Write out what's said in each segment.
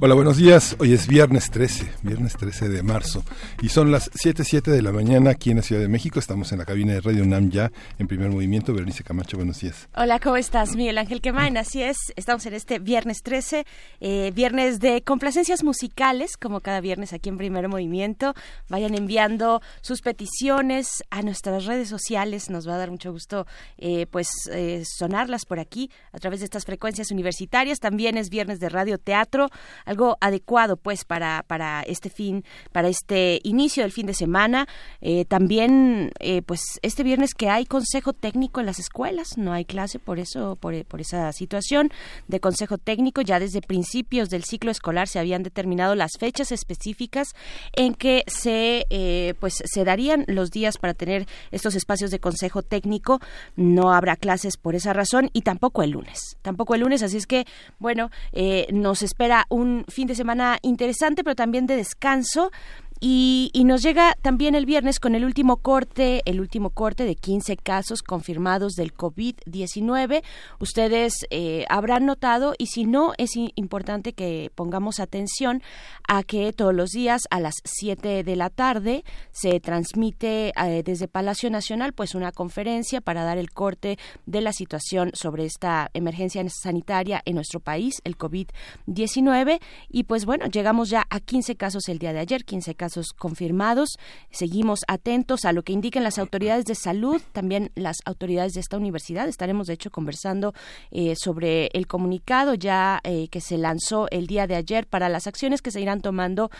Hola, buenos días. Hoy es viernes 13, viernes 13 de marzo. Y son las 7.07 de la mañana aquí en la Ciudad de México. Estamos en la cabina de Radio UNAM ya, en primer movimiento. Berenice Camacho, buenos días. Hola, ¿cómo estás? Miguel Ángel Quemain, así es. Estamos en este viernes 13, eh, viernes de complacencias musicales, como cada viernes aquí en primer movimiento. Vayan enviando sus peticiones a nuestras redes sociales. Nos va a dar mucho gusto eh, pues eh, sonarlas por aquí a través de estas frecuencias universitarias. También es viernes de radio teatro algo adecuado pues para, para este fin, para este inicio del fin de semana. Eh, también eh, pues este viernes que hay consejo técnico en las escuelas, no hay clase por eso, por, por esa situación de consejo técnico. Ya desde principios del ciclo escolar se habían determinado las fechas específicas en que se eh, pues se darían los días para tener estos espacios de consejo técnico. No habrá clases por esa razón y tampoco el lunes, tampoco el lunes. Así es que bueno nos espera un fin de semana interesante, pero también de descanso. Y, nos llega también el viernes con el último corte, el último corte de 15 casos confirmados del COVID-19. Ustedes eh, habrán notado, y si no, es importante que pongamos atención a que todos los días a las 7 de la tarde se transmite eh, desde Palacio Nacional pues una conferencia para dar el corte de la situación sobre esta emergencia sanitaria en nuestro país, el COVID-19. Y pues bueno, llegamos ya a 15 casos el día de ayer, 15 casos confirmados. Seguimos atentos a lo que indiquen las autoridades de salud, también las autoridades de esta universidad. Estaremos, de hecho, conversando eh, sobre el comunicado ya eh, que se lanzó el día de ayer para las acciones que se irán tomando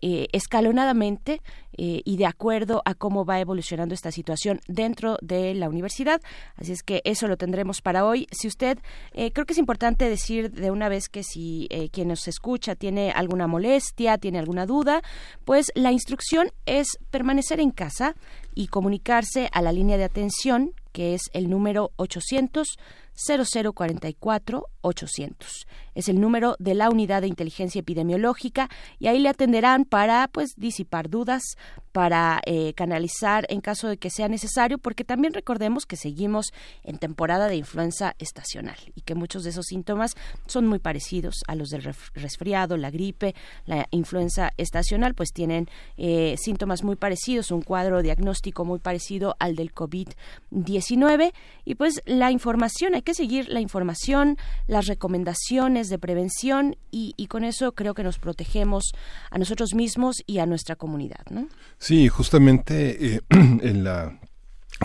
eh, escalonadamente y de acuerdo a cómo va evolucionando esta situación dentro de la universidad. Así es que eso lo tendremos para hoy. Si usted, creo que es importante decir de una vez que si quien nos escucha tiene alguna molestia, tiene alguna duda, pues la instrucción es permanecer en casa y comunicarse a la línea de atención que es el número 800 0044 800. Es el número de la Unidad de Inteligencia Epidemiológica y ahí le atenderán para pues disipar dudas, para eh, canalizar en caso de que sea necesario, porque también recordemos que seguimos en temporada de influenza estacional y que muchos de esos síntomas son muy parecidos a los del resfriado, la gripe, la influenza estacional, pues tienen eh, síntomas muy parecidos, un cuadro diagnóstico muy parecido al del COVID-19 y pues la información, hay que seguir la información, las recomendaciones de prevención y, con eso creo que nos protegemos a nosotros mismos y a nuestra comunidad. ¿no? Sí, justamente eh,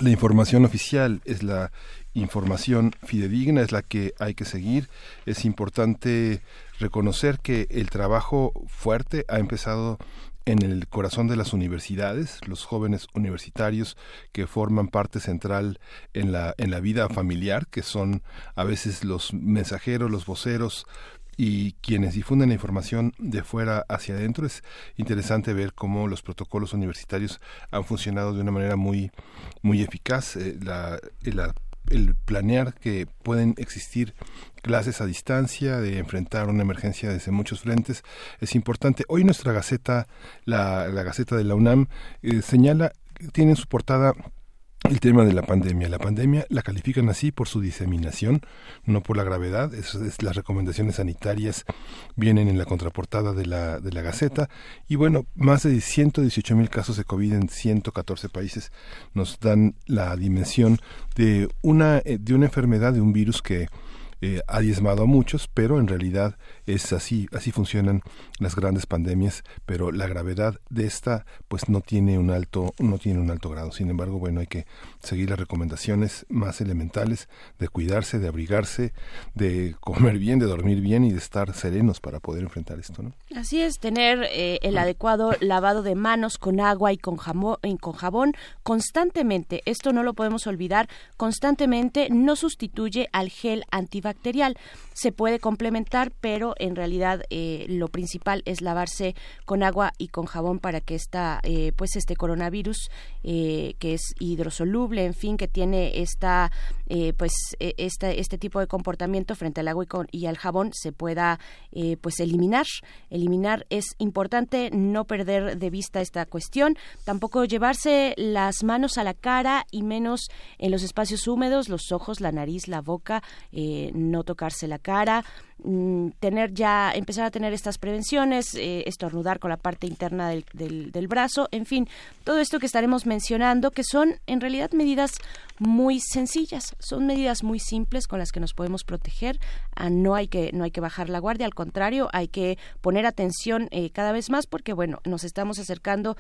la información oficial es la información fidedigna, es la que hay que seguir. Es importante reconocer que el trabajo fuerte ha empezado en el corazón de las universidades, los jóvenes universitarios que forman parte central en la, en la vida familiar, que son a veces los mensajeros, los voceros, y quienes difunden la información de fuera hacia adentro. Es interesante ver cómo los protocolos universitarios han funcionado de una manera muy, muy eficaz. Eh, la, el planear que pueden existir clases a distancia, de enfrentar una emergencia desde muchos frentes, es importante. Hoy nuestra Gaceta, la, Gaceta de la UNAM, eh, señala, tiene en su portada el tema de la pandemia. La pandemia la califican así por su diseminación, no por la gravedad. Es, las recomendaciones sanitarias vienen en la contraportada de la, de la Gaceta. Y bueno, más de 118 mil casos de COVID en 114 países nos dan la dimensión de una, eh, de una enfermedad, de un virus que eh, ha diezmado a muchos, pero en realidad es así, así funcionan las grandes pandemias, pero la gravedad de esta pues no tiene un alto, no tiene un alto grado. Sin embargo, bueno, hay que seguir las recomendaciones más elementales de cuidarse, de abrigarse, de comer bien, de dormir bien y de estar serenos para poder enfrentar esto, ¿no? Así es, tener eh, el adecuado lavado de manos con agua y con, jamón, y con jabón constantemente. Esto no lo podemos olvidar. Constantemente no sustituye al gel antibacterial antibacterial. Se puede complementar, pero en realidad eh, lo principal es lavarse con agua y con jabón para que esta, eh, pues este coronavirus que es hidrosoluble, en fin, que tiene esta, pues e, este tipo de comportamiento frente al agua y, y al jabón se pueda pues eliminar. Eliminar es importante no perder de vista esta cuestión, tampoco llevarse las manos a la cara y menos en los espacios húmedos, los ojos, la nariz, la boca, eh, no tocarse la cara, mm, tener ya, empezar a tener estas prevenciones, eh, estornudar con la parte interna del, del, brazo, en fin, todo esto que estaremos mencionando, que son en realidad medidas muy sencillas, son medidas muy simples con las que nos podemos proteger, ah, no hay que, no hay que bajar la guardia, al contrario, hay que poner atención eh, cada vez más porque, bueno, nos estamos acercando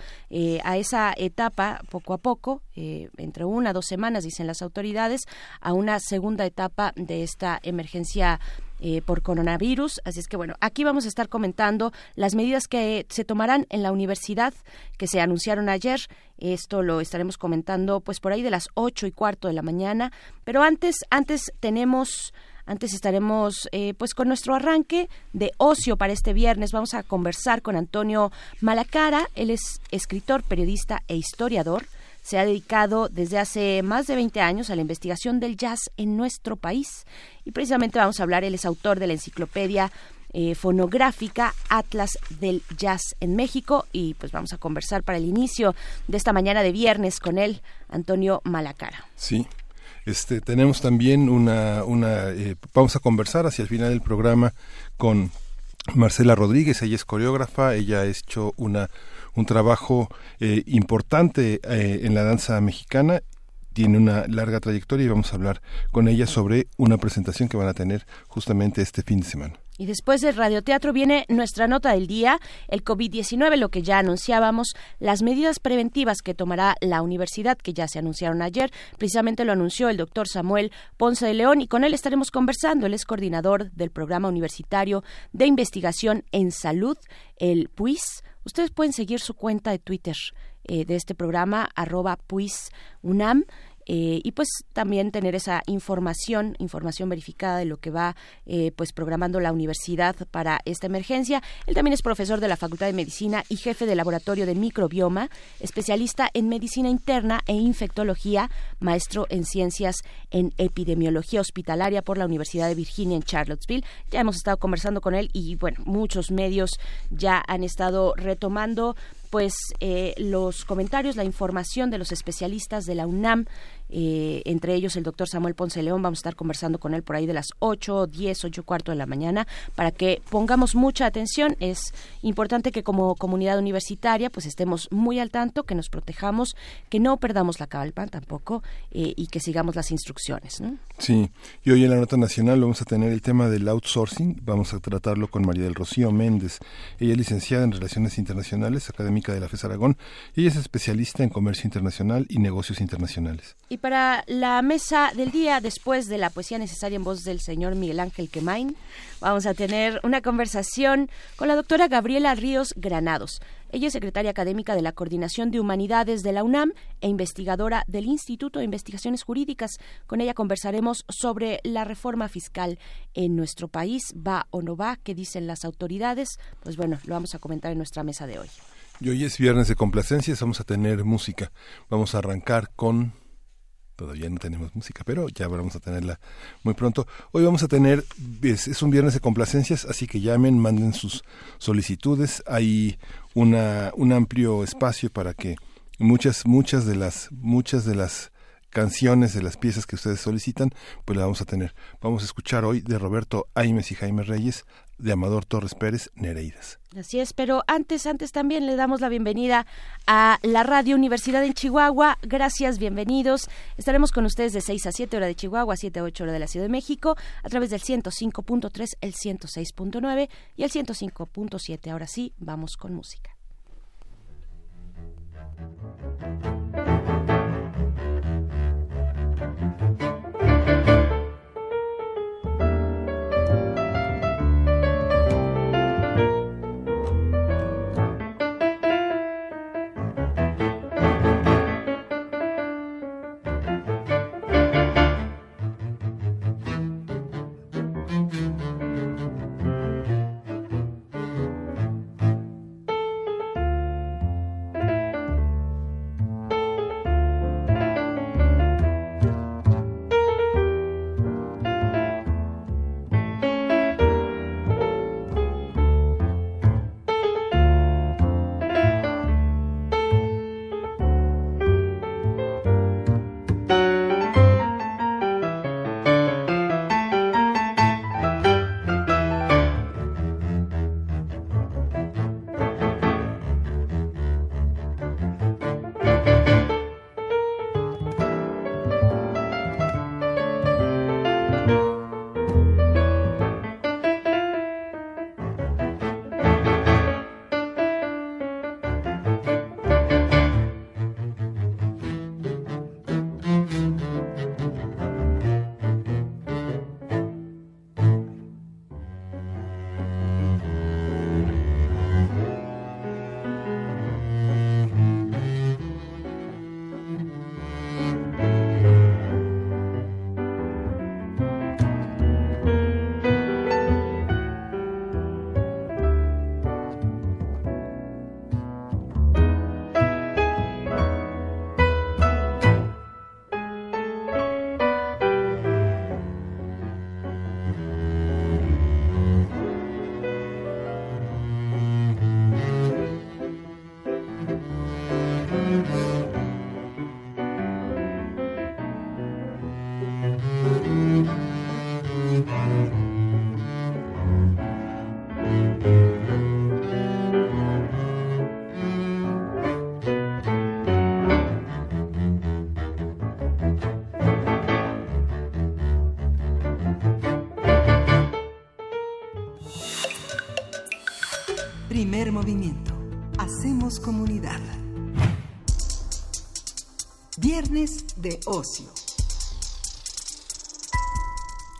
a esa etapa poco a poco, entre una, dos semanas, dicen las autoridades, a una segunda etapa de esta emergencia eh, por coronavirus. Así es que bueno, aquí vamos a estar comentando las medidas que se tomarán en la universidad que se anunciaron ayer. Esto lo estaremos comentando pues por ahí de las ocho y cuarto de la mañana. Pero antes, antes tenemos antes estaremos eh, pues con nuestro arranque de ocio para este viernes. Vamos a conversar con Antonio Malacara. Él es escritor, periodista e historiador se ha dedicado desde hace más de 20 años a la investigación del jazz en nuestro país. Y precisamente vamos a hablar, él es autor de la enciclopedia eh, fonográfica Atlas del Jazz en México y pues vamos a conversar para el inicio de esta mañana de viernes con él, Antonio Malacara. Sí. Este, tenemos también una, una eh, vamos a conversar hacia el final del programa con Marcela Rodríguez, ella es coreógrafa, ella ha hecho una un trabajo eh, importante eh, en la danza mexicana tiene una larga trayectoria y vamos a hablar con ella sobre una presentación que van a tener justamente este fin de semana. Y después del radioteatro viene nuestra nota del día, el COVID-19, lo que ya anunciábamos, las medidas preventivas que tomará la universidad, que ya se anunciaron ayer. Precisamente lo anunció el doctor Samuel Ponce de León y con él estaremos conversando. Él es coordinador del programa universitario de investigación en salud, el PUIS Ustedes pueden seguir su cuenta de Twitter eh, de este programa, arroba puisunam. Eh, y pues también tener esa información, información verificada de lo que va eh, pues programando la universidad para esta emergencia. Él también es profesor de la Facultad de Medicina y jefe del laboratorio de microbioma, especialista en medicina interna e infectología, maestro en ciencias en epidemiología hospitalaria por la Universidad de Virginia en Charlottesville. Ya hemos estado conversando con él y bueno, muchos medios ya han estado retomando pues eh, los comentarios, la información de los especialistas de la UNAM, eh, entre ellos el doctor Samuel Ponce León, vamos a estar conversando con él por ahí de las 8, 10, 8 cuarto de la mañana, para que pongamos mucha atención. Es importante que como comunidad universitaria pues estemos muy al tanto, que nos protejamos, que no perdamos la cabalpa tampoco eh, y que sigamos las instrucciones. Sí, y hoy en la nota nacional vamos a tener el tema del outsourcing, vamos a tratarlo con María del Rocío Méndez. Ella es licenciada en Relaciones Internacionales, académica de la FES Aragón y es especialista en comercio internacional y negocios internacionales. Y para la mesa del día, después de la poesía necesaria en voz del señor Miguel Ángel Quemain, vamos a tener una conversación con la doctora Gabriela Ríos Granados. Ella es secretaria académica de la Coordinación de Humanidades de la UNAM e investigadora del Instituto de Investigaciones Jurídicas. Con ella conversaremos sobre la reforma fiscal en nuestro país. ¿Va o no va? ¿Qué dicen las autoridades? Pues bueno, lo vamos a comentar en nuestra mesa de hoy. Y hoy es viernes de complacencias, vamos a tener música. Vamos a arrancar con... Todavía no tenemos música, pero ya vamos a tenerla muy pronto. Hoy vamos a tener, es, un viernes de complacencias, así que llamen, manden sus solicitudes. Hay una, un amplio espacio para que muchas, muchas de las, muchas de las canciones de las piezas que ustedes solicitan, pues las vamos a tener. Vamos a escuchar hoy de Roberto Aimes y Jaime Reyes, de Amador Torres Pérez, Nereidas. Así es, pero antes, antes también le damos la bienvenida a la Radio Universidad en Chihuahua. Gracias, bienvenidos. Estaremos con ustedes de 6 a 7 hora de Chihuahua, 7 a 8 hora de la Ciudad de México, a través del 105.3, el 106.9 y el 105.7. Ahora sí, vamos con música. De ocio.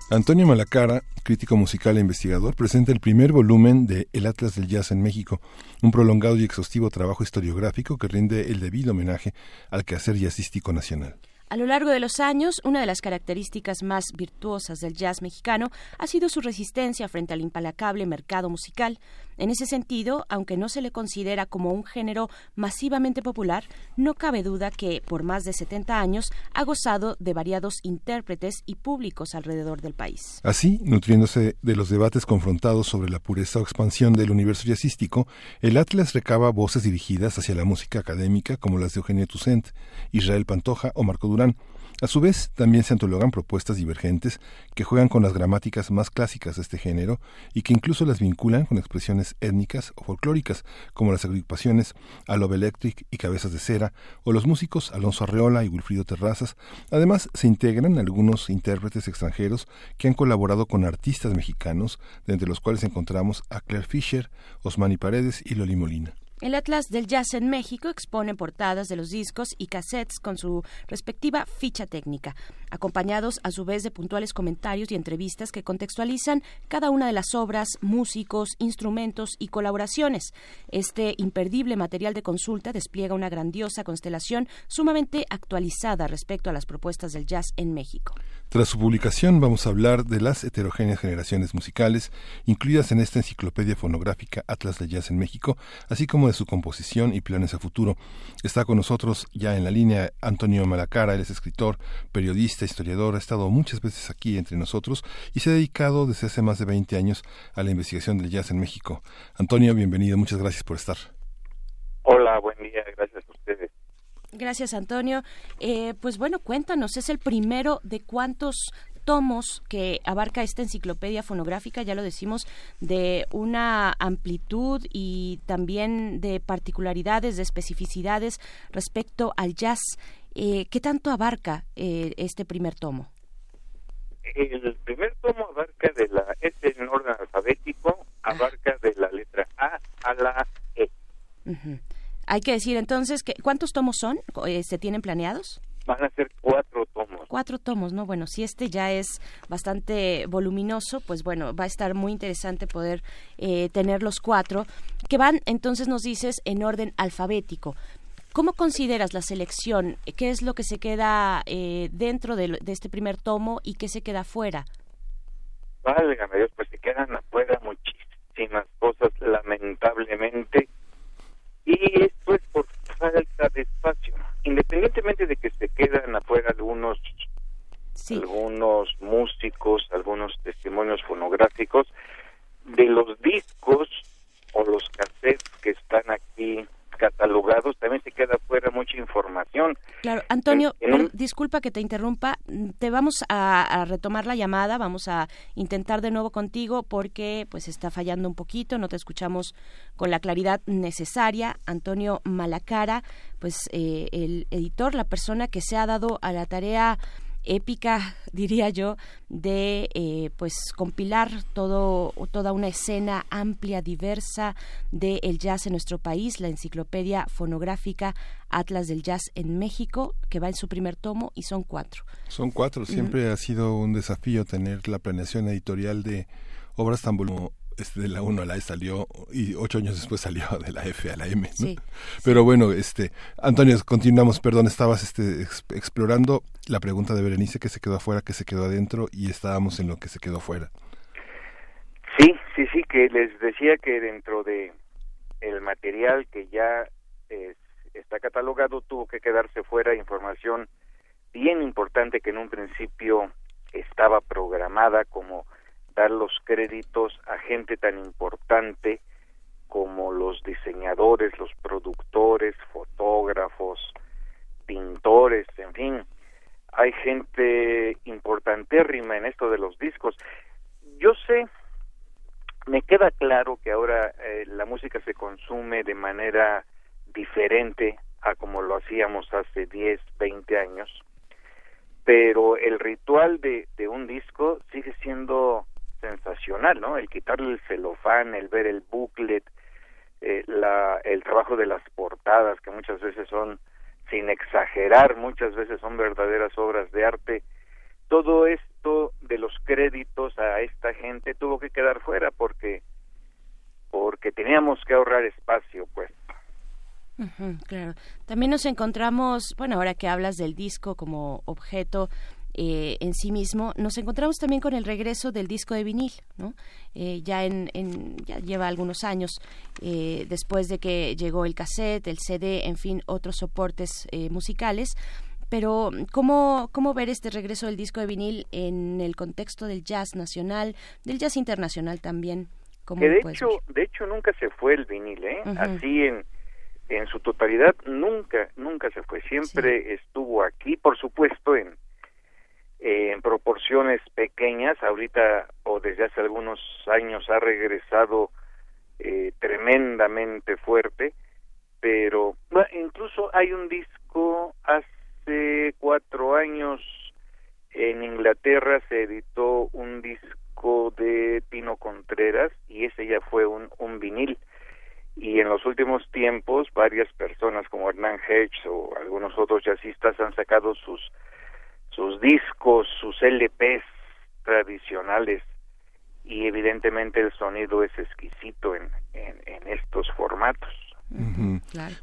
Antonio Malacara, crítico musical e investigador, presenta el primer volumen de El Atlas del Jazz en México, un prolongado y exhaustivo trabajo historiográfico que rinde el debido homenaje al quehacer jazzístico nacional. A lo largo de los años, una de las características más virtuosas del jazz mexicano ha sido su resistencia frente al implacable mercado musical. En ese sentido, aunque no se le considera como un género masivamente popular, no cabe duda que, por más de 70 años, ha gozado de variados intérpretes y públicos alrededor del país. Así, nutriéndose de los debates confrontados sobre la pureza o expansión del universo jazzístico, el Atlas recaba voces dirigidas hacia la música académica como las de Eugenio Toussaint, Israel Pantoja o Marco Durán a su vez, también se antologan propuestas divergentes que juegan con las gramáticas más clásicas de este género y que incluso las vinculan con expresiones étnicas o folclóricas, como las agrupaciones Love Electric y Cabezas de Cera, o los músicos Alonso Arreola y Wilfrido Terrazas. Además, se integran algunos intérpretes extranjeros que han colaborado con artistas mexicanos, entre los cuales encontramos a Claire Fisher, Osmani Paredes y Loli Molina. El Atlas del Jazz en México expone portadas de los discos y cassettes con su respectiva ficha técnica, acompañados a su vez de puntuales comentarios y entrevistas que contextualizan cada una de las obras, músicos, instrumentos y colaboraciones. Este imperdible material de consulta despliega una grandiosa constelación sumamente actualizada respecto a las propuestas del jazz en México. Tras su publicación vamos a hablar de las heterogéneas generaciones musicales incluidas en esta enciclopedia fonográfica Atlas del Jazz en México, así como de su composición y planes a futuro. Está con nosotros ya en la línea Antonio Malacara, él es escritor, periodista, historiador, ha estado muchas veces aquí entre nosotros y se ha dedicado desde hace más de 20 años a la investigación del jazz en México. Antonio, bienvenido, muchas gracias por estar. Hola, buen día, gracias a ustedes. Gracias, Antonio. Eh, pues bueno, cuéntanos, ¿es el primero de cuántos tomos que abarca esta enciclopedia fonográfica, ya lo decimos, de una amplitud y también de particularidades, de especificidades respecto al jazz. Eh, ¿Qué tanto abarca eh, este primer tomo? El primer tomo abarca de la, es en orden alfabético, abarca de la letra A a la E. Hay que decir entonces que cuántos tomos son, eh, se tienen planeados. Van a ser cuatro tomos. Cuatro tomos, ¿no? Bueno, si este ya es bastante voluminoso, pues bueno, va a estar muy interesante poder eh, tener los cuatro, que van, entonces nos dices, en orden alfabético. ¿Cómo consideras la selección? ¿Qué es lo que se queda eh, dentro de, de, este primer tomo y qué se queda fuera? Válgame Dios, pues se quedan afuera muchísimas cosas, lamentablemente. Y esto es por falta de espacio independientemente de que se quedan afuera algunos algunos músicos, algunos testimonios fonográficos de los discos o los cassettes que están aquí catalogados, también se queda fuera mucha información. Claro, Antonio, disculpa que te interrumpa, te vamos a, retomar la llamada, vamos a intentar de nuevo contigo porque pues está fallando un poquito, no te escuchamos con la claridad necesaria. Antonio Malacara, pues eh, el editor, la persona que se ha dado a la tarea épica, diría yo, de eh, pues compilar todo, toda una escena amplia, diversa del el jazz en nuestro país, la enciclopedia fonográfica Atlas del Jazz en México, que va en su primer tomo y son cuatro. Son cuatro, siempre ha sido un desafío tener la planeación editorial de obras tan volumosas de la 1 a la E salió y ocho años después salió de la F a la M. Pero bueno, este Antonio, continuamos, perdón, estabas este, explorando la pregunta de Berenice que se quedó afuera, que se quedó adentro y estábamos en lo que se quedó afuera. Sí, sí, sí, que les decía que dentro de el material que ya está catalogado tuvo que quedarse fuera información bien importante que en un principio estaba programada como dar los créditos a gente tan importante como los diseñadores, los productores, fotógrafos, pintores, en fin, hay gente importantérrima en esto de los discos. Yo sé, me queda claro que ahora eh, la música se consume de manera diferente a como lo hacíamos hace 10, 20 años, pero el ritual de, de un disco sigue siendo sensacional, ¿no? El quitarle el celofán, el ver el booklet, eh, la, el trabajo de las portadas, que muchas veces son, sin exagerar, muchas veces son verdaderas obras de arte. Todo esto de los créditos a esta gente tuvo que quedar fuera porque porque teníamos que ahorrar espacio, pues. claro. También nos encontramos, bueno, ahora que hablas del disco como objeto eh, en sí mismo, nos encontramos también con el regreso del disco de vinil, ¿no? Eh, ya en, ya lleva algunos años eh, después de que llegó el cassette, el CD, en fin, otros soportes musicales. Pero ¿cómo, ¿cómo ver este regreso del disco de vinil en el contexto del jazz nacional, del jazz internacional también? que de hecho, de hecho nunca se fue el vinil, ¿eh? Así en en su totalidad nunca nunca se fue, siempre estuvo aquí, por supuesto en en proporciones pequeñas, ahorita o desde hace algunos años ha regresado eh, tremendamente fuerte, pero incluso hay un disco hace cuatro años en Inglaterra se editó un disco de Tino Contreras y ese ya fue un, un vinil. Y en los últimos tiempos varias personas como Hernán Hedges o algunos otros jazzistas han sacado sus, sus discos, sus LPs tradicionales y evidentemente el sonido es exquisito en, en, estos formatos.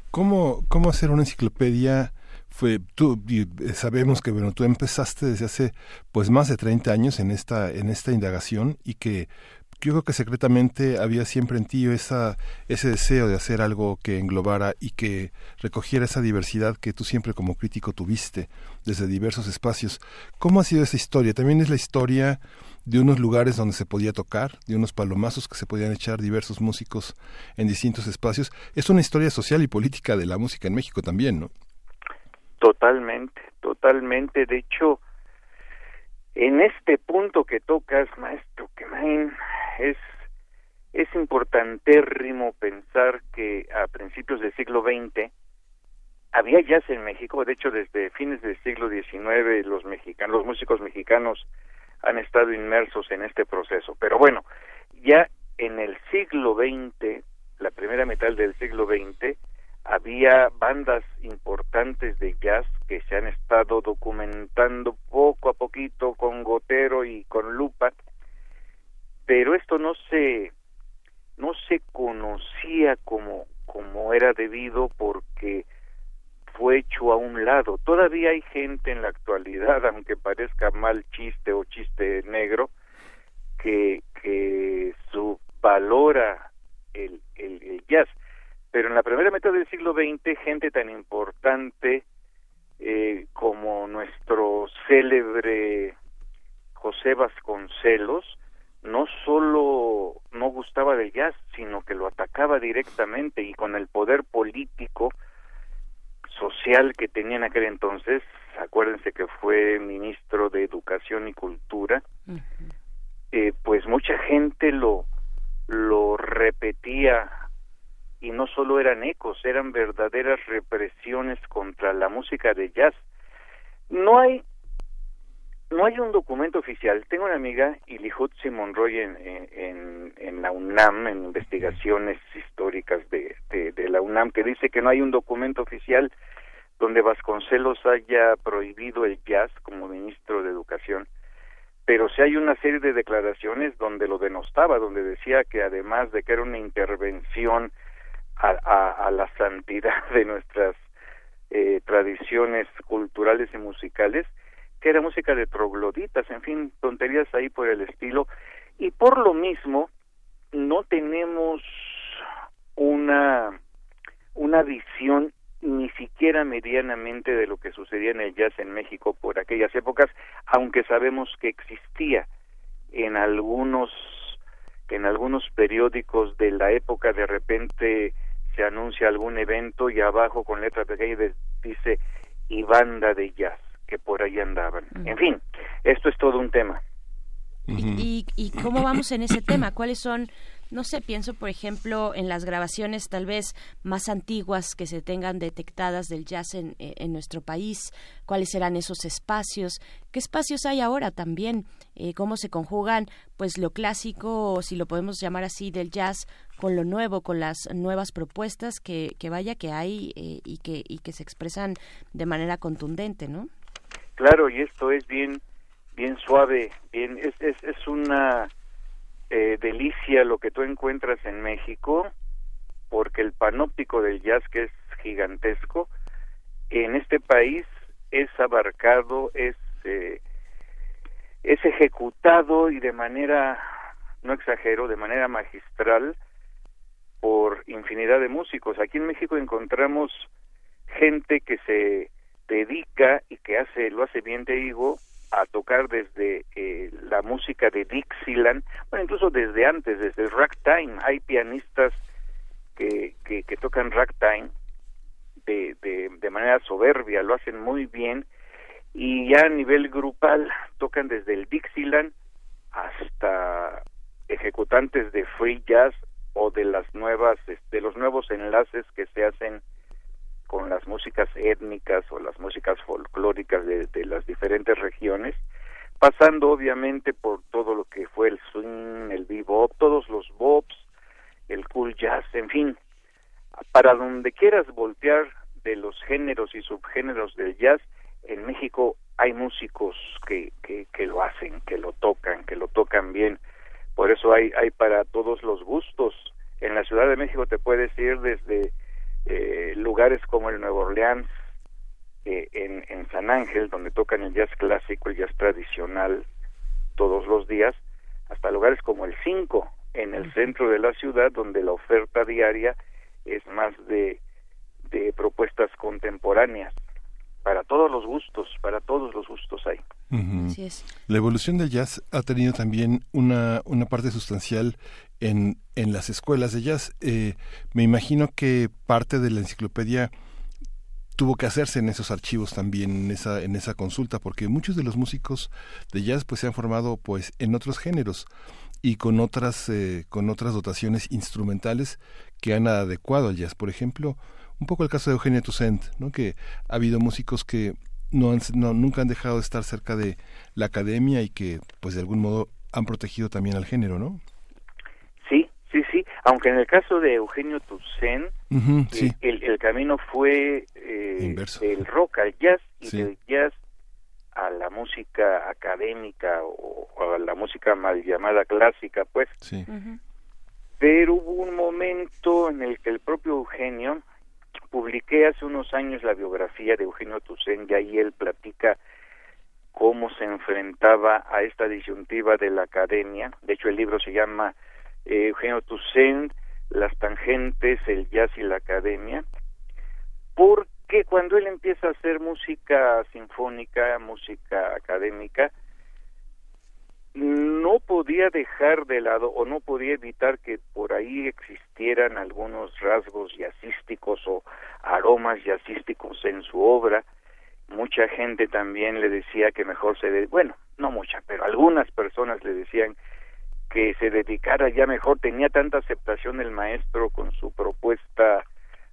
¿Cómo, ¿Cómo hacer una enciclopedia fue tú eh, sabemos que bueno tú empezaste desde hace pues más de 30 años en esta en esta indagación y que yo creo que secretamente había siempre en ti esa, ese deseo de hacer algo que englobara y que recogiera esa diversidad que tú siempre como crítico tuviste desde diversos espacios. ¿Cómo ha sido esa historia? También es la historia de unos lugares donde se podía tocar, de unos palomazos que se podían echar diversos músicos en distintos espacios. Es una historia social y política de la música en México también, ¿no? Totalmente, totalmente. De hecho, en este punto que tocas, maestro Kemain, es es importantérrimo pensar que a principios del siglo XX había jazz en México, de hecho desde fines del siglo XIX los mexicanos, los músicos mexicanos han estado inmersos en este proceso. Pero bueno, ya en el siglo XX, la primera mitad del siglo XX, había bandas importantes de jazz que se han estado documentando poco a poquito con gotero y con lupa pero esto no se no se conocía como como era debido porque fue hecho a un lado. Todavía hay gente en la actualidad, aunque parezca mal chiste o chiste negro, que, que subvalora el, el, el jazz. Pero en la primera mitad del siglo XX, gente tan importante eh, como nuestro célebre José Vasconcelos, no solo no gustaba del jazz, sino que lo atacaba directamente y con el poder político social que tenía en aquel entonces, acuérdense que fue ministro de Educación y Cultura, eh, pues mucha gente lo lo repetía y no solo eran ecos, eran verdaderas represiones contra la música de jazz. No hay no hay un documento oficial. Tengo una amiga, Ilihutsi Monroy, en, en, la UNAM, en investigaciones históricas de, de, de, la UNAM, que dice que no hay un documento oficial donde Vasconcelos haya prohibido el jazz como ministro de Educación, pero sí hay una serie de declaraciones donde lo denostaba, donde decía que además de que era una intervención a, a, la santidad de nuestras eh, tradiciones culturales y musicales, que era música de trogloditas, en fin, tonterías ahí por el estilo, y por lo mismo no tenemos una una visión ni siquiera medianamente de lo que sucedía en el jazz en México por aquellas épocas, aunque sabemos que existía en algunos en algunos periódicos de la época de repente se anuncia algún evento y abajo con letras pequeñas dice y banda de jazz que por ahí andaban. En fin, esto es todo un tema. ¿Y, y, cómo vamos en ese tema? ¿Cuáles son no sé, pienso por ejemplo en las grabaciones tal vez más antiguas que se tengan detectadas del jazz en, eh, en nuestro país, cuáles serán esos espacios, qué espacios hay ahora también, eh, cómo se conjugan pues lo clásico, o si lo podemos llamar así, del jazz con lo nuevo, con las nuevas propuestas que, que vaya que hay eh, y, que, y que se expresan de manera contundente, ¿no? Claro, y esto es bien, bien suave, bien, es, es, es una eh, delicia lo que tú encuentras en México, porque el panóptico del jazz, que es gigantesco, en este país es abarcado, es, eh, es ejecutado y de manera, no exagero, de manera magistral por infinidad de músicos. Aquí en México encontramos gente que se dedica y que hace, lo hace bien, te digo, a tocar desde eh, la música de Dixieland, bueno, incluso desde antes, desde el ragtime. Hay pianistas que, que, que tocan ragtime de, de, de manera soberbia, lo hacen muy bien, y ya a nivel grupal tocan desde el Dixieland hasta ejecutantes de free jazz o de las nuevas, de los nuevos enlaces que se hacen con las músicas étnicas o las músicas folclóricas de, las diferentes regiones, pasando obviamente por todo lo que fue el swing, el bebop, todos los bops, el cool jazz, en fin, para donde quieras voltear de los géneros y subgéneros del jazz, en México hay músicos que, que, que lo hacen, que lo tocan, que lo tocan bien, por eso hay, hay para todos los gustos. En la Ciudad de México te puedes ir desde eh, lugares como el Nuevo Orleans, eh, en, en San Ángel, donde tocan el jazz clásico, el jazz tradicional todos los días, hasta lugares como el 5, en el centro de la ciudad, donde la oferta diaria es más de, de propuestas contemporáneas. Para todos los gustos, para todos los gustos hay. Uh -huh. Así es. La evolución del jazz ha tenido también una, una parte sustancial en, en las escuelas de jazz. Eh, me imagino que parte de la enciclopedia tuvo que hacerse en esos archivos también en esa en esa consulta porque muchos de los músicos de jazz pues se han formado pues en otros géneros y con otras eh, con otras dotaciones instrumentales que han adecuado al jazz. Por ejemplo un poco el caso de Eugenio Toussaint no que ha habido músicos que no, han, no nunca han dejado de estar cerca de la academia y que pues de algún modo han protegido también al género no aunque en el caso de Eugenio Toussaint uh -huh, sí. el, el, camino fue eh, del rock al jazz y sí. del jazz a la música académica o, o, a la música mal llamada clásica pues sí. uh -huh. pero hubo un momento en el que el propio Eugenio publiqué hace unos años la biografía de Eugenio Toussaint y ahí él platica cómo se enfrentaba a esta disyuntiva de la academia de hecho el libro se llama eh, Eugenio Toussaint, las tangentes, el jazz y la academia, porque cuando él empieza a hacer música sinfónica, música académica, no podía dejar de lado o no podía evitar que por ahí existieran algunos rasgos jazzísticos o aromas jazzísticos en su obra. Mucha gente también le decía que mejor se... Bueno, no mucha, pero algunas personas le decían que se dedicara ya mejor, tenía tanta aceptación el maestro con su propuesta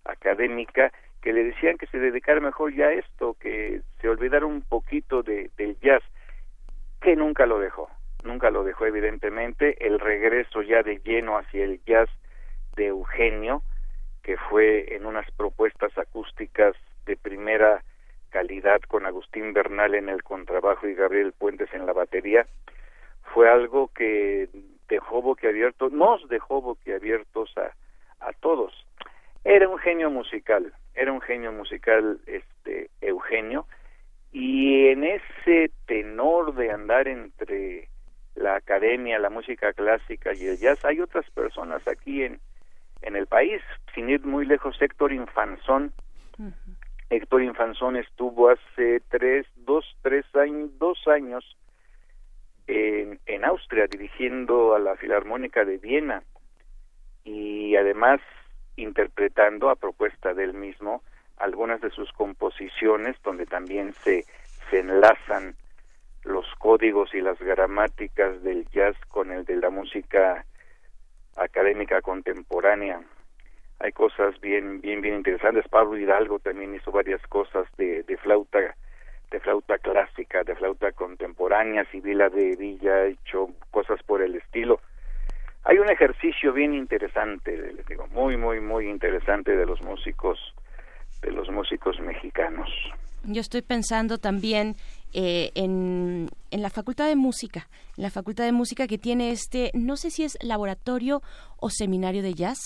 académica que le decían que se dedicara mejor ya a esto, que se olvidara un poquito de, del jazz, que nunca lo dejó, nunca lo dejó evidentemente, el regreso ya de lleno hacia el jazz de Eugenio, que fue en unas propuestas acústicas de primera calidad con Agustín Bernal en el contrabajo y Gabriel Puentes en la batería, fue algo que dejó boquiabiertos, nos dejó boquiabiertos a, a todos. Era un genio musical, era un genio musical este Eugenio, y en ese tenor de andar entre la academia, la música clásica y el jazz, hay otras personas aquí en, en el país, sin ir muy lejos, Héctor Infanzón, uh -huh. Héctor Infanzón estuvo hace tres, dos, tres años, dos años en, Austria dirigiendo a la Filarmónica de Viena y además interpretando a propuesta del mismo algunas de sus composiciones donde también se, se enlazan los códigos y las gramáticas del jazz con el de la música académica contemporánea. Hay cosas bien, bien, bien interesantes. Pablo Hidalgo también hizo varias cosas de, de flauta, de flauta clásica, de flauta contemporánea. Sibila de Villa ha hecho cosas por el estilo. Hay un ejercicio bien interesante, les digo, muy, muy, muy interesante de los músicos, de los músicos mexicanos. Yo estoy pensando también eh, en, en, la Facultad de Música, en la Facultad de Música que tiene este, no sé si es laboratorio o seminario de jazz.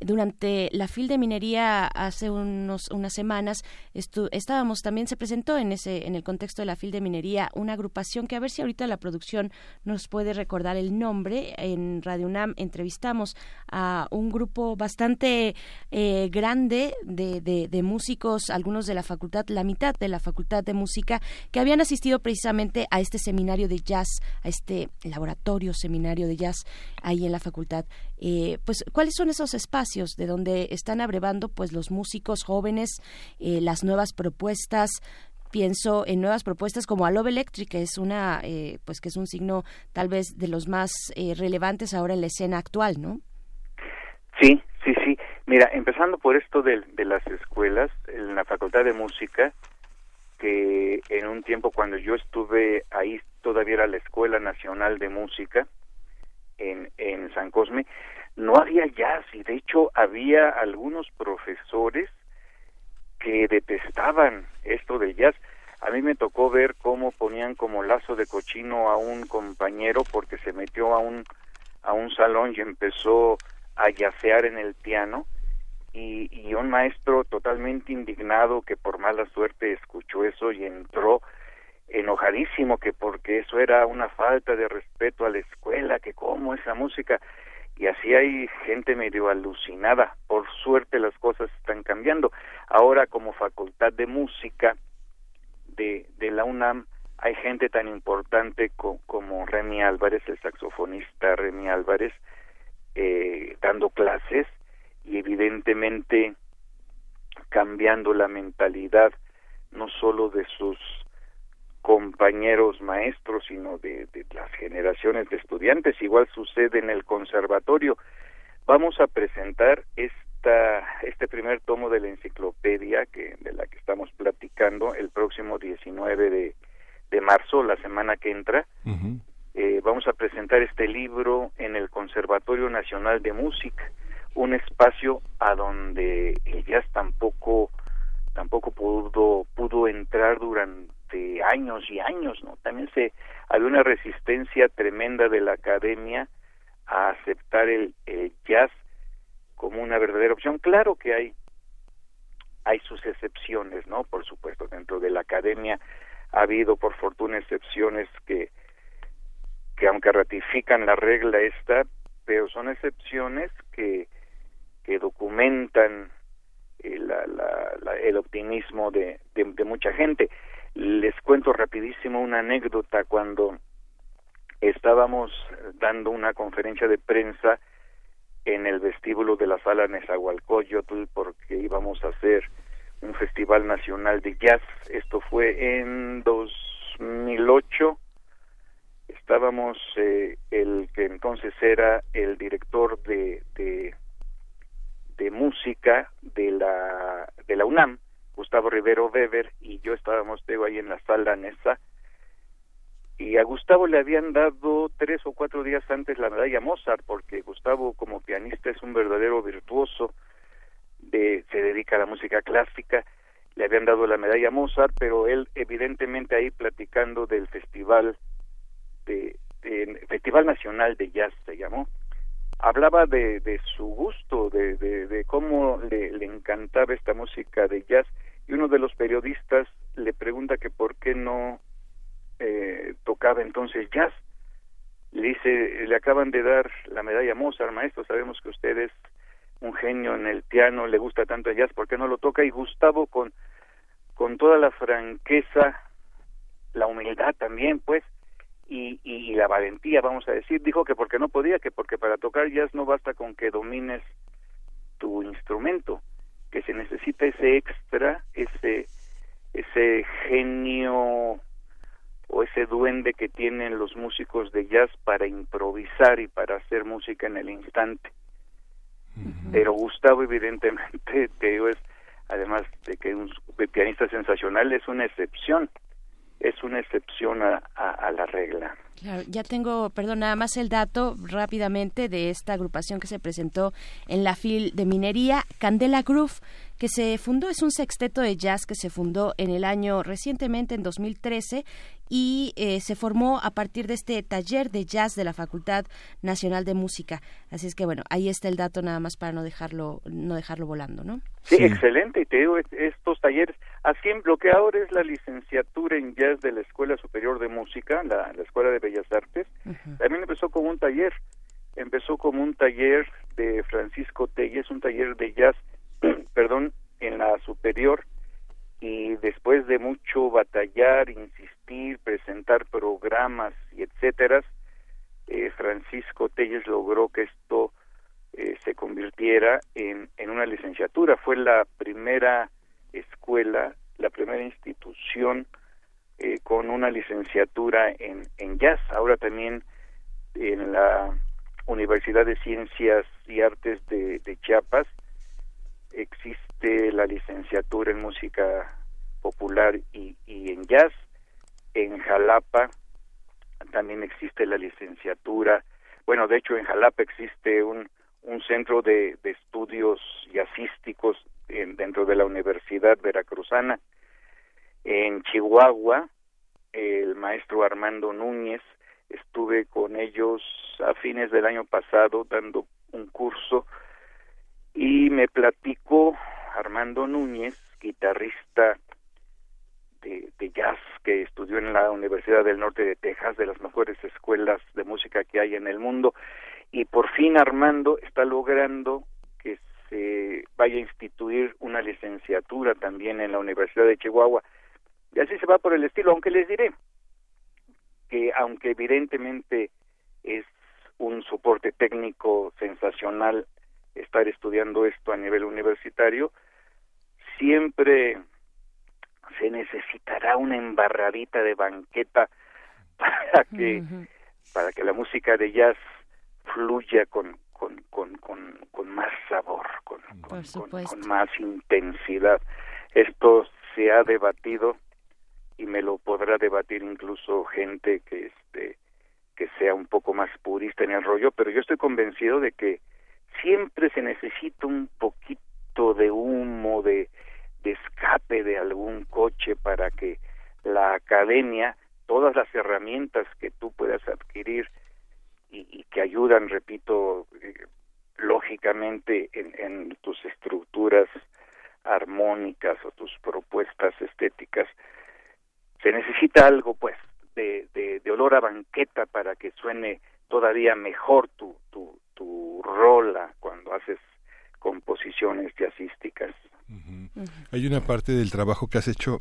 Durante la FIL de Minería hace unos, unas semanas estábamos también, se presentó en, ese, en el contexto de la FIL de Minería una agrupación que a ver si ahorita la producción nos puede recordar el nombre. En Radio UNAM entrevistamos a un grupo bastante eh, grande de, de, de músicos, algunos de la facultad, la mitad de la Facultad de Música, que habían asistido precisamente a este seminario de jazz, a este laboratorio seminario de jazz ahí en la facultad. Eh, pues, ¿cuáles son esos espacios de donde están abrevando pues los músicos jóvenes, eh, las nuevas propuestas? pienso en nuevas propuestas como a Love Electric, que es una, eh, pues que es un signo tal vez de los más relevantes ahora en la escena actual, ¿no? Sí, sí, sí. Mira, empezando por esto de las escuelas, en la Facultad de Música que en un tiempo cuando yo estuve ahí todavía era la Escuela Nacional de Música en, en San Cosme, no había jazz y de hecho había algunos profesores que detestaban esto del jazz. A mí me tocó ver cómo ponían como lazo de cochino a un compañero porque se metió a un a un salón y empezó a yacear en el piano y, y un maestro totalmente indignado que por mala suerte escuchó eso y entró enojadísimo que porque eso era una falta de respeto a la escuela, que cómo esa música y así hay gente medio alucinada. Por suerte las cosas están cambiando. Ahora como facultad de música de, de la UNAM hay gente tan importante como Remy Álvarez, el saxofonista Remy Álvarez, eh, dando clases y evidentemente cambiando la mentalidad no solo de sus compañeros maestros, sino de, las generaciones de estudiantes. Igual sucede en el conservatorio. Vamos a presentar esta, este primer tomo de la enciclopedia que, de la que estamos platicando el próximo 19 de, de marzo, la semana que entra. eh, vamos a presentar este libro en el Conservatorio Nacional de Música un espacio a donde el jazz tampoco tampoco pudo pudo entrar durante años y años no también se había una resistencia tremenda de la academia a aceptar el, jazz como una verdadera opción. Claro que hay hay sus excepciones no por supuesto dentro de la academia ha habido por fortuna excepciones que que aunque ratifican la regla esta pero son excepciones que que documentan eh, el optimismo de, mucha gente. Les cuento rapidísimo una anécdota cuando estábamos dando una conferencia de prensa en el vestíbulo de la sala Nezahualcóyotl porque íbamos a hacer un festival nacional de jazz. Esto fue en 2008. Estábamos eh, el que entonces era el director de, de de música de la de la UNAM, Gustavo Rivero Weber y yo estábamos ahí en la sala Nesa y a Gustavo le habían dado tres o cuatro días antes la medalla Mozart porque Gustavo como pianista es un verdadero virtuoso de se dedica a la música clásica le habían dado la medalla Mozart pero él evidentemente ahí platicando del festival de festival nacional de jazz se llamó hablaba de, de su gusto, de, de, cómo le, encantaba esta música de jazz y uno de los periodistas le pregunta que por qué no eh, tocaba entonces jazz. Le dice, le acaban de dar la medalla Mozart, maestro, sabemos que usted es un genio en el piano, le gusta tanto el jazz, ¿por qué no lo toca? Y Gustavo con, con toda la franqueza, la humildad también, pues, y, y, la valentía, vamos a decir, dijo que porque no podía, que porque para tocar jazz no basta con que domines tu instrumento, que se necesita ese extra, ese ese genio o ese duende que tienen los músicos de jazz para improvisar y para hacer música en el instante. Pero Gustavo evidentemente, te digo, es además de que un pianista sensacional es una excepción, es una excepción a, a la regla. Claro, ya tengo, perdón, nada más el dato rápidamente de esta agrupación que se presentó en la FIL de Minería, Candela Groove, que se fundó, es un sexteto de jazz que se fundó en el año recientemente, en 2013, y eh, se formó a partir de este taller de jazz de la Facultad Nacional de Música. Así es que bueno, ahí está el dato nada más para no dejarlo, no dejarlo volando, ¿no? Sí, excelente, y te digo, estos talleres, así lo que ahora es la licenciatura en jazz de la Escuela Superior de Música, la, la Escuela de Bellas Artes, también empezó como un taller, empezó como un taller de Francisco Telles, un taller de jazz, perdón, en la superior, y después de mucho batallar, insistir, presentar programas y etcétera, eh, Francisco Telles logró que esto eh, se convirtiera en, en una licenciatura. Fue la primera escuela, la primera institución eh, con una licenciatura en, en jazz. Ahora también en la Universidad de Ciencias y Artes de, Chiapas existe la licenciatura en música popular y, y en jazz. En Jalapa también existe la licenciatura. Bueno, de hecho en Jalapa existe un, un centro de, de estudios jazzísticos dentro de la Universidad Veracruzana en Chihuahua, el maestro Armando Núñez, estuve con ellos a fines del año pasado dando un curso y me platicó Armando Núñez, guitarrista de, de, jazz que estudió en la Universidad del Norte de Texas, de las mejores escuelas de música que hay en el mundo, y por fin Armando está logrando que se vaya a instituir una licenciatura también en la Universidad de Chihuahua y así se va por el estilo, aunque les diré que aunque evidentemente es un soporte técnico sensacional estar estudiando esto a nivel universitario, siempre se necesitará una embarradita de banqueta para que para que la música de jazz fluya con con, con, con, con más sabor, con, con, más intensidad. Esto se ha debatido y me lo podrá debatir incluso gente que este que sea un poco más purista en el rollo, pero yo estoy convencido de que siempre se necesita un poquito de humo, de, escape de algún coche para que la academia, todas las herramientas que tú puedas adquirir y, y que ayudan, repito, eh, lógicamente en, en tus estructuras armónicas o tus propuestas estéticas, se necesita algo pues de, de, olor a banqueta para que suene todavía mejor tu, tu, tu rola cuando haces composiciones jazzísticas. Hay una parte del trabajo que has hecho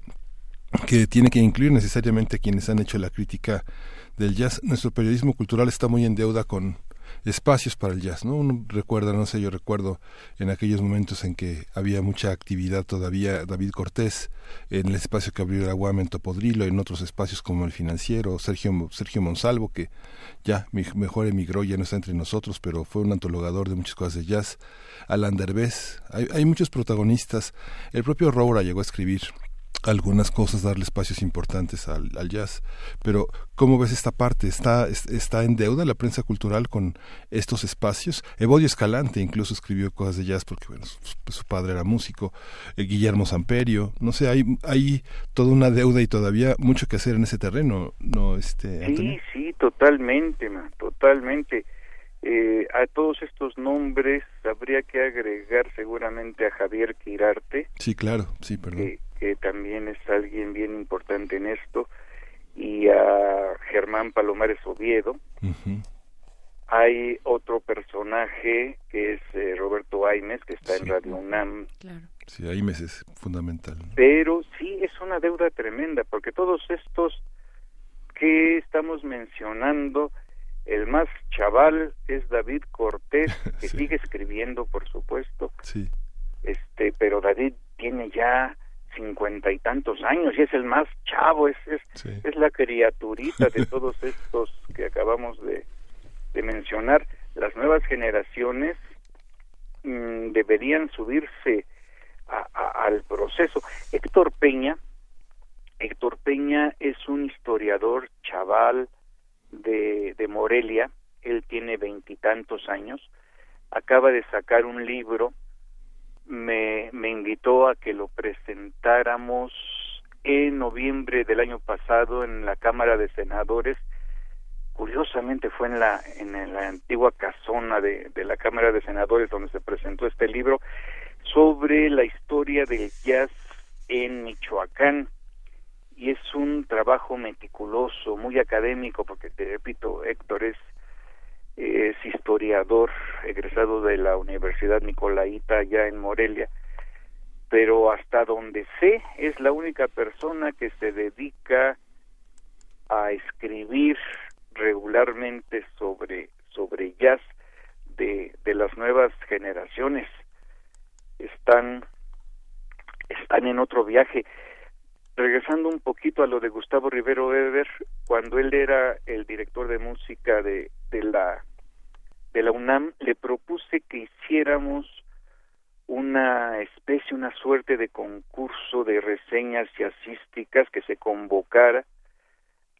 que tiene que incluir necesariamente a quienes han hecho la crítica del jazz. Nuestro periodismo cultural está muy en deuda con espacios para el jazz, ¿no? Uno recuerda, no sé, yo recuerdo en aquellos momentos en que había mucha actividad todavía, David Cortés, en el espacio que abrió la UAM en Topodrilo, en otros espacios como el financiero, Sergio, Sergio Monsalvo, que ya mejor emigró, ya no está entre nosotros, pero fue un antologador de muchas cosas de jazz, Alan Derbez, hay, muchos protagonistas, el propio Roura llegó a escribir algunas cosas, darle espacios importantes al, jazz. Pero, ¿cómo ves esta parte? ¿Está, ¿Está en deuda la prensa cultural con estos espacios? Evodio Escalante incluso escribió cosas de jazz porque, bueno, su, padre era músico. Eh, Guillermo Samperio. No sé, hay, hay toda una deuda y todavía mucho que hacer en ese terreno, ¿no? Este, Sí, sí, totalmente, totalmente. Eh, a todos estos nombres habría que agregar seguramente a Javier Quirarte. Sí, claro, sí, perdón que también es alguien bien importante en esto, y a Germán Palomares Oviedo. Hay otro personaje que es eh, Roberto Aimes, que está en Radio UNAM. Sí, Aimes es fundamental. Pero sí es una deuda tremenda, porque todos estos que estamos mencionando, el más chaval es David Cortés, que sigue escribiendo, por supuesto. Sí. Este, pero David tiene ya cincuenta y tantos años y es el más chavo, es, es, es la criaturita de todos estos que acabamos de, de mencionar. Las nuevas generaciones mm, deberían subirse al proceso. Héctor Peña, Héctor Peña es un historiador chaval de, de Morelia, él tiene veintitantos años, acaba de sacar un libro me, me invitó a que lo presentáramos en noviembre del año pasado en la Cámara de Senadores. Curiosamente fue en la, en la antigua casona de, de la Cámara de Senadores donde se presentó este libro sobre la historia del jazz en Michoacán y es un trabajo meticuloso, muy académico, porque te repito, Héctor es es historiador egresado de la Universidad Nicolaita allá en Morelia, pero hasta donde sé es la única persona que se dedica a escribir regularmente sobre sobre jazz de, de las nuevas generaciones. Están están en otro viaje regresando un poquito a lo de Gustavo Rivero Weber cuando él era el director de música de de la de la UNAM le propuse que hiciéramos una especie, una suerte de concurso de reseñas jazzísticas que se convocara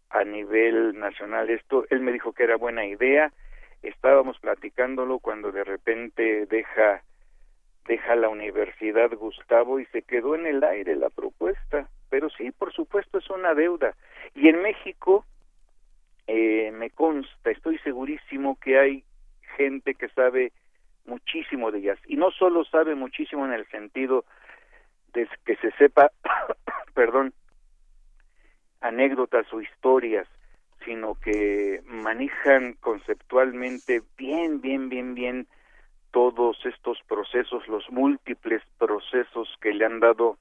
a nivel nacional. Esto, él me dijo que era buena idea. Estábamos platicándolo cuando de repente deja deja la universidad Gustavo y se quedó en el aire la propuesta. Pero sí, por supuesto, es una deuda. Y en México eh, me consta, estoy segurísimo que hay gente que sabe muchísimo de ellas y no solo sabe muchísimo en el sentido de que se sepa, perdón, anécdotas o historias, sino que manejan conceptualmente bien, bien, bien, bien todos estos procesos, los múltiples procesos que le han dado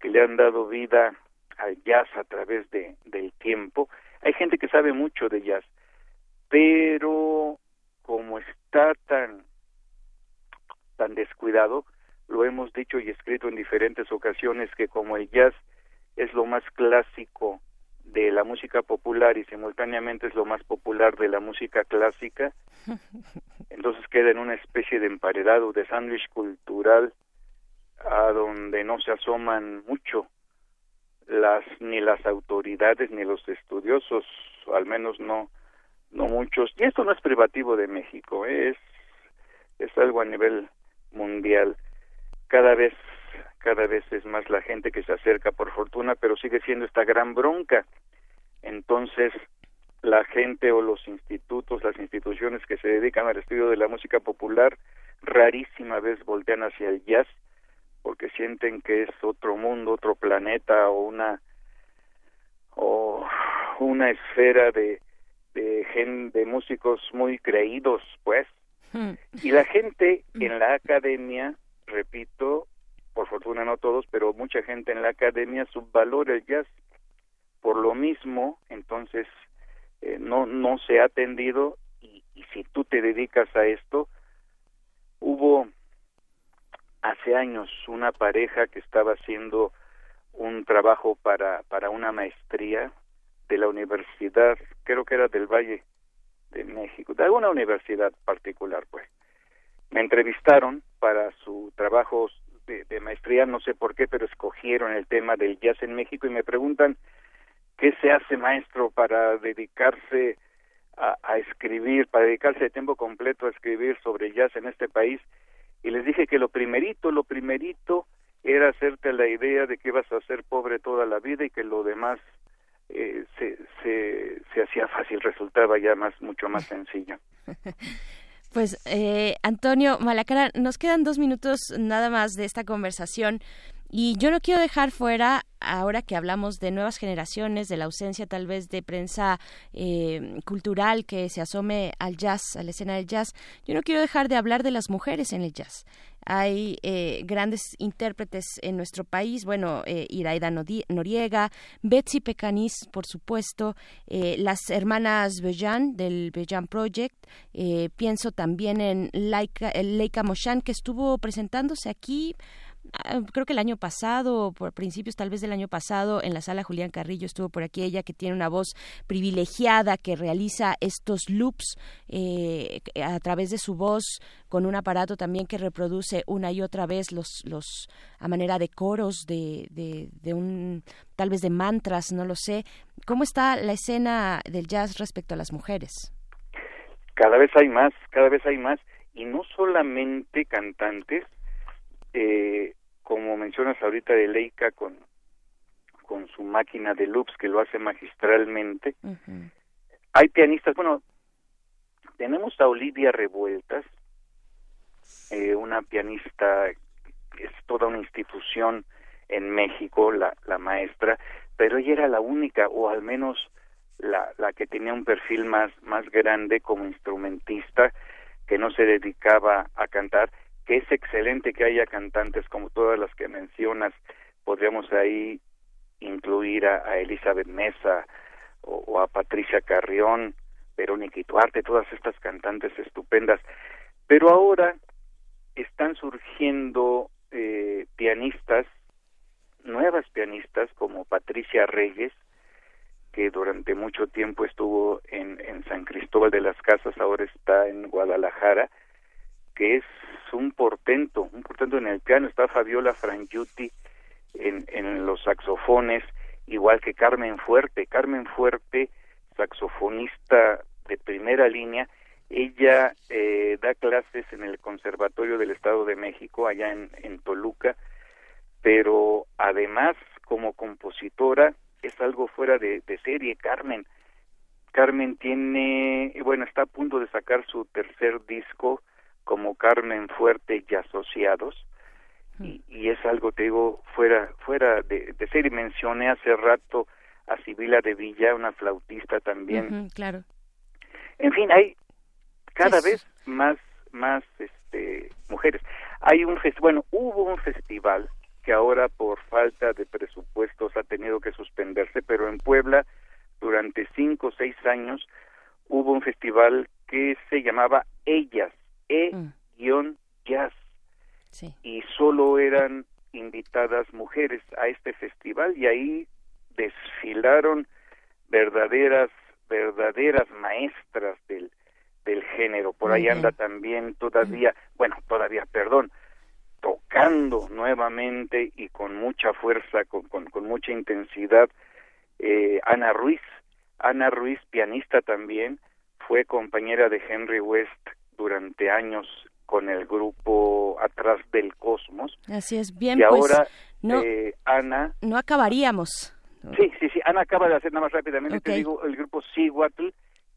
que le han dado vida al jazz a través de, del tiempo. Hay gente que sabe mucho de jazz, pero como está tan tan descuidado, lo hemos dicho y escrito en diferentes ocasiones que como el jazz es lo más clásico de la música popular y simultáneamente es lo más popular de la música clásica, entonces queda en una especie de emparedado, de sándwich cultural, a donde no se asoman mucho las ni las autoridades ni los estudiosos, al menos no no muchos, y esto no es privativo de México, es, es algo a nivel mundial. Cada vez, cada vez es más la gente que se acerca por fortuna, pero sigue siendo esta gran bronca. Entonces, la gente o los institutos, las instituciones que se dedican al estudio de la música popular, rarísima vez voltean hacia el jazz, porque sienten que es otro mundo, otro planeta o una o una esfera de de, gen, de músicos muy creídos, pues. Hmm. Y la gente en la academia, repito, por fortuna no todos, pero mucha gente en la academia subvalora el jazz. Por lo mismo, entonces, eh, no, no se ha atendido y, y si tú te dedicas a esto, hubo hace años una pareja que estaba haciendo un trabajo para, para una maestría de la universidad, creo que era del Valle de México, de alguna universidad particular, pues. Me entrevistaron para su trabajo de, maestría, no sé por qué, pero escogieron el tema del jazz en México y me preguntan qué se hace maestro para dedicarse a, a, escribir, para dedicarse de tiempo completo a escribir sobre jazz en este país. Y les dije que lo primerito, lo primerito era hacerte la idea de que vas a ser pobre toda la vida y que lo demás eh, se, se, se hacía fácil, resultaba ya más mucho más sencillo. Pues eh, Antonio Malacara, nos quedan dos minutos nada más de esta conversación. Y yo no quiero dejar fuera, ahora que hablamos de nuevas generaciones, de la ausencia tal vez de prensa eh, cultural que se asome al jazz, a la escena del jazz, yo no quiero dejar de hablar de las mujeres en el jazz. Hay eh, grandes intérpretes en nuestro país, bueno, eh, Iraida Noriega, Betsy Pecanis, por supuesto, eh, las hermanas Bejan del Bejan Project, pienso también en Laika, Leica Moshan, que estuvo presentándose aquí creo que el año pasado, por principios tal vez del año pasado, en la sala Julián Carrillo estuvo por aquí ella que tiene una voz privilegiada, que realiza estos loops eh, a través de su voz con un aparato también que reproduce una y otra vez los, los a manera de coros, de, de, un, tal vez de mantras, no lo sé. ¿Cómo está la escena del jazz respecto a las mujeres? Cada vez hay más, cada vez hay más, y no solamente cantantes, eh, como mencionas ahorita de Leica con, con su máquina de loops que lo hace magistralmente. Hay pianistas, bueno, tenemos a Olivia Revueltas, eh, una pianista, es toda una institución en México, la, la maestra, pero ella era la única, o al menos la, la que tenía un perfil más, más grande como instrumentista, que no se dedicaba a cantar, que es excelente que haya cantantes como todas las que mencionas, podríamos ahí incluir a, Elizabeth Mesa o, a Patricia Carrión, Verónica Ituarte, todas estas cantantes estupendas. Pero ahora están surgiendo eh, pianistas, nuevas pianistas como Patricia Reyes, que durante mucho tiempo estuvo en, en San Cristóbal de las Casas, ahora está en Guadalajara, que es un portento, un portento en el piano, está Fabiola Frangiuti en, en los saxofones, igual que Carmen Fuerte, Carmen Fuerte, saxofonista de primera línea, ella eh, da clases en el Conservatorio del Estado de México, allá en, en Toluca, pero además como compositora es algo fuera de, de serie, Carmen. Carmen tiene, bueno, está a punto de sacar su tercer disco como Carmen Fuerte y Asociados, y, y es algo, te digo, fuera, fuera de, de serie. Mencioné hace rato a Sibila de Villa, una flautista también. claro. En fin, hay cada vez más, más este, mujeres. Hay un bueno, hubo un festival que ahora por falta de presupuestos ha tenido que suspenderse, pero en Puebla durante cinco o seis años hubo un festival que se llamaba Ellas, E-Jazz, sí. y solo eran invitadas mujeres a este festival y ahí desfilaron verdaderas verdaderas maestras del del género por ahí anda también todavía bueno todavía perdón tocando nuevamente y con mucha fuerza, con, con, mucha intensidad, eh, Ana Ruiz. Ana Ruiz, pianista también, fue compañera de Henry West durante años con el grupo Atrás del Cosmos. Así es, bien, y pues, ahora no, eh, Ana... No acabaríamos. Sí, sí, sí, Ana acaba de hacer nada más rápidamente, te digo, el grupo Seaguatl,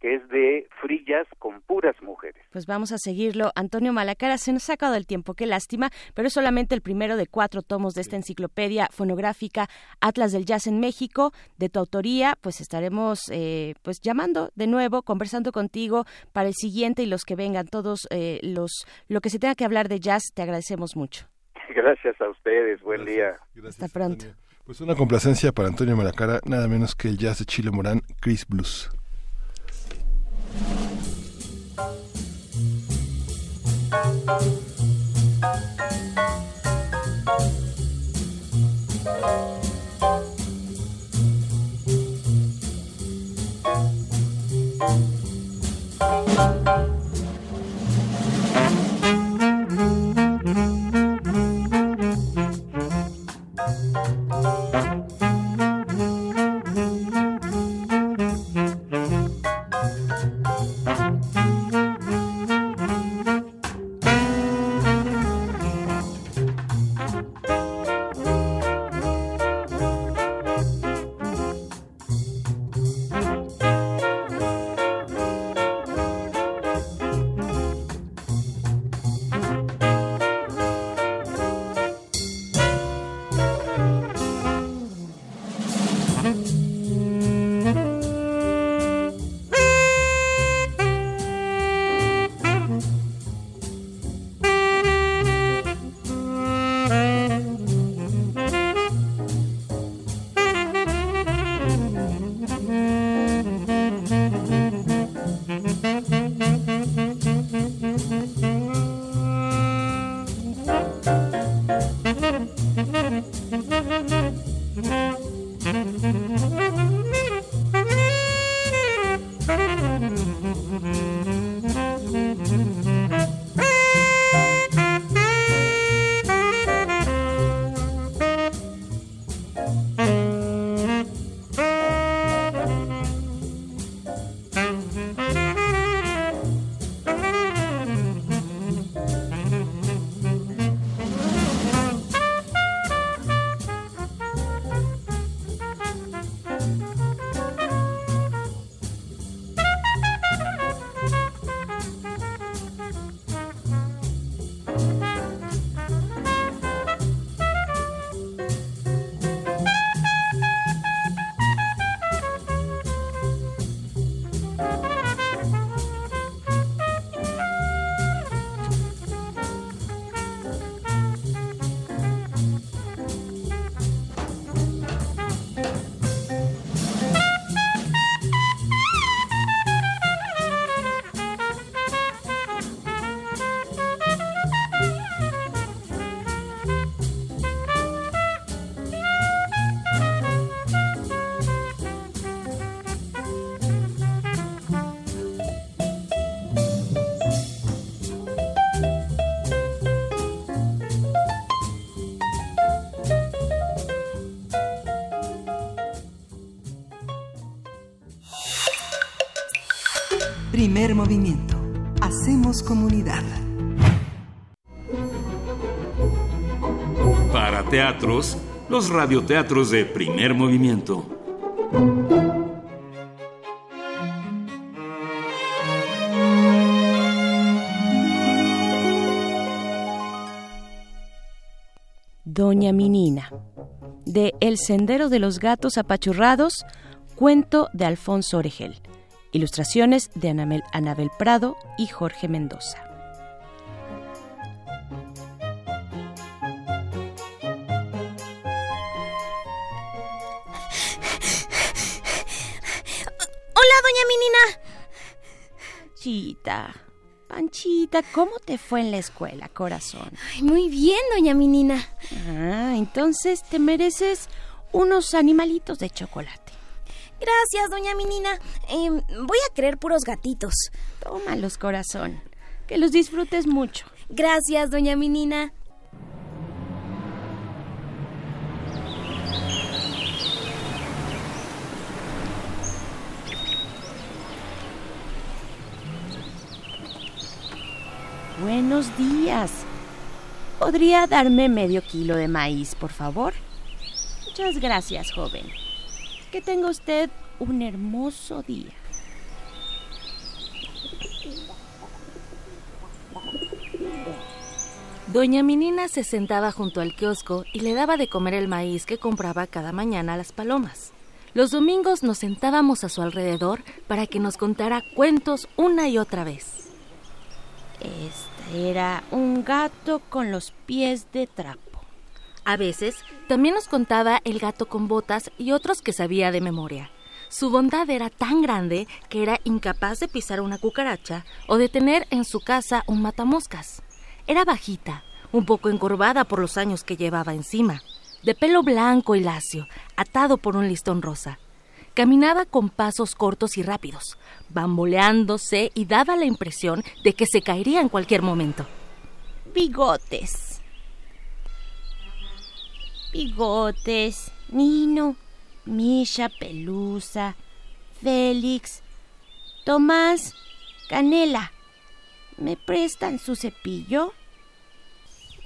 que es de frillas con puras mujeres. Pues vamos a seguirlo. Antonio Malacara, se nos ha sacado el tiempo, qué lástima, pero es solamente el primero de cuatro tomos de esta enciclopedia fonográfica Atlas del Jazz en México, de tu autoría, pues estaremos eh, pues llamando de nuevo, conversando contigo para el siguiente y los que vengan, todos eh, los lo que se tenga que hablar de jazz, te agradecemos mucho. Gracias a ustedes, buen día. Hasta pronto. Pues una complacencia para Antonio Malacara, nada menos que el jazz de Chile Morán, Chris Blues. Los radioteatros de primer movimiento. Doña Minina, de El Sendero de los Gatos Apachurrados, cuento de Alfonso Oregel. Ilustraciones de Anabel, Prado y Jorge Mendoza. Chita, Panchita, ¿cómo te fue en la escuela, corazón? muy bien, doña Minina. Ah, entonces te mereces unos animalitos de chocolate. Gracias, doña Minina. Em, voy a querer puros gatitos. Tómalos, corazón. Que los disfrutes mucho. Gracias, doña Minina. Buenos días. ¿Podría darme medio kilo de maíz, por favor? Muchas gracias, joven. Que tenga usted un hermoso día. Doña Minina se sentaba junto al kiosco y le daba de comer el maíz que compraba cada mañana a las palomas. Los domingos nos sentábamos a su alrededor para que nos contara cuentos una y otra vez. Este era un gato con los pies de trapo. A veces también nos contaba el gato con botas y otros que sabía de memoria. Su bondad era tan grande que era incapaz de pisar una cucaracha o de tener en su casa un matamoscas. Era bajita, un poco encorvada por los años que llevaba encima, de pelo blanco y lacio, atado por un listón rosa. Caminaba con pasos cortos y rápidos, bamboleándose y daba la impresión de que se caería en cualquier momento. Bigotes, Bigotes, Nino, Misha, Pelusa, Félix, Tomás, Canela. ¿Me prestan su cepillo?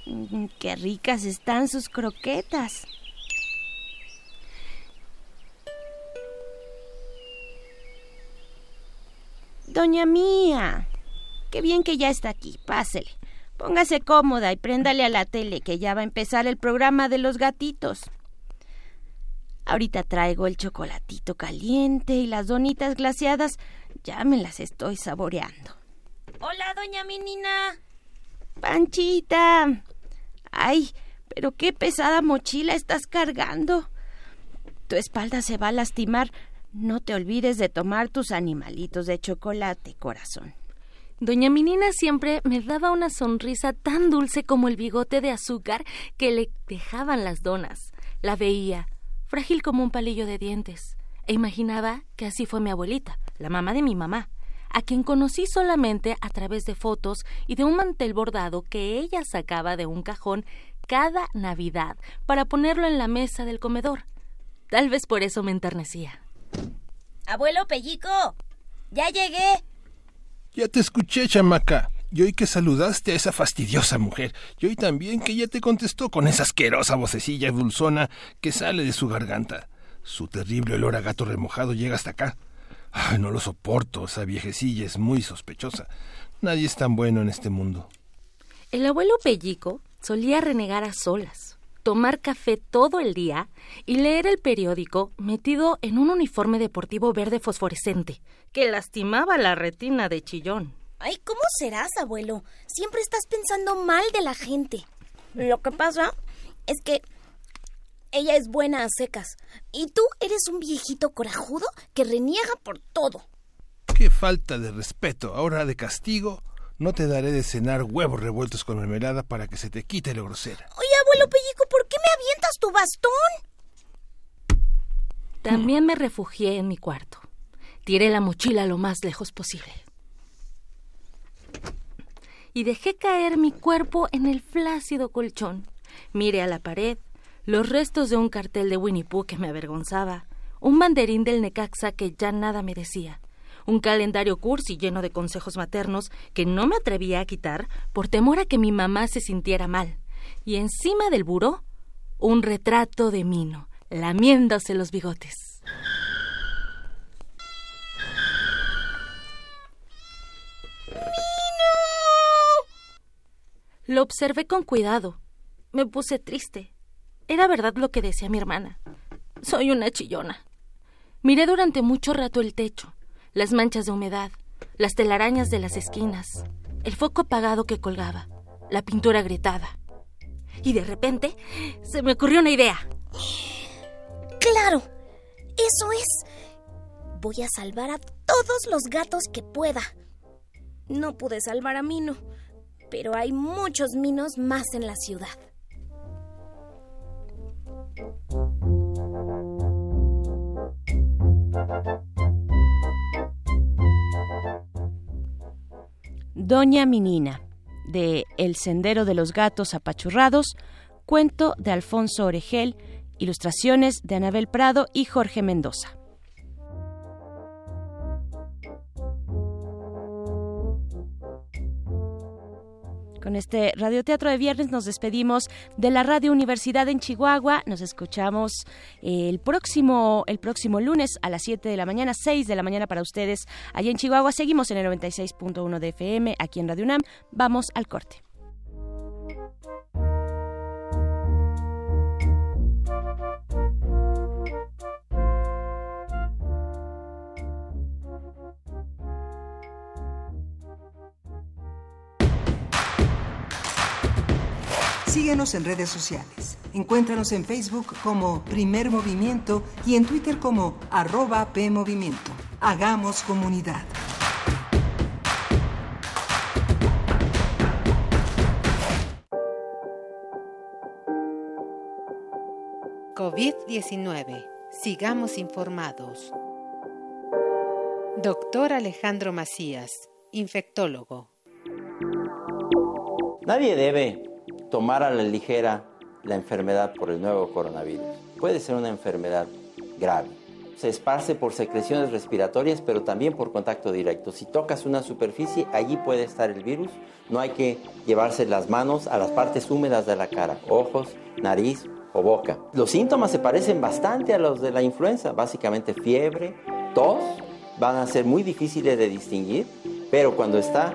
Mm, qué ricas están sus croquetas. Doña Mía, qué bien que ya está aquí. Pásele. Póngase cómoda y préndale a la tele que ya va a empezar el programa de los gatitos. Ahorita traigo el chocolatito caliente y las donitas glaciadas. Ya me las estoy saboreando. Hola, doña Minina. Panchita. Ay, pero qué pesada mochila estás cargando. Tu espalda se va a lastimar. No te olvides de tomar tus animalitos de chocolate, corazón. Doña Minina siempre me daba una sonrisa tan dulce como el bigote de azúcar que le dejaban las donas. La veía, frágil como un palillo de dientes, e imaginaba que así fue mi abuelita, la mamá de mi mamá, a quien conocí solamente a través de fotos y de un mantel bordado que ella sacaba de un cajón cada Navidad para ponerlo en la mesa del comedor. Tal vez por eso me enternecía. Abuelo Pellico, ya llegué. Ya te escuché, chamaca. Y hoy que saludaste a esa fastidiosa mujer. Y hoy también que ella te contestó con esa asquerosa vocecilla dulzona que sale de su garganta. Su terrible olor a gato remojado llega hasta acá. Ay, no lo soporto. Esa viejecilla es muy sospechosa. Nadie es tan bueno en este mundo. El abuelo Pellico solía renegar a solas, tomar café todo el día y leer el periódico metido en un uniforme deportivo verde fosforescente que lastimaba la retina de chillón. Ay, ¿cómo serás, abuelo? Siempre estás pensando mal de la gente. Lo que pasa es que ella es buena a secas y tú eres un viejito corajudo que reniega por todo. Qué falta de respeto. Ahora de castigo no te daré de cenar huevos revueltos con mermelada para que se te quite lo grosera. Oye, abuelo Pellico, ¿por qué me avientas tu bastón? También me refugié en mi cuarto. Tiré la mochila lo más lejos posible. Y dejé caer mi cuerpo en el flácido colchón. Miré a la pared, los restos de un cartel de Winnie Pooh que me avergonzaba, un banderín del Necaxa que ya nada me decía, un calendario cursi lleno de consejos maternos que no me atrevía a quitar por temor a que mi mamá se sintiera mal, y encima del buró un retrato de Mino, lamiéndose los bigotes. Lo observé con cuidado. Me puse triste. Era verdad lo que decía mi hermana. Soy una chillona. Miré durante mucho rato el techo, las manchas de humedad, las telarañas de las esquinas, el foco apagado que colgaba, la pintura agrietada. Y de repente se me ocurrió una idea. Claro, eso es. Voy a salvar a todos los gatos que pueda. No pude salvar a Mino, pero hay muchos minos más en la ciudad. Doña Minina, de El Sendero de los Gatos Apachurrados, cuento de Alfonso Oregel, ilustraciones de Anabel Prado y Jorge Mendoza. Con este radioteatro de viernes nos despedimos de la Radio Universidad en Chihuahua. Nos escuchamos el próximo, el próximo lunes a las 7 de la mañana, 6 de la mañana para ustedes allá en Chihuahua. Seguimos en el 96.1 de FM aquí en Radio UNAM. Vamos al corte. Síguenos en redes sociales. Encuéntranos en Facebook como Primer Movimiento y en Twitter como arroba PMovimiento. Hagamos comunidad. COVID-19. Sigamos informados. Doctor Alejandro Macías, infectólogo. Nadie debe tomar a la ligera la enfermedad por el nuevo coronavirus. Puede ser una enfermedad grave. Se esparce por secreciones respiratorias, pero también por contacto directo. Si tocas una superficie, allí puede estar el virus. No hay que llevarse las manos a las partes húmedas de la cara, ojos, nariz o boca. Los síntomas se parecen bastante a los de la influenza, básicamente fiebre, tos, van a ser muy difíciles de distinguir, pero cuando está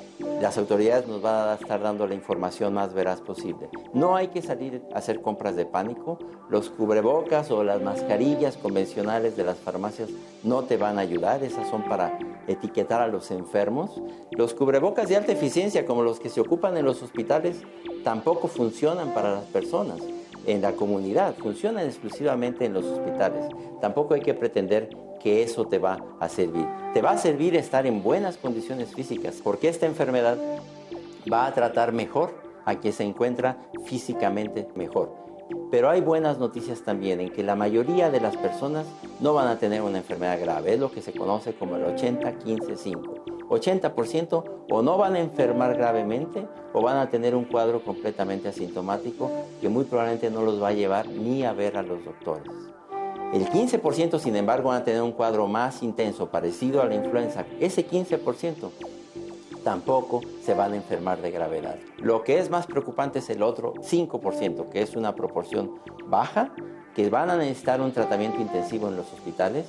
Las autoridades nos van a estar dando la información más veraz posible. No hay que salir a hacer compras de pánico. Los cubrebocas o las mascarillas convencionales de las farmacias no te van a ayudar. Esas son para etiquetar a los enfermos. Los cubrebocas de alta eficiencia, como los que se ocupan en los hospitales, tampoco funcionan para las personas en la comunidad, funcionan exclusivamente en los hospitales. Tampoco hay que pretender que eso te va a servir. Te va a servir estar en buenas condiciones físicas, porque esta enfermedad va a tratar mejor a quien se encuentra físicamente mejor. Pero hay buenas noticias también en que la mayoría de las personas no van a tener una enfermedad grave, es lo que se conoce como el 80-15-5. 80% o no van a enfermar gravemente o van a tener un cuadro completamente asintomático que muy probablemente no los va a llevar ni a ver a los doctores. El 15% sin embargo van a tener un cuadro más intenso parecido a la influenza. Ese 15% tampoco se van a enfermar de gravedad. Lo que es más preocupante es el otro 5%, que es una proporción baja, que van a necesitar un tratamiento intensivo en los hospitales.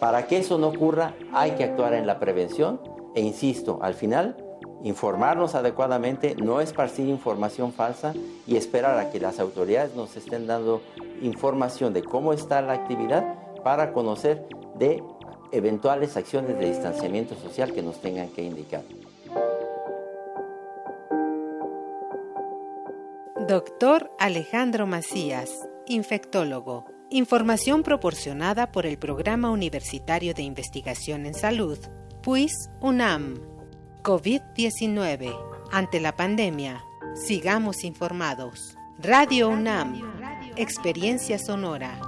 Para que eso no ocurra hay que actuar en la prevención e insisto, al final, informarnos adecuadamente, no esparcir información falsa y esperar a que las autoridades nos estén dando información de cómo está la actividad para conocer de eventuales acciones de distanciamiento social que nos tengan que indicar. Doctor Alejandro Macías, infectólogo. Información proporcionada por el Programa Universitario de Investigación en Salud PUIS UNAM. COVID-19. Ante la pandemia, sigamos informados. Radio UNAM. Experiencia sonora.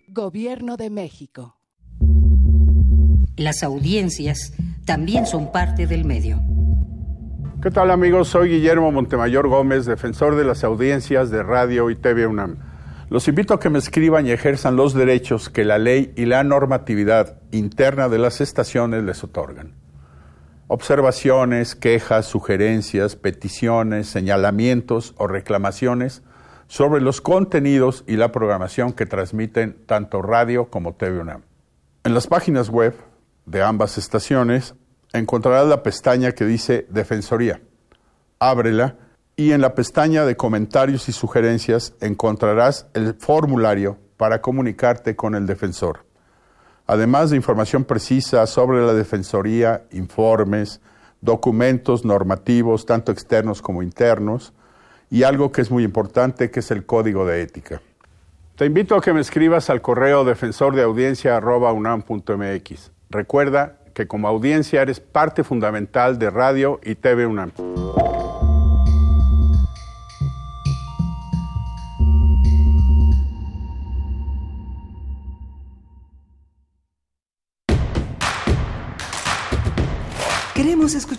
Gobierno de México. Las audiencias también son parte del medio. ¿Qué tal amigos? Soy Guillermo Montemayor Gómez, defensor de las audiencias de Radio y TV UNAM. Los invito a que me escriban y ejerzan los derechos que la ley y la normatividad interna de las estaciones les otorgan. Observaciones, quejas, sugerencias, peticiones, señalamientos o reclamaciones sobre los contenidos y la programación que transmiten tanto radio como TV UNAM. En las páginas web de ambas estaciones encontrarás la pestaña que dice Defensoría. Ábrela y en la pestaña de comentarios y sugerencias encontrarás el formulario para comunicarte con el defensor. Además de información precisa sobre la Defensoría, informes, documentos normativos, tanto externos como internos, y algo que es muy importante, que es el código de ética. Te invito a que me escribas al correo defensordeaudiencia.unam.mx. Recuerda que como audiencia eres parte fundamental de Radio y TV UNAM.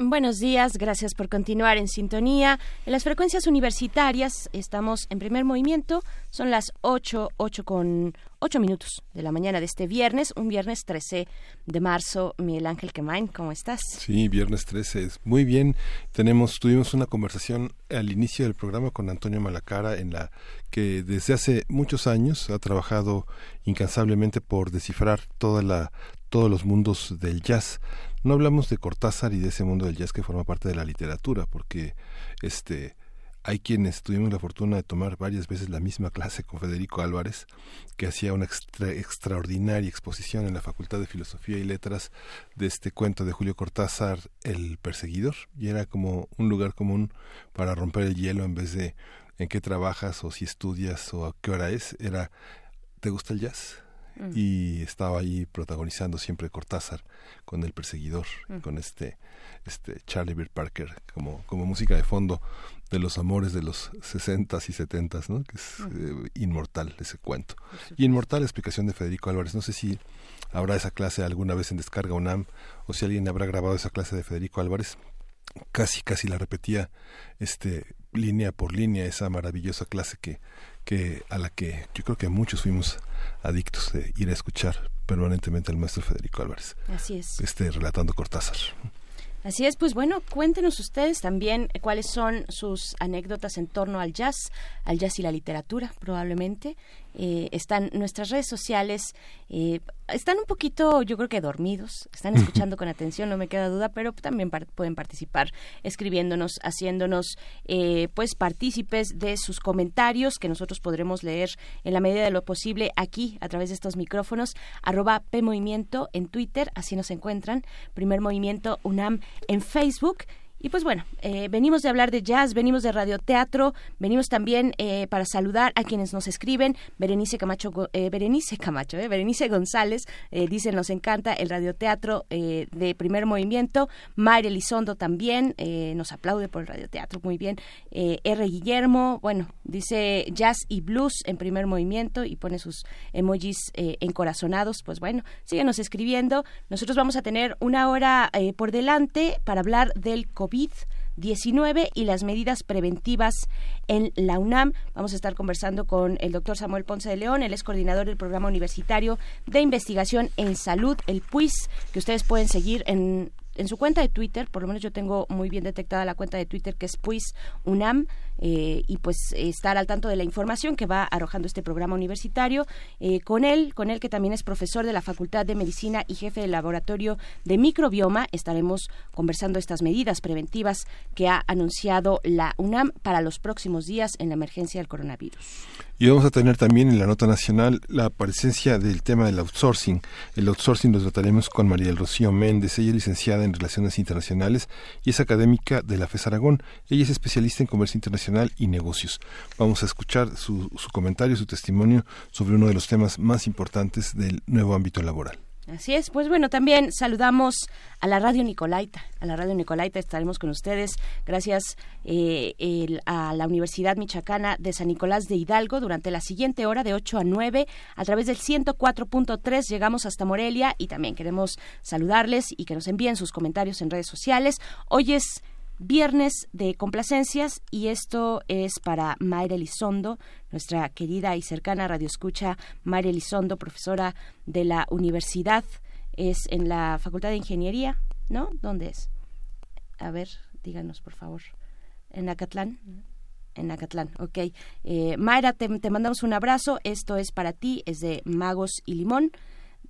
Buenos días, gracias por continuar en sintonía. En las frecuencias universitarias estamos en primer movimiento, son las 8, 8 con 8 minutos de la mañana de este viernes, un viernes 13 de marzo. Miguel Ángel Quemain, ¿cómo estás? Sí, viernes 13, muy bien. Tenemos, tuvimos una conversación al inicio del programa con Antonio Malacara en la que desde hace muchos años ha trabajado incansablemente por descifrar toda la, todos los mundos del jazz no hablamos de Cortázar y de ese mundo del jazz que forma parte de la literatura, porque este hay quienes tuvimos la fortuna de tomar varias veces la misma clase con Federico Álvarez, que hacía una extraordinaria exposición en la Facultad de Filosofía y Letras de este cuento de Julio Cortázar, El Perseguidor, y era como un lugar común para romper el hielo en vez de en qué trabajas o si estudias o a qué hora es, era ¿te gusta el jazz? Mm. Y estaba ahí protagonizando siempre Cortázar con El Perseguidor, mm. con este este Charlie Bird Parker como, como música de fondo de los amores de los 60s y 70s, ¿no? que es eh, inmortal ese cuento. Y inmortal explicación de Federico Álvarez. No sé si habrá esa clase alguna vez en Descarga UNAM o si alguien habrá grabado esa clase de Federico Álvarez. Casi, casi la repetía este línea por línea esa maravillosa clase que, que a la que yo creo que muchos fuimos adictos de ir a escuchar permanentemente al maestro Federico Álvarez. Así es. Este relatando Cortázar. Así es, pues bueno, cuéntenos ustedes también eh, cuáles son sus anécdotas en torno al jazz, al jazz y la literatura, probablemente. Eh, están nuestras redes sociales, eh, están un poquito, yo creo que dormidos, están escuchando con atención, no me queda duda, pero también pueden participar escribiéndonos, haciéndonos eh, pues partícipes de sus comentarios que nosotros podremos leer en la medida de lo posible aquí a través de estos micrófonos, arroba PMovimiento en Twitter, así nos encuentran, Primer Movimiento UNAM en Facebook y pues bueno, eh, venimos de hablar de jazz, venimos de radioteatro, venimos también eh, para saludar a quienes nos escriben. Berenice Camacho, eh, Berenice Camacho, Berenice González dice nos encanta el radioteatro de primer movimiento. Mayre Elizondo también nos aplaude por el radioteatro, muy bien. R. Guillermo, bueno, dice jazz y blues en primer movimiento y pone sus emojis encorazonados. Pues bueno, síguenos escribiendo. Nosotros vamos a tener una hora por delante para hablar del COVID-19 y las medidas preventivas en la UNAM. Vamos a estar conversando con el doctor Samuel Ponce de León, él es coordinador del Programa Universitario de Investigación en Salud, el PUIS, que ustedes pueden seguir en en su cuenta de Twitter, por lo menos yo tengo muy bien detectada la cuenta de Twitter que es PUIS UNAM, eh, y pues estar al tanto de la información que va arrojando este programa universitario eh, con él, con él que también es profesor de la Facultad de Medicina y jefe del laboratorio de microbioma, estaremos conversando estas medidas preventivas que ha anunciado la UNAM para los próximos días en la emergencia del coronavirus. Y vamos a tener también en la nota nacional la presencia del tema del outsourcing. El outsourcing lo trataremos con María del Rocío Méndez. Ella es licenciada en Relaciones Internacionales y es académica de la FES Aragón. Ella es especialista en comercio internacional y negocios. Vamos a escuchar su, su comentario, su testimonio sobre uno de los temas más importantes del nuevo ámbito laboral. Así es, pues bueno, también saludamos a la Radio Nicolaita. A la Radio Nicolaita estaremos con ustedes gracias eh, a la Universidad Michoacana de San Nicolás de Hidalgo durante la siguiente hora de 8 a 9 a través del 104.3 llegamos hasta Morelia y también queremos saludarles y que nos envíen sus comentarios en redes sociales. Hoy es viernes de complacencias y esto es para Mayra Elizondo, nuestra querida y cercana radioescucha Mayra Elizondo, profesora de la universidad, es en la Facultad de Ingeniería, ¿no? ¿Dónde es? A ver, díganos por favor. ¿En Acatlán? En Acatlán, ok. Eh, Mayra, te, te mandamos un abrazo. Esto es para ti, es de Magos y Limón.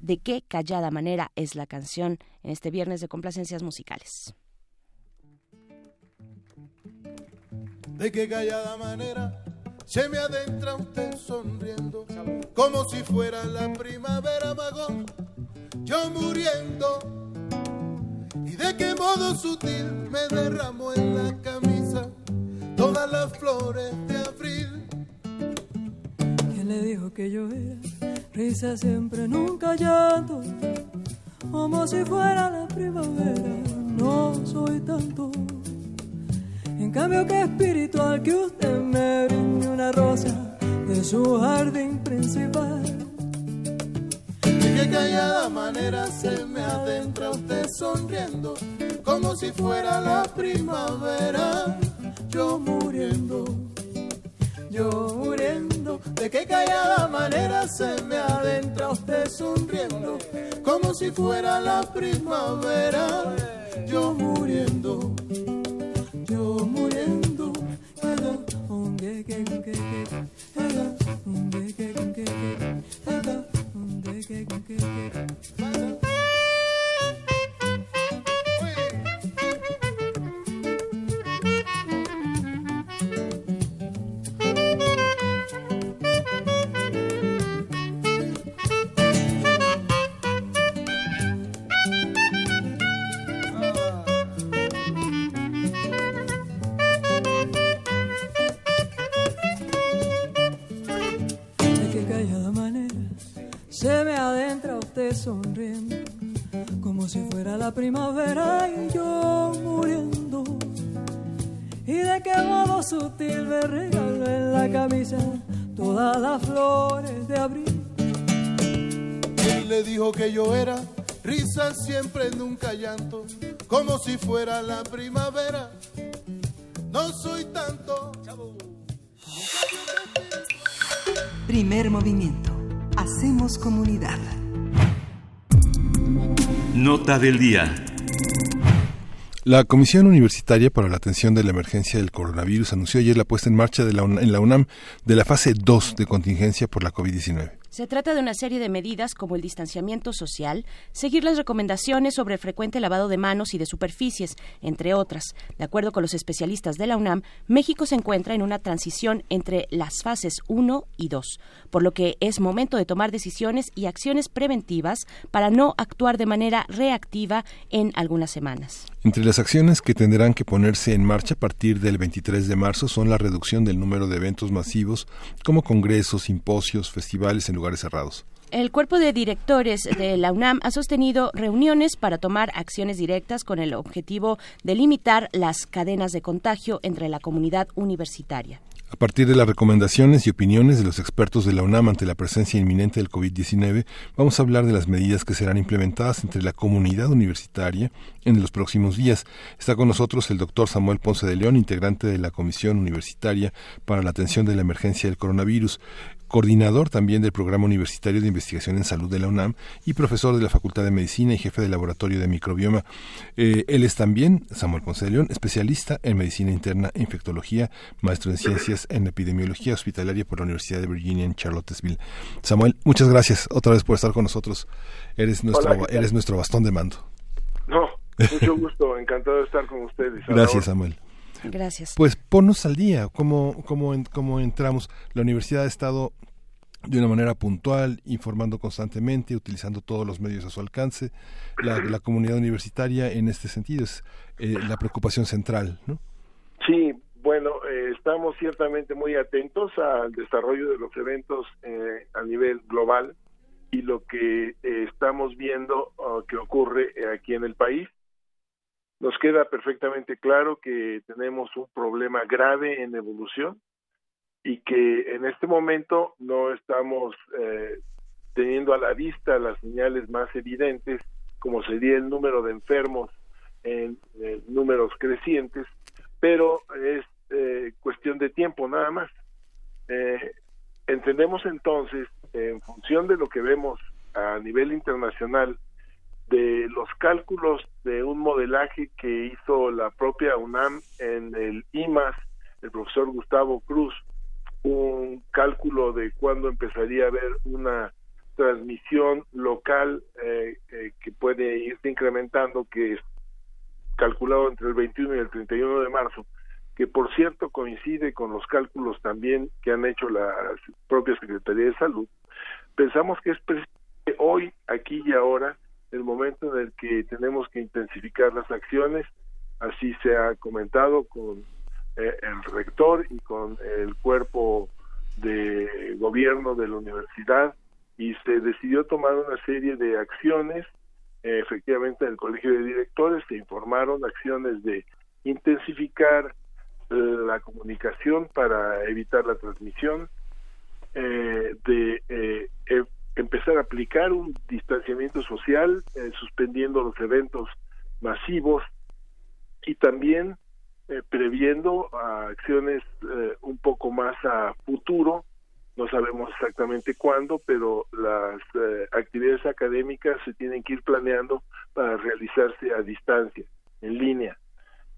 ¿De qué callada manera es la canción en este viernes de complacencias musicales? De qué callada manera se me adentra usted sonriendo, como si fuera la primavera mago, yo muriendo. Y de qué modo sutil me derramó en la camisa todas las flores de abril. ¿Quién le dijo que yo era risa siempre, nunca llanto? Como si fuera la primavera, no soy tanto. En cambio que espiritual que usted me brinde una rosa de su jardín principal. De qué callada manera se me adentra usted sonriendo, como si fuera la primavera, yo muriendo, yo muriendo. De qué callada manera se me adentra usted sonriendo, como si fuera la primavera, yo muriendo yo muriendo. Primavera y yo muriendo. Y de qué modo sutil me regaló en la camisa todas las flores de abril. Él le dijo que yo era risa siempre, nunca llanto, como si fuera la primavera. No soy tanto. Primer movimiento. Hacemos comunidad. Nota del día. La Comisión Universitaria para la Atención de la Emergencia del Coronavirus anunció ayer la puesta en marcha de la en la UNAM de la fase 2 de contingencia por la COVID-19. Se trata de una serie de medidas como el distanciamiento social, seguir las recomendaciones sobre el frecuente lavado de manos y de superficies, entre otras. De acuerdo con los especialistas de la UNAM, México se encuentra en una transición entre las fases 1 y 2, por lo que es momento de tomar decisiones y acciones preventivas para no actuar de manera reactiva en algunas semanas. Entre las acciones que tendrán que ponerse en marcha a partir del 23 de marzo son la reducción del número de eventos masivos como congresos, simposios, festivales en lugares cerrados. El cuerpo de directores de la UNAM ha sostenido reuniones para tomar acciones directas con el objetivo de limitar las cadenas de contagio entre la comunidad universitaria. A partir de las recomendaciones y opiniones de los expertos de la UNAM ante la presencia inminente del COVID-19, vamos a hablar de las medidas que serán implementadas entre la comunidad universitaria en los próximos días. Está con nosotros el doctor Samuel Ponce de León, integrante de la Comisión Universitaria para la Atención de la Emergencia del Coronavirus coordinador también del Programa Universitario de Investigación en Salud de la UNAM y profesor de la Facultad de Medicina y jefe del Laboratorio de Microbioma. Eh, él es también, Samuel Ponce de León, especialista en Medicina Interna e Infectología, maestro en Ciencias en Epidemiología Hospitalaria por la Universidad de Virginia en Charlottesville. Samuel, muchas gracias otra vez por estar con nosotros. Eres nuestro, eres nuestro bastón de mando. No, mucho gusto, encantado de estar con ustedes. Gracias, Samuel. Gracias. Pues ponnos al día, ¿cómo, cómo, cómo entramos? La universidad ha estado de una manera puntual, informando constantemente, utilizando todos los medios a su alcance. La, la comunidad universitaria en este sentido es eh, la preocupación central, ¿no? Sí, bueno, eh, estamos ciertamente muy atentos al desarrollo de los eventos eh, a nivel global y lo que estamos viendo uh, que ocurre aquí en el país nos queda perfectamente claro que tenemos un problema grave en evolución y que en este momento no estamos eh, teniendo a la vista las señales más evidentes, como sería el número de enfermos en, números crecientes, pero es eh, cuestión de tiempo nada más. Eh, entendemos entonces, en función de lo que vemos a nivel internacional, de los cálculos de un modelaje que hizo la propia UNAM en el IMAS, el profesor Gustavo Cruz, un cálculo de cuándo empezaría a haber una transmisión local eh, eh, que puede irse incrementando, que es calculado entre el 21 y el 31 de marzo, que por cierto coincide con los cálculos también que han hecho la propia Secretaría de Salud, pensamos que es hoy, aquí y ahora, el momento en el que tenemos que intensificar las acciones, así se ha comentado con eh, el rector y con el cuerpo de gobierno de la universidad y se decidió tomar una serie de acciones, eh, efectivamente en el colegio de directores se informaron acciones de intensificar eh, la comunicación para evitar la transmisión, de empezar a aplicar un distanciamiento social, eh, suspendiendo los eventos masivos y también eh, previendo acciones eh, un poco más a futuro, no sabemos exactamente cuándo, pero las actividades académicas se tienen que ir planeando para realizarse a distancia, en línea.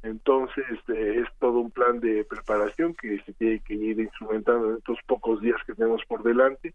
Entonces es todo un plan de preparación que se tiene que ir instrumentando en estos pocos días que tenemos por delante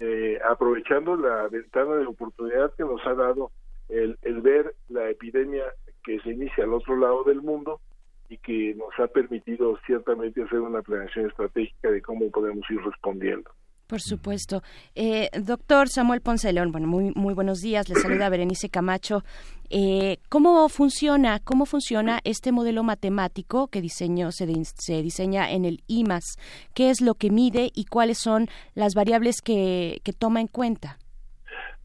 eh, aprovechando la ventana de oportunidad que nos ha dado el, el ver la epidemia que se inicia al otro lado del mundo y que nos ha permitido ciertamente hacer una planeación estratégica de cómo podemos ir respondiendo. Por supuesto. Eh, doctor Samuel Ponce León, bueno, muy, muy buenos días. Le saluda Berenice Camacho. Eh, ¿Cómo funciona, cómo funciona este modelo matemático que diseño, se, se, diseña en el IMAS? ¿Qué es lo que mide y cuáles son las variables que, que toma en cuenta?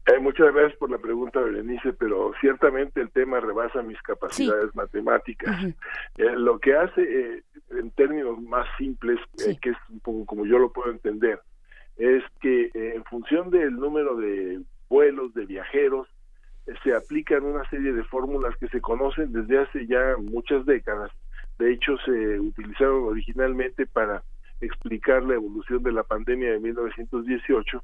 Eh, muchas gracias por la pregunta, Berenice, pero ciertamente el tema rebasa mis capacidades matemáticas. Eh, lo que hace, eh, en términos más simples, que es un poco como yo lo puedo entender, es que en función del número de vuelos, de viajeros, se aplican una serie de fórmulas que se conocen desde hace ya muchas décadas. De hecho, se utilizaron originalmente para explicar la evolución de la pandemia de 1918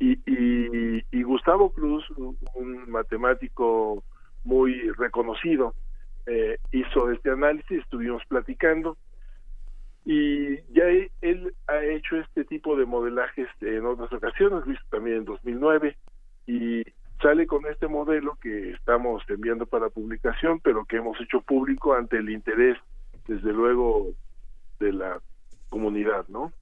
y, y, Gustavo Cruz, un matemático muy reconocido, eh, hizo este análisis, estuvimos platicando y ya él ha hecho este tipo de modelajes en otras ocasiones, visto también en 2009 y sale con este modelo que estamos enviando para publicación, pero que hemos hecho público ante el interés, desde luego, de la comunidad, ¿no?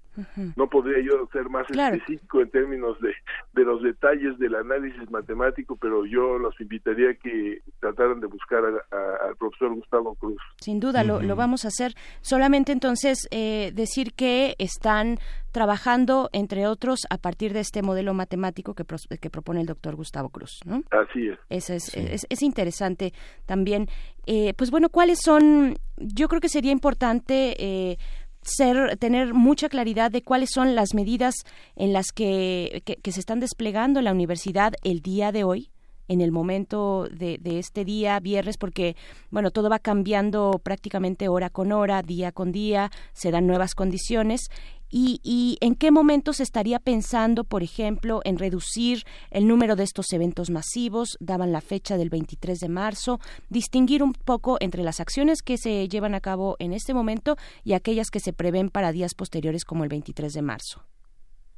No podría yo ser más específico en términos de, de los detalles del análisis matemático, pero yo los invitaría a que trataran de buscar al profesor Gustavo Cruz. Sin duda, lo, lo, vamos a hacer. Solamente entonces eh, decir que están trabajando, entre otros, a partir de este modelo matemático que, que propone el doctor Gustavo Cruz. ¿no? Así es. Es, es, es, interesante también. Eh, pues bueno, ¿cuáles son? Yo creo que sería importante... Eh, ser, tener mucha claridad de cuáles son las medidas en las que, que, se están desplegando la universidad el día de hoy en el momento de, de, este día, viernes, porque, bueno, todo va cambiando prácticamente hora con hora, día con día, se dan nuevas condiciones y, en qué momento se estaría pensando, por ejemplo, en reducir el número de estos eventos masivos, daban la fecha del 23 de marzo, distinguir un poco entre las acciones que se llevan a cabo en este momento y aquellas que se prevén para días posteriores como el 23 de marzo.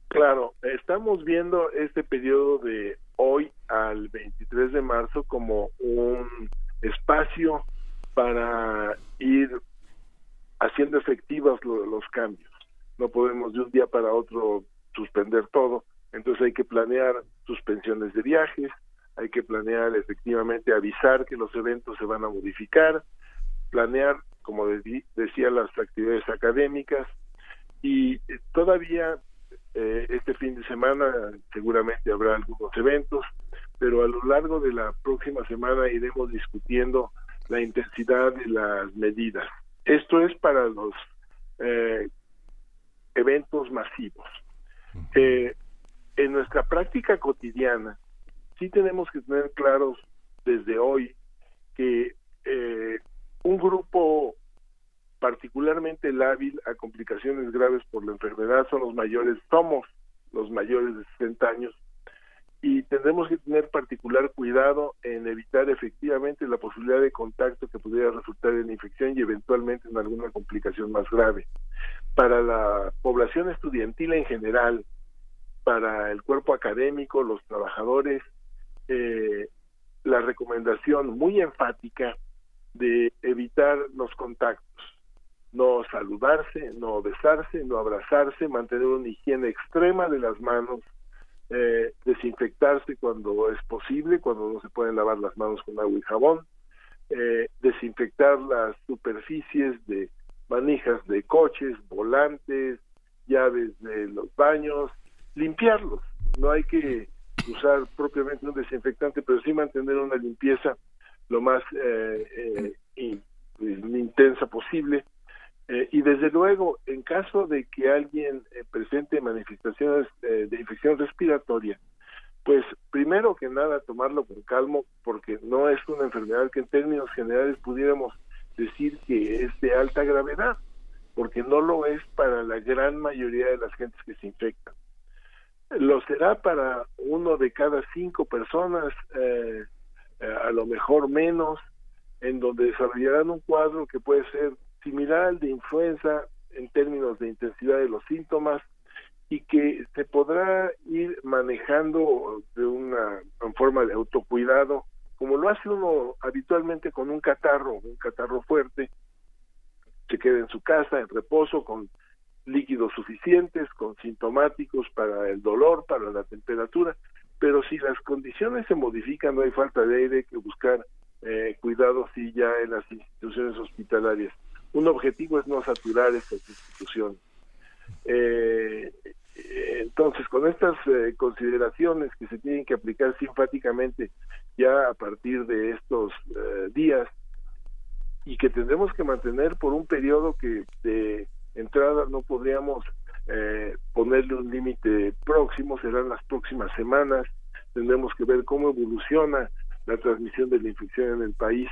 Claro, estamos viendo este periodo de hoy al 23 de marzo como un espacio para ir haciendo efectivos los cambios no podemos de un día para otro suspender todo, entonces hay que planear suspensiones de viajes, hay que planear efectivamente avisar que los eventos se van a modificar, planear, como decía, las actividades académicas y todavía eh, este fin de semana seguramente habrá algunos eventos, pero a lo largo de la próxima semana iremos discutiendo la intensidad de las medidas. Esto es para los eh, eventos masivos. Eh, en nuestra práctica cotidiana, sí tenemos que tener claros desde hoy que eh, un grupo particularmente lábil a complicaciones graves por la enfermedad son los mayores, somos los mayores de 60 años y tendremos que tener particular cuidado en evitar efectivamente la posibilidad de contacto que pudiera resultar en infección y eventualmente en alguna complicación más grave. Para la población estudiantil en general, para el cuerpo académico, los trabajadores, eh, la recomendación muy enfática de evitar los contactos, no saludarse, no besarse, no abrazarse, mantener una higiene extrema de las manos, eh, desinfectarse cuando es posible, cuando no se pueden lavar las manos con agua y jabón, eh, desinfectar las superficies de manijas de coches, volantes, llaves de los baños, limpiarlos. No hay que usar propiamente un desinfectante, pero sí mantener una limpieza lo más eh, eh, intensa posible. Eh, y desde luego, en caso de que alguien presente manifestaciones de infección respiratoria, pues primero que nada tomarlo con calmo, porque no es una enfermedad que en términos generales pudiéramos decir que es de alta gravedad, porque no lo es para la gran mayoría de las gentes que se infectan. Lo será para uno de cada cinco personas, eh, eh, a lo mejor menos, en donde desarrollarán un cuadro que puede ser similar de influenza en términos de intensidad de los síntomas y que se podrá ir manejando de una forma de autocuidado como lo hace uno habitualmente con un catarro, un catarro fuerte, se queda en su casa en reposo con líquidos suficientes, con sintomáticos para el dolor, para la temperatura, pero si las condiciones se modifican, no hay falta de aire, hay que buscar eh, cuidados y ya en las instituciones hospitalarias. Un objetivo es no saturar estas instituciones. Eh, entonces, con estas eh, consideraciones que se tienen que aplicar simpáticamente ya a partir de estos eh, días y que tendremos que mantener por un periodo que de entrada no podríamos eh, ponerle un límite próximo, serán las próximas semanas, tendremos que ver cómo evoluciona la transmisión de la infección en el país,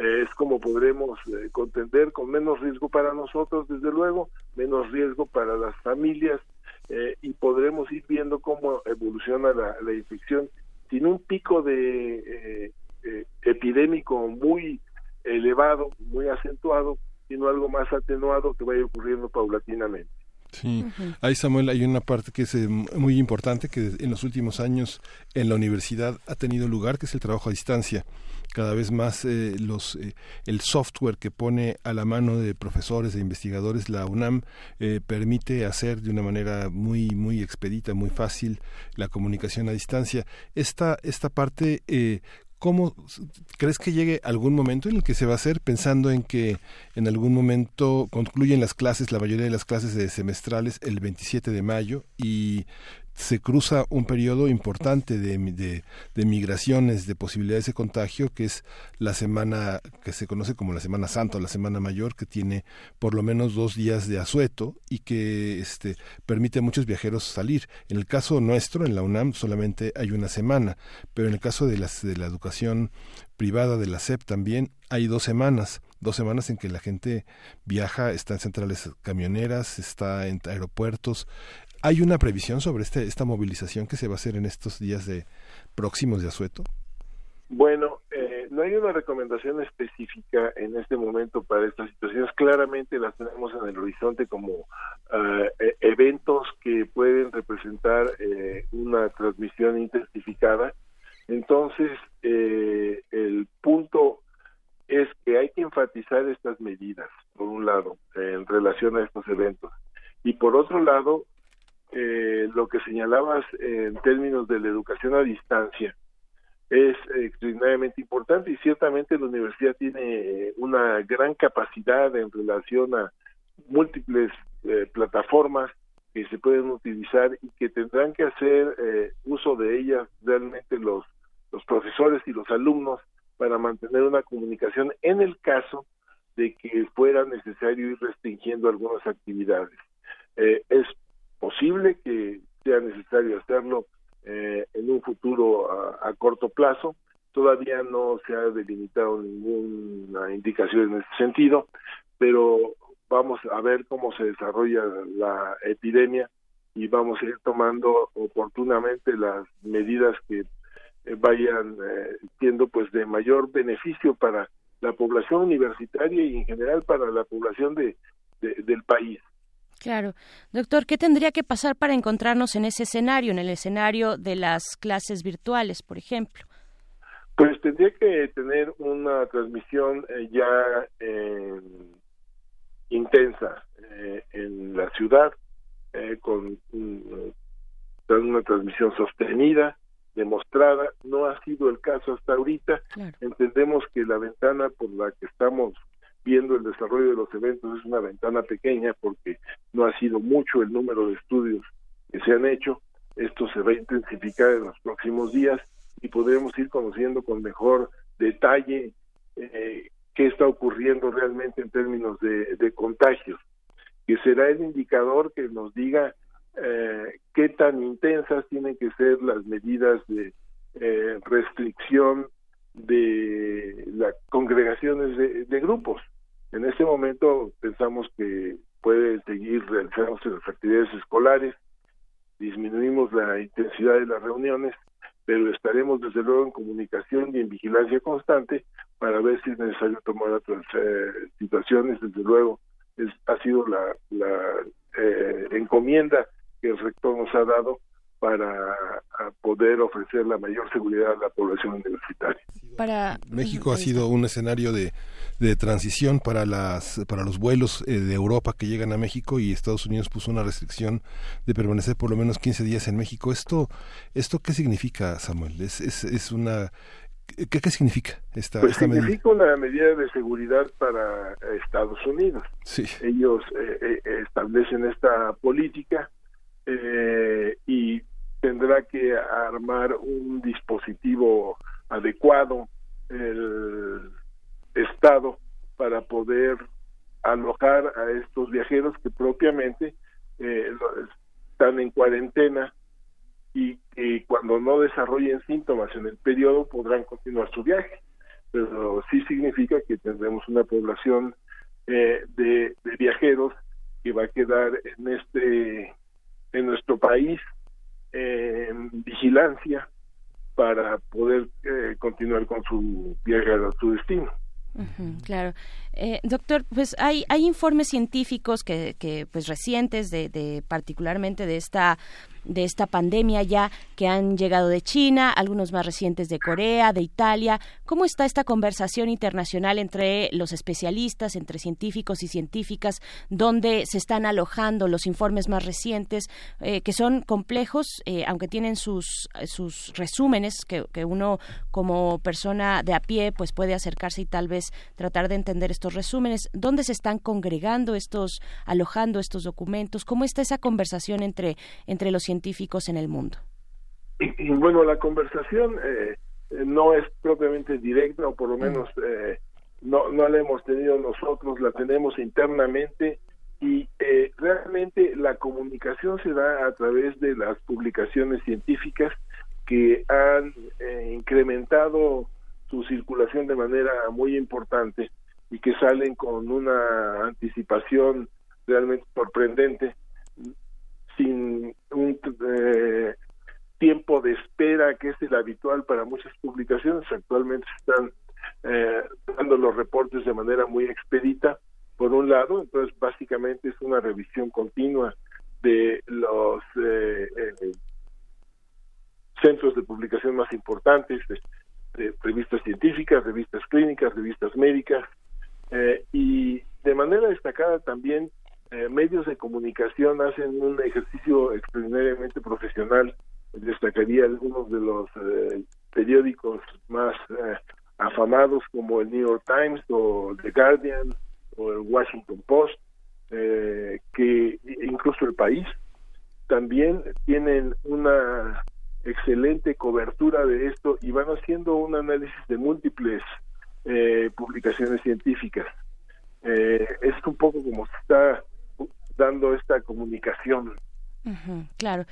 es como podremos contender con menos riesgo para nosotros, desde luego, menos riesgo para las familias, eh, y podremos ir viendo cómo evoluciona la, la infección sin un pico de eh, eh, epidémico muy elevado, muy acentuado, sino algo más atenuado que vaya ocurriendo paulatinamente. Sí, ahí Samuel, hay una parte que es muy importante que en los últimos años en la universidad ha tenido lugar, que es el trabajo a distancia. Cada vez más eh, los eh, el software que pone a la mano de profesores e investigadores la UNAM eh, permite hacer de una manera muy muy expedita muy fácil la comunicación a distancia. Esta esta parte ¿Cómo crees que llegue algún momento en el que se va a hacer pensando en que en algún momento concluyen las clases, la mayoría de las clases de semestrales el 27 de mayo y se cruza un periodo importante de, de, migraciones, de posibilidades de contagio, que es la semana que se conoce como la Semana Santa o la Semana Mayor, que tiene por lo menos dos días de asueto y que este, permite a muchos viajeros salir. En el caso nuestro, en la UNAM, solamente hay una semana, pero en el caso de, las, de la educación privada de la SEP también hay dos semanas dos semanas en que la gente viaja, está en centrales camioneras, está en aeropuertos, ¿Hay una previsión sobre este, esta movilización que se va a hacer en estos días de próximos de asueto? Bueno, eh, no hay una recomendación específica en este momento para estas situaciones. Claramente las tenemos en el horizonte como eh, e, eventos que pueden representar eh, una transmisión intensificada. Entonces, el punto es que hay que enfatizar estas medidas, por un lado, en relación a estos eventos. Y por otro lado, eh, lo que señalabas en términos de la educación a distancia es extraordinariamente importante y ciertamente la universidad tiene eh, una gran capacidad en relación a múltiples eh, plataformas que se pueden utilizar y que tendrán que hacer eh, uso de ellas realmente los, los profesores y los alumnos para mantener una comunicación en el caso de que fuera necesario ir restringiendo algunas actividades. Eh, es posible que sea necesario hacerlo eh, en un futuro a, corto plazo. Todavía no se ha delimitado ninguna indicación en ese sentido, pero vamos a ver cómo se desarrolla la epidemia y vamos a ir tomando oportunamente las medidas que eh, vayan eh, siendo pues de mayor beneficio para la población universitaria y en general para la población de del país. Claro. Doctor, ¿qué tendría que pasar para encontrarnos en ese escenario, en el escenario de las clases virtuales, por ejemplo? Pues tendría que tener una transmisión eh, ya intensa eh, en la ciudad, eh, con una transmisión sostenida, demostrada. No ha sido el caso hasta ahorita. Entendemos que la ventana por la que estamos viendo el desarrollo de los eventos es una ventana pequeña porque no ha sido mucho el número de estudios que se han hecho. Esto se va a intensificar en los próximos días y podremos ir conociendo con mejor detalle eh, qué está ocurriendo realmente en términos de, contagios, que será el indicador que nos diga eh, qué tan intensas tienen que ser las medidas de eh, restricción de las congregaciones de, grupos. En este momento pensamos que puede seguir realizándose las actividades escolares, disminuimos la intensidad de las reuniones, pero estaremos desde luego en comunicación y en vigilancia constante para ver si es necesario tomar otras eh, situaciones. Desde luego, es, ha sido la, la eh, encomienda que el rector nos ha dado para poder ofrecer la mayor seguridad a la población universitaria. Para México ha sido un escenario de, de transición para las para los vuelos eh, de Europa que llegan a México y Estados Unidos puso una restricción de permanecer por lo menos 15 días en México. Esto esto qué significa, Samuel? Es es, es una ¿Qué, ¿Qué, significa esta, pues esta significa una medida de seguridad para Estados Unidos. Sí. Ellos eh, eh, establecen esta política eh, y tendrá que armar un dispositivo adecuado el Estado para poder alojar a estos viajeros que propiamente eh, están en cuarentena y cuando no desarrollen síntomas en el periodo podrán continuar su viaje. Pero sí significa que tendremos una población eh, de, viajeros que va a quedar en este en nuestro país en vigilancia para poder eh, continuar con su viaje a su destino claro. Eh, doctor, pues hay, hay informes científicos que, que pues recientes de, de particularmente de esta de esta pandemia ya que han llegado de China, algunos más recientes de Corea, de Italia. ¿Cómo está esta conversación internacional entre los especialistas, entre científicos y científicas, donde se están alojando los informes más recientes, eh, que son complejos, eh, aunque tienen sus, sus resúmenes, que, que uno como persona de a pie pues puede acercarse y tal vez tratar de entender estos resúmenes? ¿Dónde se están congregando estos, alojando estos documentos? ¿Cómo está esa conversación entre, entre los científicos en el mundo? Bueno, la conversación eh, no es propiamente directa, o por lo menos eh, no, no la hemos tenido nosotros, la tenemos internamente y eh, realmente la comunicación se da a través de las publicaciones científicas que han incrementado su circulación de manera muy importante y que salen con una anticipación realmente sorprendente sin un eh, tiempo de espera que es el habitual para muchas publicaciones. Actualmente están eh, dando los reportes de manera muy expedita, por un lado, entonces básicamente es una revisión continua de los eh, centros de publicación más importantes, de, revistas científicas, revistas clínicas, revistas médicas, y de manera destacada también eh, medios de comunicación hacen un ejercicio extraordinariamente profesional. Destacaría algunos de los eh, periódicos más eh, afamados como el New York Times o The Guardian o el Washington Post, que incluso el país también tienen una excelente cobertura de esto y van haciendo un análisis de múltiples publicaciones científicas. es un poco como se está dando esta comunicación. claro.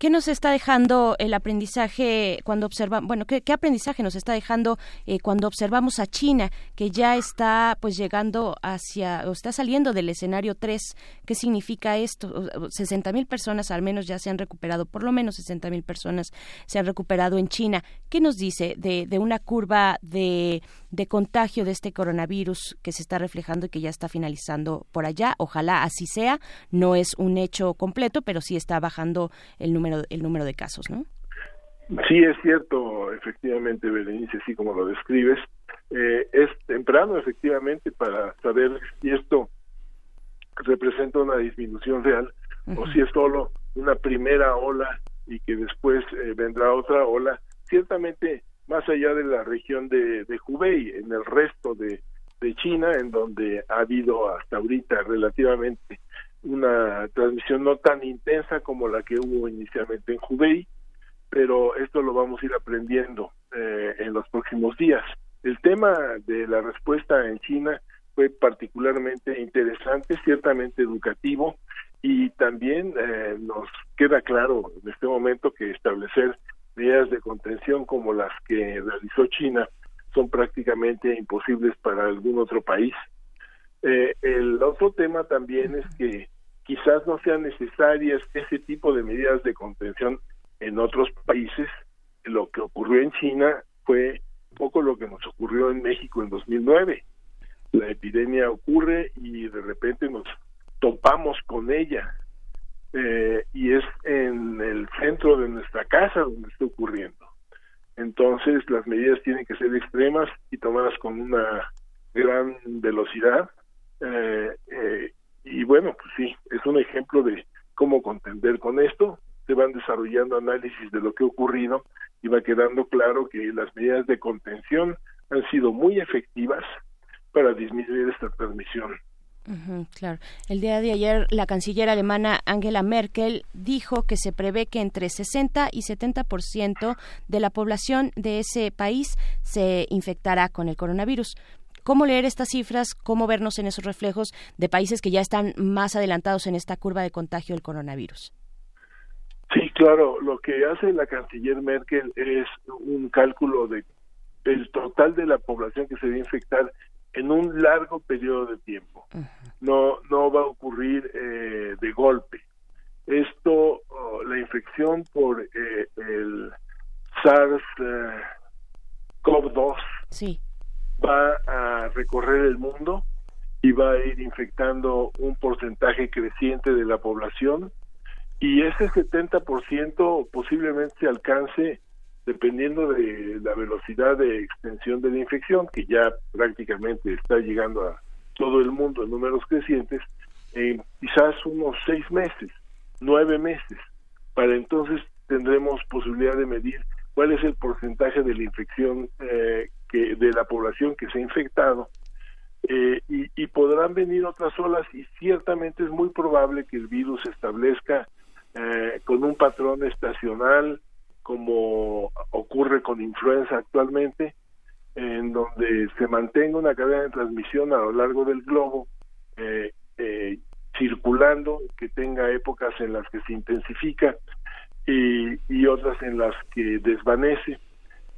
¿Qué nos está dejando el aprendizaje cuando observamos, bueno, ¿qué, aprendizaje nos está dejando eh, cuando observamos a China, que ya está pues llegando hacia, o está saliendo del escenario 3? ¿Qué significa esto? 60 mil personas al menos ya se han recuperado, por lo menos 60 mil personas se han recuperado en China. ¿Qué nos dice de, de una curva de, de contagio de este coronavirus que se está reflejando y que ya está finalizando por allá? Ojalá así sea. No es un hecho completo, pero sí está bajando el número el número de casos, ¿no? Sí, es cierto, efectivamente, Berenice, así como lo describes. Eh, es temprano, efectivamente, para saber si esto representa una disminución real o si es solo una primera ola y que después eh, vendrá otra ola. Ciertamente, más allá de la región de, de Hubei, en el resto de, de China, en donde ha habido hasta ahorita relativamente una transmisión no tan intensa como la que hubo inicialmente en Hubei, pero esto lo vamos a ir aprendiendo eh, en los próximos días. El tema de la respuesta en China fue particularmente interesante, ciertamente educativo, y también eh, nos queda claro en este momento que establecer medidas de contención como las que realizó China son prácticamente imposibles para algún otro país. Eh, el otro tema también es que quizás no sean necesarias ese tipo de medidas de contención en otros países. Lo que ocurrió en China fue poco lo que nos ocurrió en México en 2009. La epidemia ocurre y de repente nos topamos con ella. Eh, y es en el centro de nuestra casa donde está ocurriendo. Entonces las medidas tienen que ser extremas y tomadas con una gran velocidad eh, eh, y bueno, pues sí, es un ejemplo de cómo contender con esto. Se van desarrollando análisis de lo que ha ocurrido y va quedando claro que las medidas de contención han sido muy efectivas para disminuir esta transmisión. Claro. El día de ayer la canciller alemana Angela Merkel dijo que se prevé que entre 60 y 70% de la población de ese país se infectará con el coronavirus. ¿Cómo leer estas cifras? ¿Cómo vernos en esos reflejos de países que ya están más adelantados en esta curva de contagio del coronavirus? Sí, claro, lo que hace la canciller Merkel es un cálculo de el total de la población que se va a infectar en un largo periodo de tiempo. No no va a ocurrir eh, de golpe. Esto, oh, la infección por eh, el SARS eh, CoV-2 Sí. Va a recorrer el mundo y va a ir infectando un porcentaje creciente de la población y ese 70% posiblemente se alcance dependiendo de la velocidad de extensión de la infección, que ya prácticamente está llegando a todo el mundo en números crecientes, en quizás unos seis meses, nueve meses. Para entonces tendremos posibilidad de medir cuál es el porcentaje de la infección eh, que de la población que se ha infectado eh, y, y podrán venir otras olas y ciertamente es muy probable que el virus se establezca eh, con un patrón estacional como ocurre con influenza actualmente en donde se mantenga una cadena de transmisión a lo largo del globo eh, eh, circulando que tenga épocas en las que se intensifica y, y otras en las que desvanece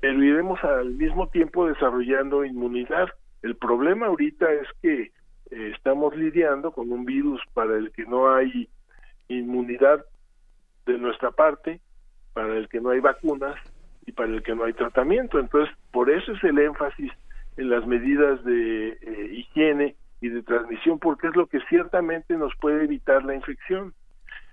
pero iremos al mismo tiempo desarrollando inmunidad el problema ahorita es que eh, estamos lidiando con un virus para el que no hay inmunidad de nuestra parte, para el que no hay vacunas y para el que no hay tratamiento. Entonces, por eso es el énfasis en las medidas de eh, higiene y de transmisión, porque es lo que ciertamente nos puede evitar la infección.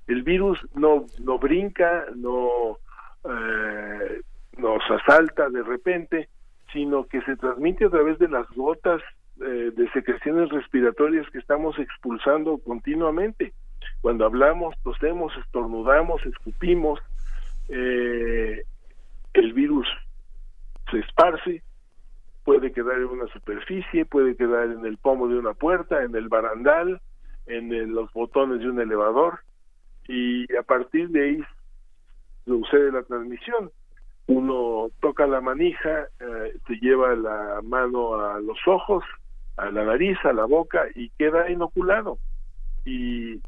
El virus no, no brinca, no eh, nos asalta de repente, sino que se transmite a través de las gotas eh, de secreciones respiratorias que estamos expulsando continuamente. Cuando hablamos, tosemos, estornudamos, escupimos, eh, el virus se esparce, puede quedar en una superficie, puede quedar en el pomo de una puerta, en el barandal, en el- los botones de un elevador, y a partir de ahí sucede la transmisión. Uno toca la manija, eh, se lleva la mano a los ojos, a la nariz, a la boca y queda inoculado. Y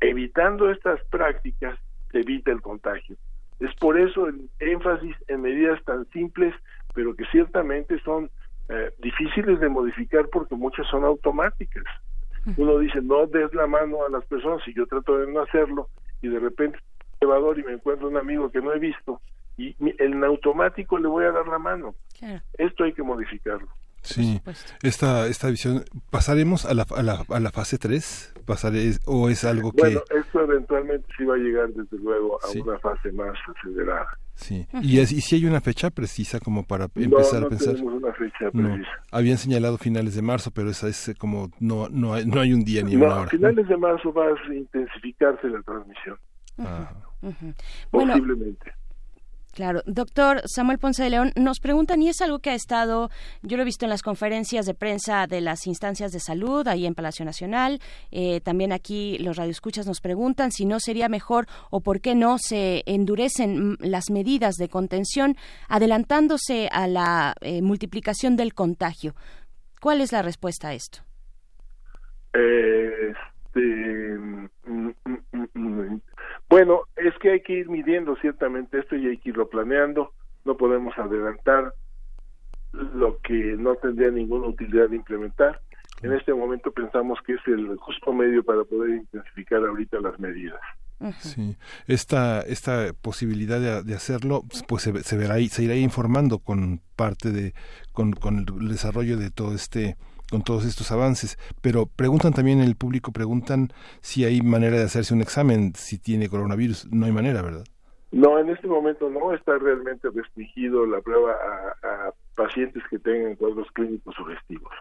evitando estas prácticas se evita el contagio. Es por eso el énfasis en medidas tan simples, pero que ciertamente son eh, difíciles de modificar porque muchas son automáticas. Uno dice, no des la mano a las personas y yo trato de no hacerlo y de repente elevador y me encuentro un amigo que no he visto y mi- en automático le voy a dar la mano. Claro. Esto hay que modificarlo. Sí, esta, esta visión, ¿pasaremos a la, a la, a la fase 3? ¿Pasaré, ¿O es algo que...? Bueno, esto eventualmente sí va a llegar desde luego a Sí. una fase más acelerada. Sí. ¿Y, es- ¿Y si hay una fecha precisa como para empezar no a pensar? tenemos una fecha No. precisa. Habían señalado finales de marzo, pero esa es como no no hay, no hay un día ni No, una a hora. finales de marzo va a intensificarse la transmisión, Ah. Ujú. Bueno, posiblemente. Claro, doctor Samuel Ponce de León, nos preguntan, y es algo que ha estado, yo lo he visto en las conferencias de prensa de las instancias de salud, ahí en Palacio Nacional, eh, también aquí los radioescuchas nos preguntan si no sería mejor o por qué no se endurecen las medidas de contención, adelantándose a la eh, multiplicación del contagio. ¿Cuál es la respuesta a esto? Este, mm, mm, mm. Bueno, es que hay que ir midiendo ciertamente esto y hay que irlo planeando. No podemos adelantar lo que no tendría ninguna utilidad de implementar. En este momento pensamos que es el justo medio para poder intensificar ahorita las medidas. Sí, esta, esta posibilidad de, de hacerlo, pues se, se verá y se irá informando con parte de, con, con el desarrollo de todo este, con todos estos avances. Pero preguntan también el público, preguntan si hay manera de hacerse un examen si tiene coronavirus. No hay manera, ¿verdad? No, en este momento no está realmente restringido la prueba a, a pacientes que tengan cuadros clínicos sugestivos.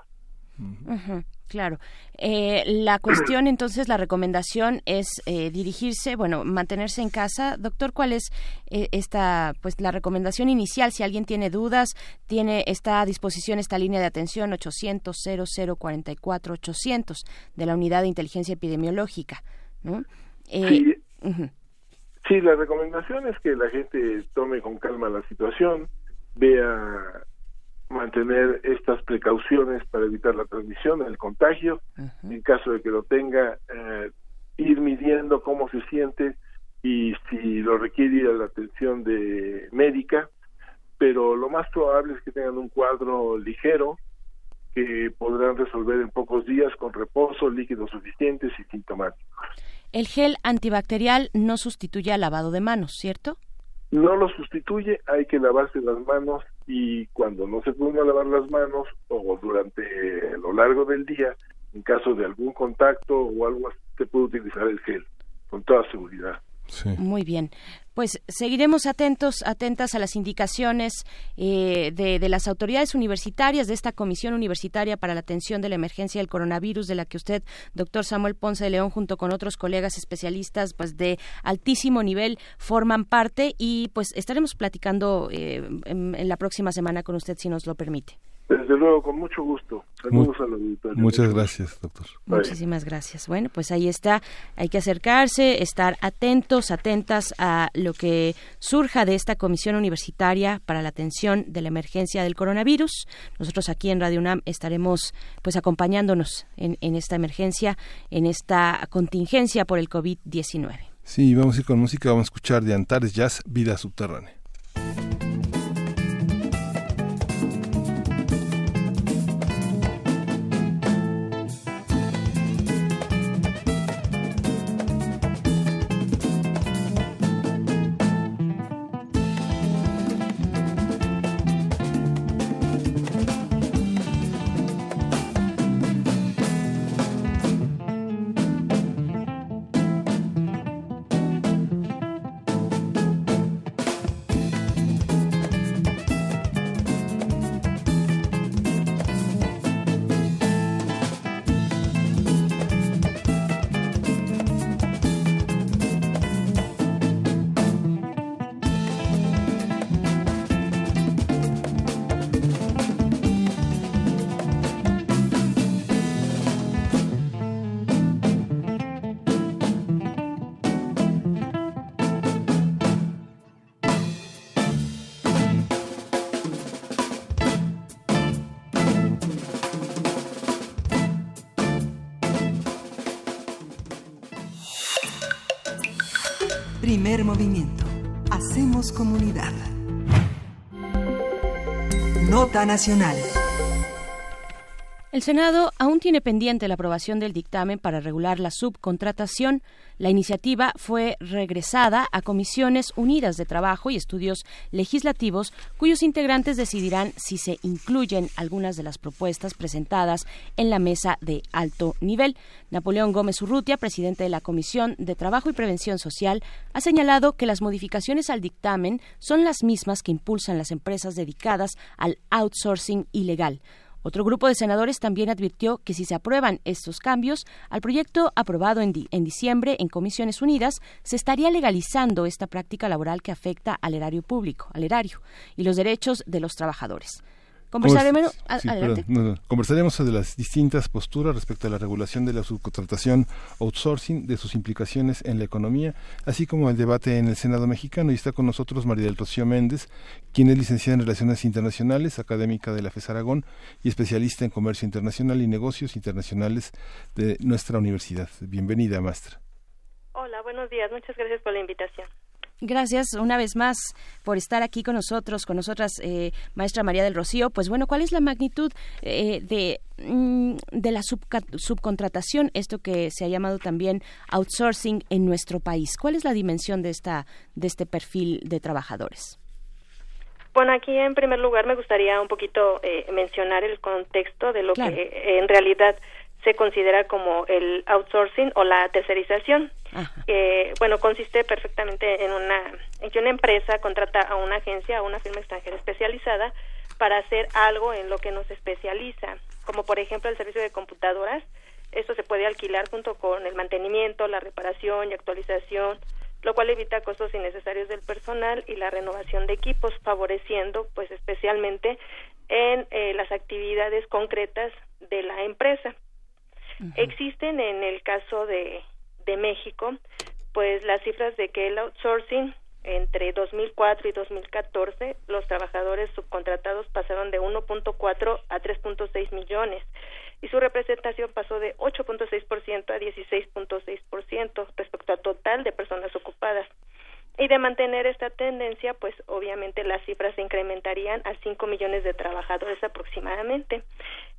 Claro. Eh, la cuestión, entonces, la recomendación es eh, dirigirse, bueno, mantenerse en casa. Doctor, ¿cuál es eh, esta, pues, la recomendación inicial? Si alguien tiene dudas, tiene está a disposición esta línea de atención 800 0044 800 de la Unidad de Inteligencia Epidemiológica, ¿no? Eh, Sí. Sí, la recomendación es que la gente tome con calma la situación, vea mantener estas precauciones para evitar la transmisión, el contagio, en caso de que lo tenga, eh, ir midiendo cómo se siente y si lo requiere la atención de médica, pero lo más probable es que tengan un cuadro ligero que podrán resolver en pocos días con reposo, líquidos suficientes y sintomáticos. El gel antibacterial no sustituye al lavado de manos, ¿cierto? no lo sustituye, hay que lavarse las manos y cuando no se puede lavar las manos o durante lo largo del día, en caso de algún contacto o algo así, se puede utilizar el gel con toda seguridad. Muy bien. Pues seguiremos atentos, atentas a las indicaciones eh, de, de las autoridades universitarias, de esta Comisión Universitaria para la Atención de la Emergencia del Coronavirus, de la que usted, doctor Samuel Ponce de León, junto con otros colegas especialistas pues de altísimo nivel, forman parte y pues estaremos platicando eh, en, en la próxima semana con usted, si nos lo permite. Desde luego, con mucho gusto. Saludos a la auditorio. Muchas gracias, doctor. Muchísimas gracias. Bueno, pues ahí está. Hay que acercarse, estar atentos, atentas a lo que surja de esta Comisión Universitaria para la Atención de la Emergencia del Coronavirus. Nosotros aquí en Radio UNAM estaremos pues acompañándonos en, en esta emergencia, en esta contingencia por el COVID-19. Sí, vamos a ir con música, vamos a escuchar de Antares Jazz, Vida Subterránea. Nota nacional. El Senado aún tiene pendiente la aprobación del dictamen para regular la subcontratación. La iniciativa fue regresada a Comisiones Unidas de Trabajo y Estudios Legislativos, cuyos integrantes decidirán si se incluyen algunas de las propuestas presentadas en la mesa de alto nivel. Napoleón Gómez Urrutia, presidente de la Comisión de Trabajo y Prevención Social, ha señalado que las modificaciones al dictamen son las mismas que impulsan las empresas dedicadas al outsourcing ilegal. Otro grupo de senadores también advirtió que si se aprueban estos cambios al proyecto aprobado en, di en, diciembre en Comisiones Unidas, se estaría legalizando esta práctica laboral que afecta al erario público, al erario y los derechos de los trabajadores. Conversaremos, sí, adelante. Perdón, no, no. Conversaremos de las distintas posturas respecto a la regulación de la subcontratación outsourcing, de sus implicaciones en la economía, así como el debate en el Senado mexicano. Y está con nosotros María del Rocío Méndez, quien es licenciada en Relaciones Internacionales, académica de la FES Aragón y especialista en Comercio Internacional y Negocios Internacionales de nuestra universidad. Bienvenida, maestra. Hola, buenos días. Muchas gracias por la invitación. Gracias una vez más por estar aquí con nosotros, con nosotras, eh, maestra María del Rocío. Pues bueno, ¿cuál es la magnitud eh, de, mm, de la subcontratación, esto que se ha llamado también outsourcing en nuestro país? ¿Cuál es la dimensión de, esta, de este perfil de trabajadores? Bueno, aquí en primer lugar me gustaría un poquito eh, mencionar el contexto de lo claro. que en realidad se considera como el outsourcing o la tercerización. Eh, bueno, consiste perfectamente en una en que una empresa contrata a una agencia, a una firma extranjera especializada para hacer algo en lo que nos especializa. como por ejemplo el servicio de computadoras. Esto se puede alquilar junto con el mantenimiento, la reparación y actualización, lo cual evita costos innecesarios del personal y la renovación de equipos, favoreciendo pues especialmente en eh, las actividades concretas de la empresa. Existen en el caso de, de México pues las cifras de que el outsourcing entre 2004 y 2014 los trabajadores subcontratados pasaron de 1.4 a 3.6 millones y su representación pasó de 8.6% a 16.6% respecto al total de personas ocupadas. Y de mantener esta tendencia, pues obviamente las cifras se incrementarían a 5 millones de trabajadores aproximadamente.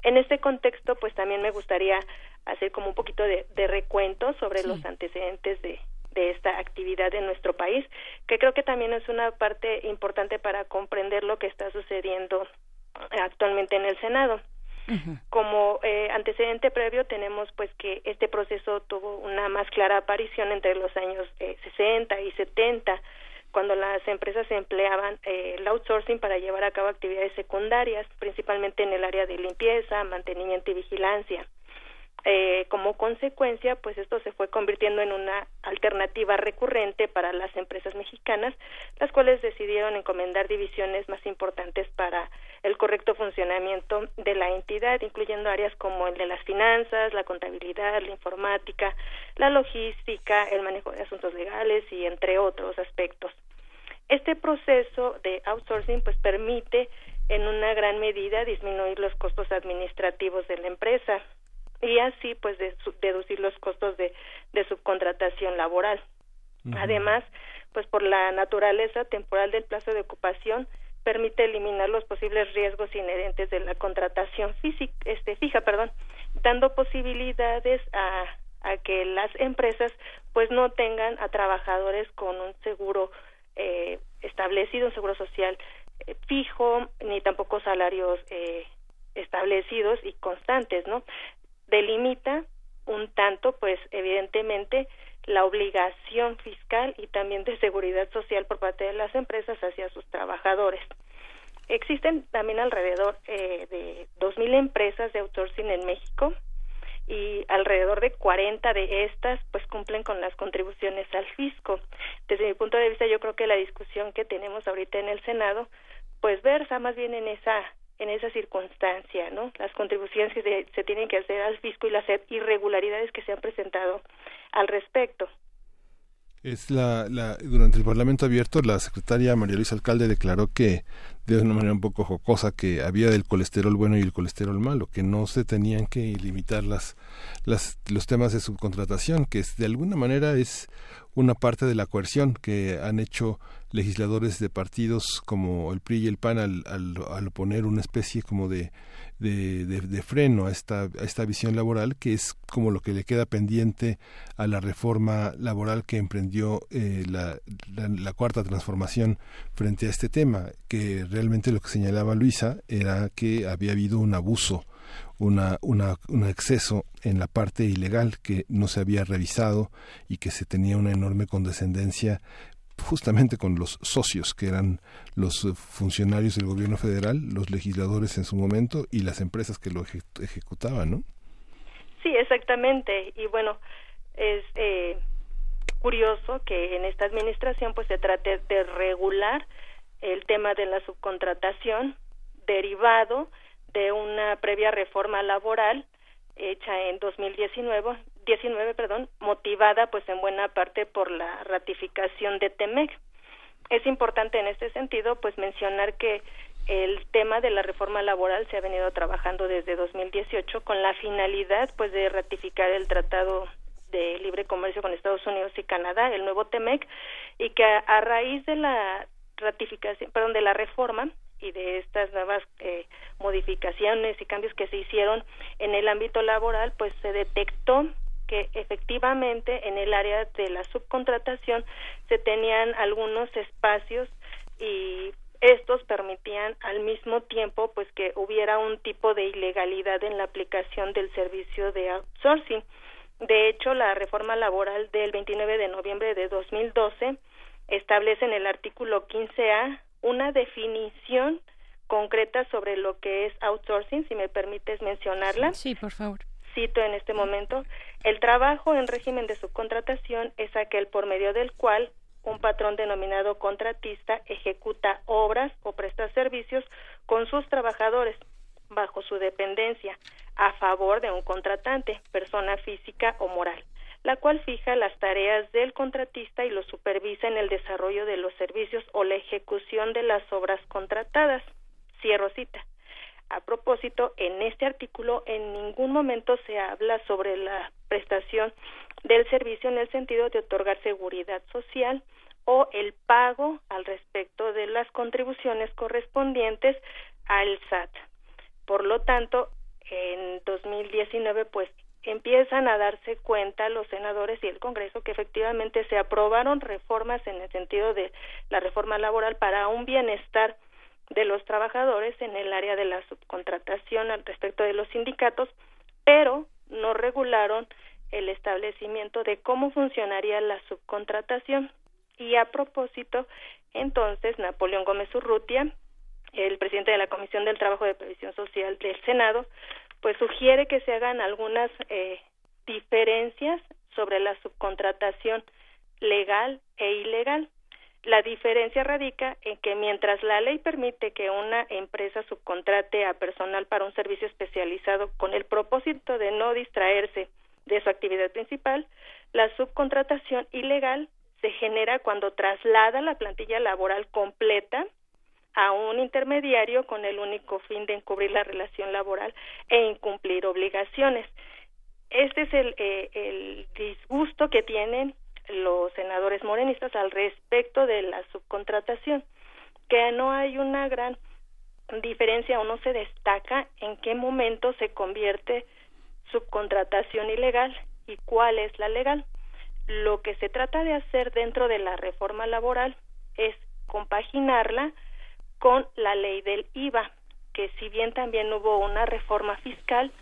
En este contexto, pues también me gustaría hacer como un poquito de, recuento sobre los antecedentes de, de esta actividad en nuestro país, que creo que también es una parte importante para comprender lo que está sucediendo actualmente en el Senado. Como eh, antecedente previo tenemos pues que este proceso tuvo una más clara aparición entre los años eh, 60 y 70 cuando las empresas empleaban eh, el outsourcing para llevar a cabo actividades secundarias, principalmente en el área de limpieza, mantenimiento y vigilancia. Eh, como consecuencia, pues esto se fue convirtiendo en una alternativa recurrente para las empresas mexicanas, las cuales decidieron encomendar divisiones más importantes para el correcto funcionamiento de la entidad, incluyendo áreas como el de las finanzas, la contabilidad, la informática, la logística, el manejo de asuntos legales y entre otros aspectos. Este proceso de outsourcing pues permite en una gran medida disminuir los costos administrativos de la empresa, y así pues de, deducir los costos de, de subcontratación laboral. Además, pues por la naturaleza temporal del plazo de ocupación permite eliminar los posibles riesgos inherentes de la contratación física, este, fija, perdón, dando posibilidades a, a que las empresas pues no tengan a trabajadores con un seguro eh, establecido, un seguro social eh, fijo, ni tampoco salarios eh, establecidos y constantes, ¿no? Delimita un tanto, pues evidentemente, la obligación fiscal y también de seguridad social por parte de las empresas hacia sus trabajadores. Existen también alrededor eh, de 2.000 empresas de outsourcing en México y alrededor de 40 de estas pues cumplen con las contribuciones al fisco. Desde mi punto de vista yo creo que la discusión que tenemos ahorita en el Senado pues versa más bien en esa en esa circunstancia, ¿no? Las contribuciones que se, tienen que hacer al fisco y las irregularidades que se han presentado al respecto. Es la, la, durante el Parlamento abierto, la secretaria María Luisa Alcalde declaró que, de una manera un poco jocosa, que había del colesterol bueno y el colesterol malo, que no se tenían que limitar las, las, los temas de subcontratación, que de alguna manera es una parte de la coerción que han hecho legisladores de partidos como el PRI y el PAN al, al, poner una especie como de, de, freno a esta, a esta visión laboral que es como lo que le queda pendiente a la reforma laboral que emprendió eh, la, la, cuarta transformación frente a este tema que realmente lo que señalaba Luisa era que había habido un abuso una, una, un exceso en la parte ilegal que no se había revisado y que se tenía una enorme condescendencia justamente con los socios que eran los funcionarios del gobierno federal, los legisladores en su momento y las empresas que lo ejecutaban, ¿no? Sí, exactamente. Y bueno, es eh, curioso que en esta administración pues se trate de regular el tema de la subcontratación derivado de una previa reforma laboral hecha en 2019, 19, perdón, motivada pues en buena parte por la ratificación de TEMEC. Es importante en este sentido pues mencionar que el tema de la reforma laboral se ha venido trabajando desde 2018 con la finalidad pues de ratificar el tratado de libre comercio con Estados Unidos y Canadá, el nuevo TEMEC, y que a raíz de la ratificación, perdón, de la reforma, y de estas nuevas eh, modificaciones y cambios que se hicieron en el ámbito laboral, pues se detectó que efectivamente en el área de la subcontratación se tenían algunos espacios y estos permitían al mismo tiempo pues que hubiera un tipo de ilegalidad en la aplicación del servicio de outsourcing. De hecho, la reforma laboral del 29 de noviembre de 2012 establece en el artículo 15A una definición concretas sobre lo que es outsourcing, si me permites mencionarla. Sí, por favor. Cito en este momento, el trabajo en régimen de subcontratación es aquel por medio del cual un patrón denominado contratista ejecuta obras o presta servicios con sus trabajadores bajo su dependencia a favor de un contratante, persona física o moral, la cual fija las tareas del contratista y lo supervisa en el desarrollo de los servicios o la ejecución de las obras contratadas. Cierro cita. A propósito, en este artículo en ningún momento se habla sobre la prestación del servicio en el sentido de otorgar seguridad social o el pago al respecto de las contribuciones correspondientes al SAT. Por lo tanto, en 2019 pues empiezan a darse cuenta los senadores y el Congreso que efectivamente se aprobaron reformas en el sentido de la reforma laboral para un bienestar de los trabajadores en el área de la subcontratación al respecto de los sindicatos, pero no regularon el establecimiento de cómo funcionaría la subcontratación. Y a propósito, entonces, Napoleón Gómez Urrutia, el presidente de la Comisión del Trabajo de Previsión Social del Senado, pues sugiere que se hagan algunas eh, diferencias sobre la subcontratación legal e ilegal. La diferencia radica en que mientras la ley permite que una empresa subcontrate a personal para un servicio especializado con el propósito de no distraerse de su actividad principal, la subcontratación ilegal se genera cuando traslada la plantilla laboral completa a un intermediario con el único fin de encubrir la relación laboral e incumplir obligaciones. Este es el, eh, el disgusto que tienen los senadores morenistas al respecto de la subcontratación, que no hay una gran diferencia o no se destaca en qué momento se convierte subcontratación ilegal y cuál es la legal. Lo que se trata de hacer dentro de la reforma laboral es compaginarla con la ley del IVA, que si bien también hubo una reforma fiscal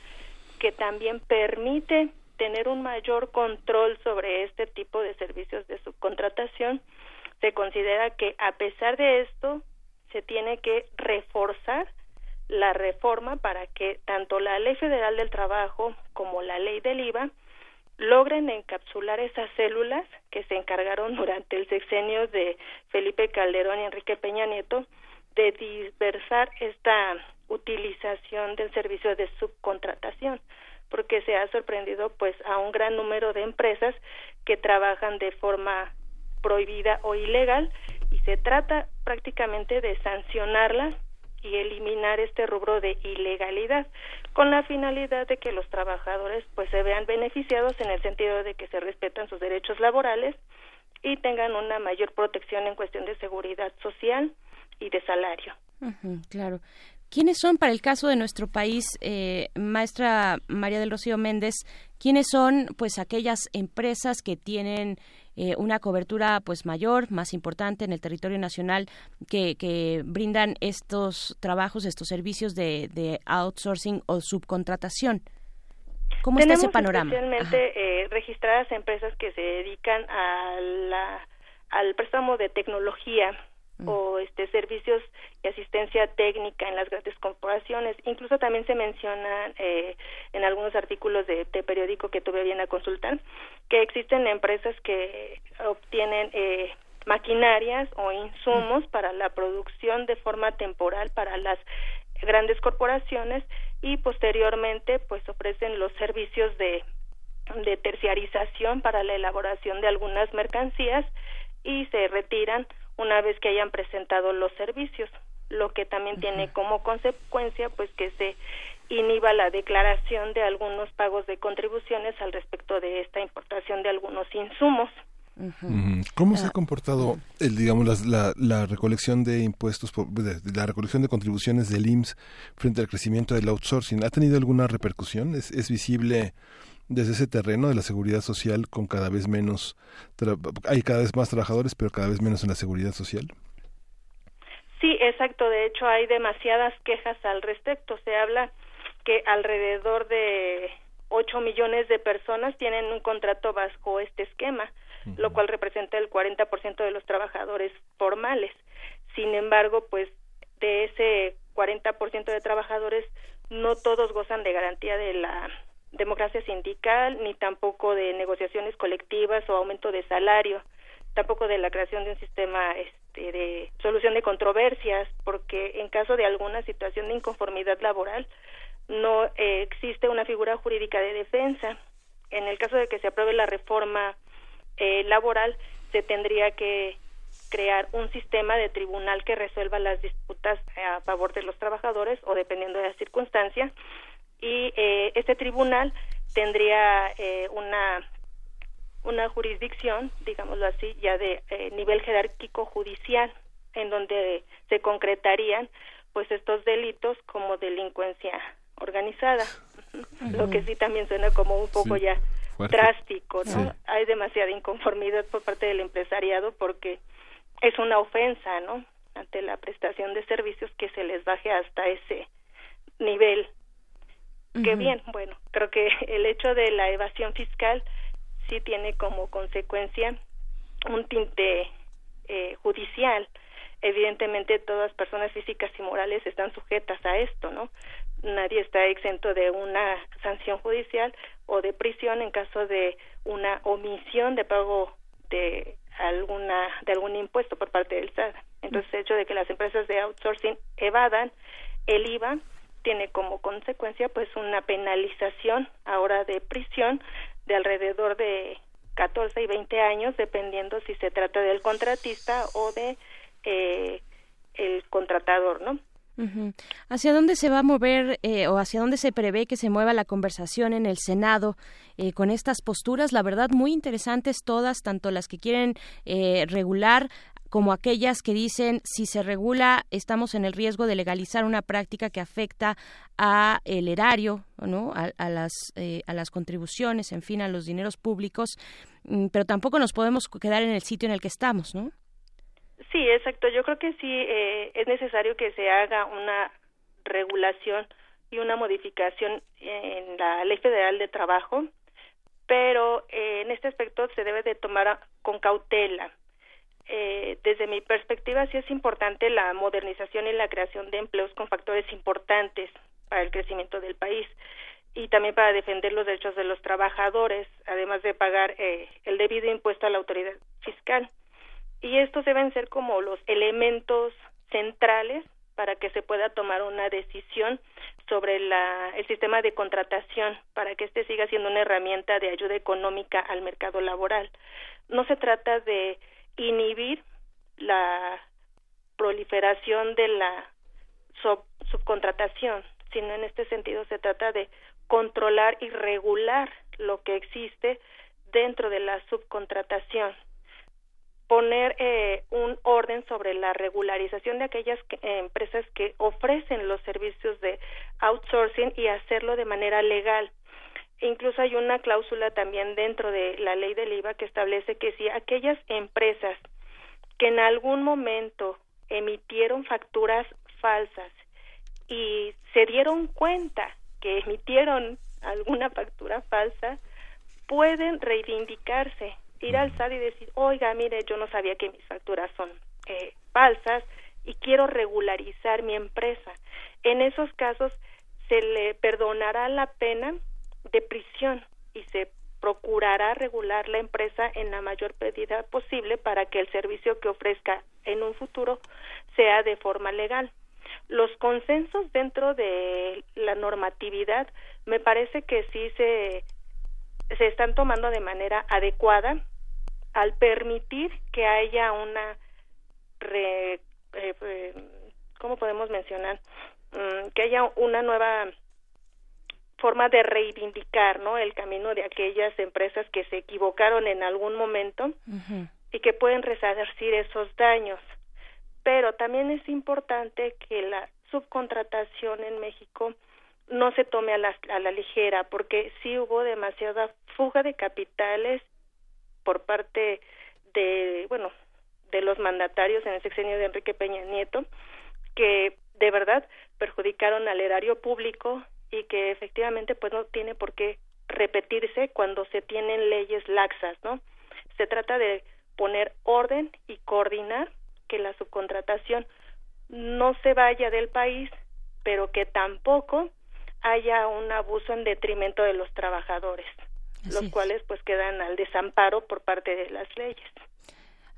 que también permite tener un mayor control sobre este tipo de servicios de subcontratación, se considera que a pesar de esto se tiene que reforzar la reforma para que tanto la Ley Federal del Trabajo como la Ley del IVA logren encapsular esas células que se encargaron durante el sexenio de Felipe Calderón y Enrique Peña Nieto de dispersar esta utilización del servicio de subcontratación porque se ha sorprendido pues a un gran número de empresas que trabajan de forma prohibida o ilegal y se trata prácticamente de sancionarlas y eliminar este rubro de ilegalidad con la finalidad de que los trabajadores pues se vean beneficiados en el sentido de que se respetan sus derechos laborales y tengan una mayor protección en cuestión de seguridad social y de salario. claro. ¿Quiénes son, para el caso de nuestro país, eh, maestra María del Rocío Méndez, quiénes son pues aquellas empresas que tienen eh, una cobertura pues mayor, más importante en el territorio nacional, que, que brindan estos trabajos, estos servicios de, de outsourcing o subcontratación? ¿Cómo está ese panorama? Especialmente eh, registradas empresas que se dedican a la, al préstamo de tecnología Mm. o este servicios y asistencia técnica en las grandes corporaciones incluso también se menciona eh, en algunos artículos de, periódico que tuve bien a consultar que existen empresas que obtienen eh, maquinarias o insumos mm. para la producción de forma temporal para las grandes corporaciones y posteriormente pues ofrecen los servicios de de terciarización para la elaboración de algunas mercancías y se retiran una vez que hayan presentado los servicios, lo que también tiene como consecuencia pues que se inhiba la declaración de algunos pagos de contribuciones al respecto de esta importación de algunos insumos. ¿Cómo se ha ah. comportado el, digamos, la, la, recolección de impuestos, la recolección de contribuciones del IMSS frente al crecimiento del outsourcing? ¿Ha tenido alguna repercusión? ¿Es, es visible desde ese terreno de la seguridad social con cada vez menos, hay cada vez más trabajadores, pero cada vez menos en la seguridad social? Sí, exacto. De hecho, hay demasiadas quejas al respecto. Se habla que alrededor de 8 millones de personas tienen un contrato bajo este esquema, lo cual representa el 40% de los trabajadores formales. Sin embargo, pues de ese 40% de trabajadores, no todos gozan de garantía de la democracia sindical, ni tampoco de negociaciones colectivas o aumento de salario, tampoco de la creación de un sistema este, de solución de controversias, porque en caso de alguna situación de inconformidad laboral no eh, existe una figura jurídica de defensa. En el caso de que se apruebe la reforma eh, laboral, se tendría que crear un sistema de tribunal que resuelva las disputas a favor de los trabajadores o dependiendo de la circunstancia y eh, este tribunal tendría eh, una una jurisdicción, digámoslo así, ya de eh, nivel jerárquico judicial, en donde se concretarían pues estos delitos como delincuencia organizada, lo que sí también suena como un poco ya drástico, ¿no? Hay demasiada inconformidad por parte del empresariado porque es una ofensa, ¿no? Ante la prestación de servicios que se les baje hasta ese nivel Qué bien, bueno, creo que el hecho de la evasión fiscal sí tiene como consecuencia un tinte eh, judicial. Evidentemente todas personas físicas y morales están sujetas a esto, ¿no? Nadie está exento de una sanción judicial o de prisión en caso de una omisión de pago de alguna de algún impuesto por parte del SAT. Entonces, el hecho de que las empresas de outsourcing evadan el IVA tiene como consecuencia pues una penalización ahora de prisión de alrededor de 14 y 20 años dependiendo si se trata del contratista o de eh, el contratador, ¿no? ¿Hacia dónde se va a mover eh, o hacia dónde se prevé que se mueva la conversación en el Senado eh, con estas posturas? La verdad, muy interesantes todas, tanto las que quieren eh, regular como aquellas que dicen si se regula estamos en el riesgo de legalizar una práctica que afecta a el erario, ¿no? a, las eh, a las contribuciones, en fin, a los dineros públicos, mm, pero tampoco nos podemos quedar en el sitio en el que estamos, ¿no? Sí, exacto. Yo creo que sí eh, es necesario que se haga una regulación y una modificación en la Ley Federal de Trabajo, pero eh, en este aspecto se debe de tomar con cautela eh, desde mi perspectiva sí es importante la modernización y la creación de empleos con factores importantes para el crecimiento del país y también para defender los derechos de los trabajadores, además de pagar eh, el debido impuesto a la autoridad fiscal. Y estos deben ser como los elementos centrales para que se pueda tomar una decisión sobre la, el sistema de contratación para que éste siga siendo una herramienta de ayuda económica al mercado laboral. No se trata de inhibir la proliferación de la subcontratación, sino en este sentido se trata de controlar y regular lo que existe dentro de la subcontratación. Poner eh, un orden sobre la regularización de aquellas empresas que ofrecen los servicios de outsourcing y hacerlo de manera legal Incluso hay una cláusula también dentro de la ley del IVA que establece que si aquellas empresas que en algún momento emitieron facturas falsas y se dieron cuenta que emitieron alguna factura falsa, pueden reivindicarse, ir al SAT y decir, oiga, mire, yo no sabía que mis facturas son eh, falsas y quiero regularizar mi empresa. En esos casos se le perdonará la pena de prisión y se procurará regular la empresa en la mayor medida posible para que el servicio que ofrezca en un futuro sea de forma legal. Los consensos dentro de la normatividad me parece que sí se, se están tomando de manera adecuada al permitir que haya una re, eh, eh, ¿cómo podemos mencionar? Mm, que haya una nueva forma de reivindicar no el camino de aquellas empresas que se equivocaron en algún momento y que pueden resarcir esos daños. Pero también es importante que la subcontratación en México no se tome a la, a la ligera porque sí hubo demasiada fuga de capitales por parte de bueno de los mandatarios en el sexenio de Enrique Peña Nieto que de verdad perjudicaron al erario público y que efectivamente pues no tiene por qué repetirse cuando se tienen leyes laxas, ¿no? Se trata de poner orden y coordinar que la subcontratación no se vaya del país pero que tampoco haya un abuso en detrimento de los trabajadores, los cuales pues quedan al desamparo por parte de las leyes.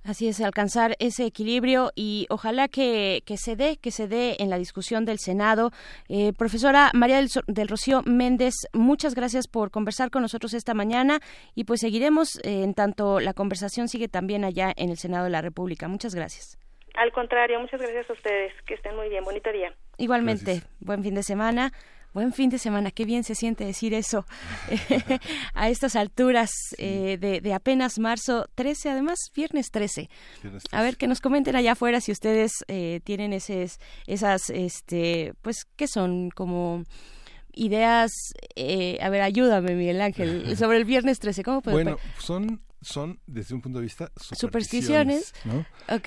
Así es, alcanzar ese equilibrio y ojalá que, que se dé, que se dé en la discusión del Senado. Eh, profesora María del, del, Rocío Méndez, muchas gracias por conversar con nosotros esta mañana y pues seguiremos eh, en tanto la conversación sigue también allá en el Senado de la República. Muchas gracias. Al contrario, muchas gracias a ustedes. Que estén muy bien. Bonito día. Igualmente, buen fin de semana. Buen fin de semana, qué bien se siente decir eso a estas alturas eh, de, apenas marzo 13, además viernes 13. A ver, que nos comenten allá afuera si ustedes eh, tienen esas, este, pues, ¿qué son? Como ideas, eh, a ver, ayúdame Miguel Ángel, sobre el viernes 13, ¿cómo puedo? Bueno, son son desde un punto de vista supersticiones, ¿no?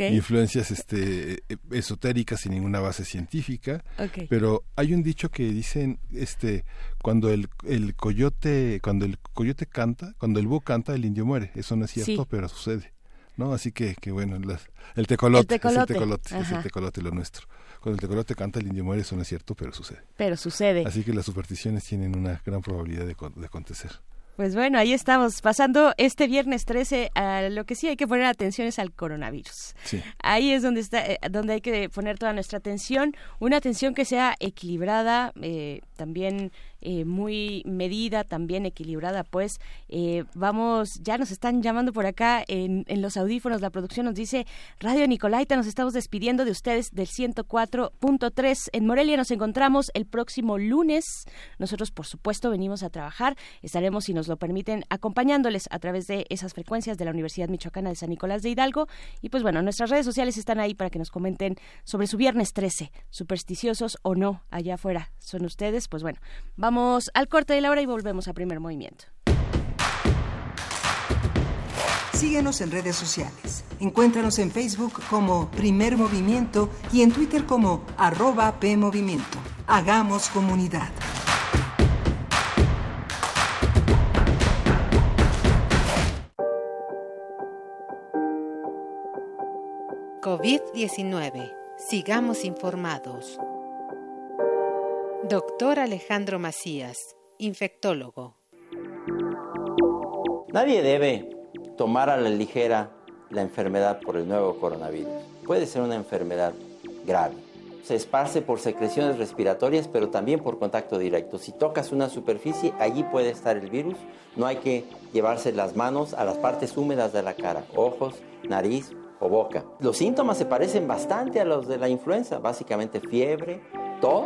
influencias este esotéricas sin ninguna base científica. Pero hay un dicho que dicen este cuando el, el coyote cuando el coyote canta cuando el búho canta el indio muere. Eso no es cierto pero sucede no así que que bueno el tecolote, es el tecolote es el tecolote lo nuestro. Cuando el tecolote canta el indio muere eso no es cierto pero sucede. Pero sucede. Así que las supersticiones tienen una gran probabilidad de, de acontecer pues bueno, ahí estamos, pasando este viernes 13 a lo que sí hay que poner atención es al coronavirus. Ahí es donde está, eh, donde hay que poner toda nuestra atención, una atención que sea equilibrada, eh, también eh, muy medida, también equilibrada, pues eh, vamos, ya nos están llamando por acá en, en, los audífonos, la producción nos dice, Radio Nicolaita, nos estamos despidiendo de ustedes del 104.3. En Morelia nos encontramos el próximo lunes. Nosotros, por supuesto, venimos a trabajar. Estaremos, si nos lo permiten, acompañándoles a través de esas frecuencias de la Universidad Michoacana de San Nicolás de Hidalgo. Y pues bueno, nuestras redes sociales están ahí para que nos comenten sobre su viernes 13, supersticiosos o no, allá afuera. Son ustedes, pues bueno, vamos Vamos al corte de la hora y volvemos a primer movimiento. Síguenos en redes sociales. Encuéntranos en Facebook como Primer Movimiento y en Twitter como arroba PMovimiento. Hagamos comunidad. COVID-19. Sigamos informados. Doctor Alejandro Macías, infectólogo. Nadie debe tomar a la ligera la enfermedad por el nuevo coronavirus. Puede ser una enfermedad grave. Se esparce por secreciones respiratorias, pero también por contacto directo. Si tocas una superficie, allí puede estar el virus. No hay que llevarse las manos a las partes húmedas de la cara, ojos, nariz o boca. Los síntomas se parecen bastante a los de la influenza, básicamente fiebre, tos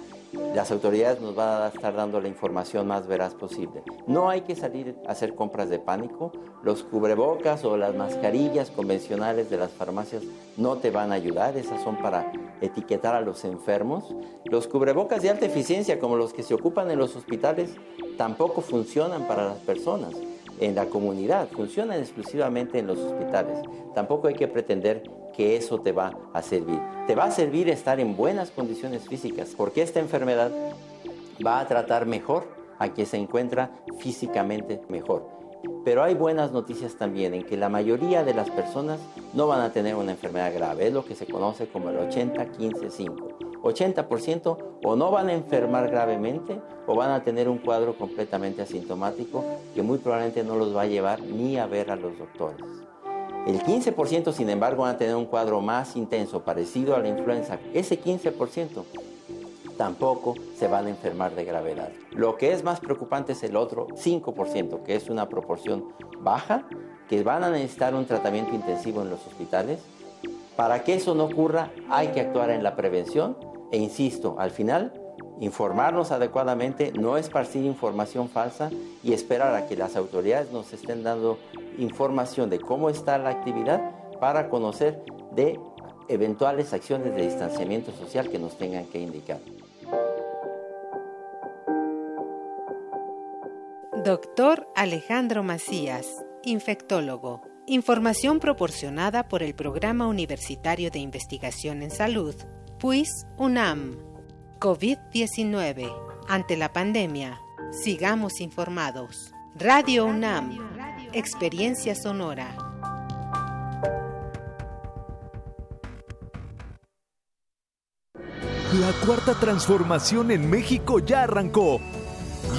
las autoridades nos van a estar dando la información más veraz posible. No hay que salir a hacer compras de pánico. Los cubrebocas o las mascarillas convencionales de las farmacias no te van a ayudar. Esas son para etiquetar a los enfermos. Los cubrebocas de alta eficiencia, como los que se ocupan en los hospitales, tampoco funcionan para las personas en la comunidad, funcionan exclusivamente en los hospitales. Tampoco hay que pretender que eso te va a servir. Te va a servir estar en buenas condiciones físicas, porque esta enfermedad va a tratar mejor a quien se encuentra físicamente mejor. Pero hay buenas noticias también en que la mayoría de las personas no van a tener una enfermedad grave, es lo que se conoce como el 80-15-5. 80% o no van a enfermar gravemente o van a tener un cuadro completamente asintomático que muy probablemente no los va a llevar ni a ver a los doctores. El 15% sin embargo van a tener un cuadro más intenso, parecido a la influenza. Ese 15% tampoco se van a enfermar de gravedad. Lo que es más preocupante es el otro 5%, que es una proporción baja, que van a necesitar un tratamiento intensivo en los hospitales. Para que eso no ocurra hay que actuar en la prevención e insisto, al final, informarnos adecuadamente, no esparcir información falsa y esperar a que las autoridades nos estén dando información de cómo está la actividad para conocer de eventuales acciones de distanciamiento social que nos tengan que indicar. Doctor Alejandro Macías, infectólogo. Información proporcionada por el Programa Universitario de Investigación en Salud, PUIS UNAM. COVID-19. Ante la pandemia, sigamos informados. Radio UNAM. Experiencia sonora. La cuarta transformación en México ya arrancó.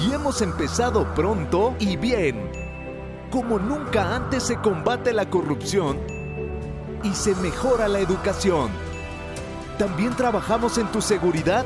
Y hemos empezado pronto y bien como nunca antes se combate la corrupción y se mejora la educación. También trabajamos en tu seguridad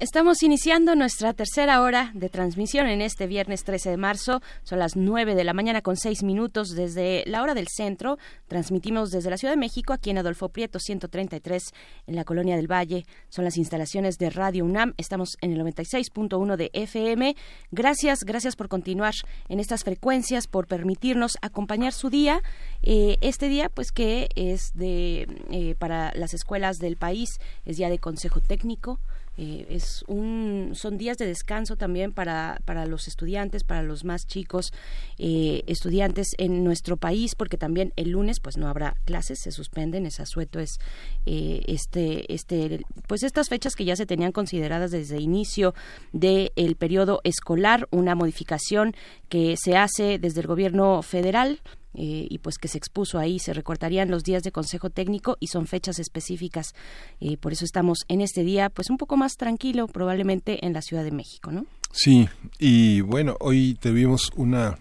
Estamos iniciando nuestra tercera hora de transmisión en este viernes 13 de marzo. Son las 9 de la mañana con 6 minutos desde la hora del centro. Transmitimos desde la Ciudad de México, aquí en Adolfo Prieto 133, en la Colonia del Valle. Son las instalaciones de Radio UNAM. Estamos en el 96.1 de FM. Gracias, gracias por continuar en estas frecuencias, por permitirnos acompañar su día. Eh, este día, pues que es de eh, para las escuelas del país, es día de consejo técnico. Es un, son días de descanso también para, para los estudiantes, para los más chicos eh, estudiantes en nuestro país, porque también el lunes pues no habrá clases, se suspenden, es asueto es eh, este, este, pues estas fechas que ya se tenían consideradas desde inicio del periodo escolar, una modificación que se hace desde el gobierno federal eh, y pues que se expuso ahí, se recortarían los días de consejo técnico y son fechas específicas. Eh, por eso estamos en este día pues un poco más tranquilo probablemente en la Ciudad de México, ¿no? Sí, y bueno, hoy tuvimos una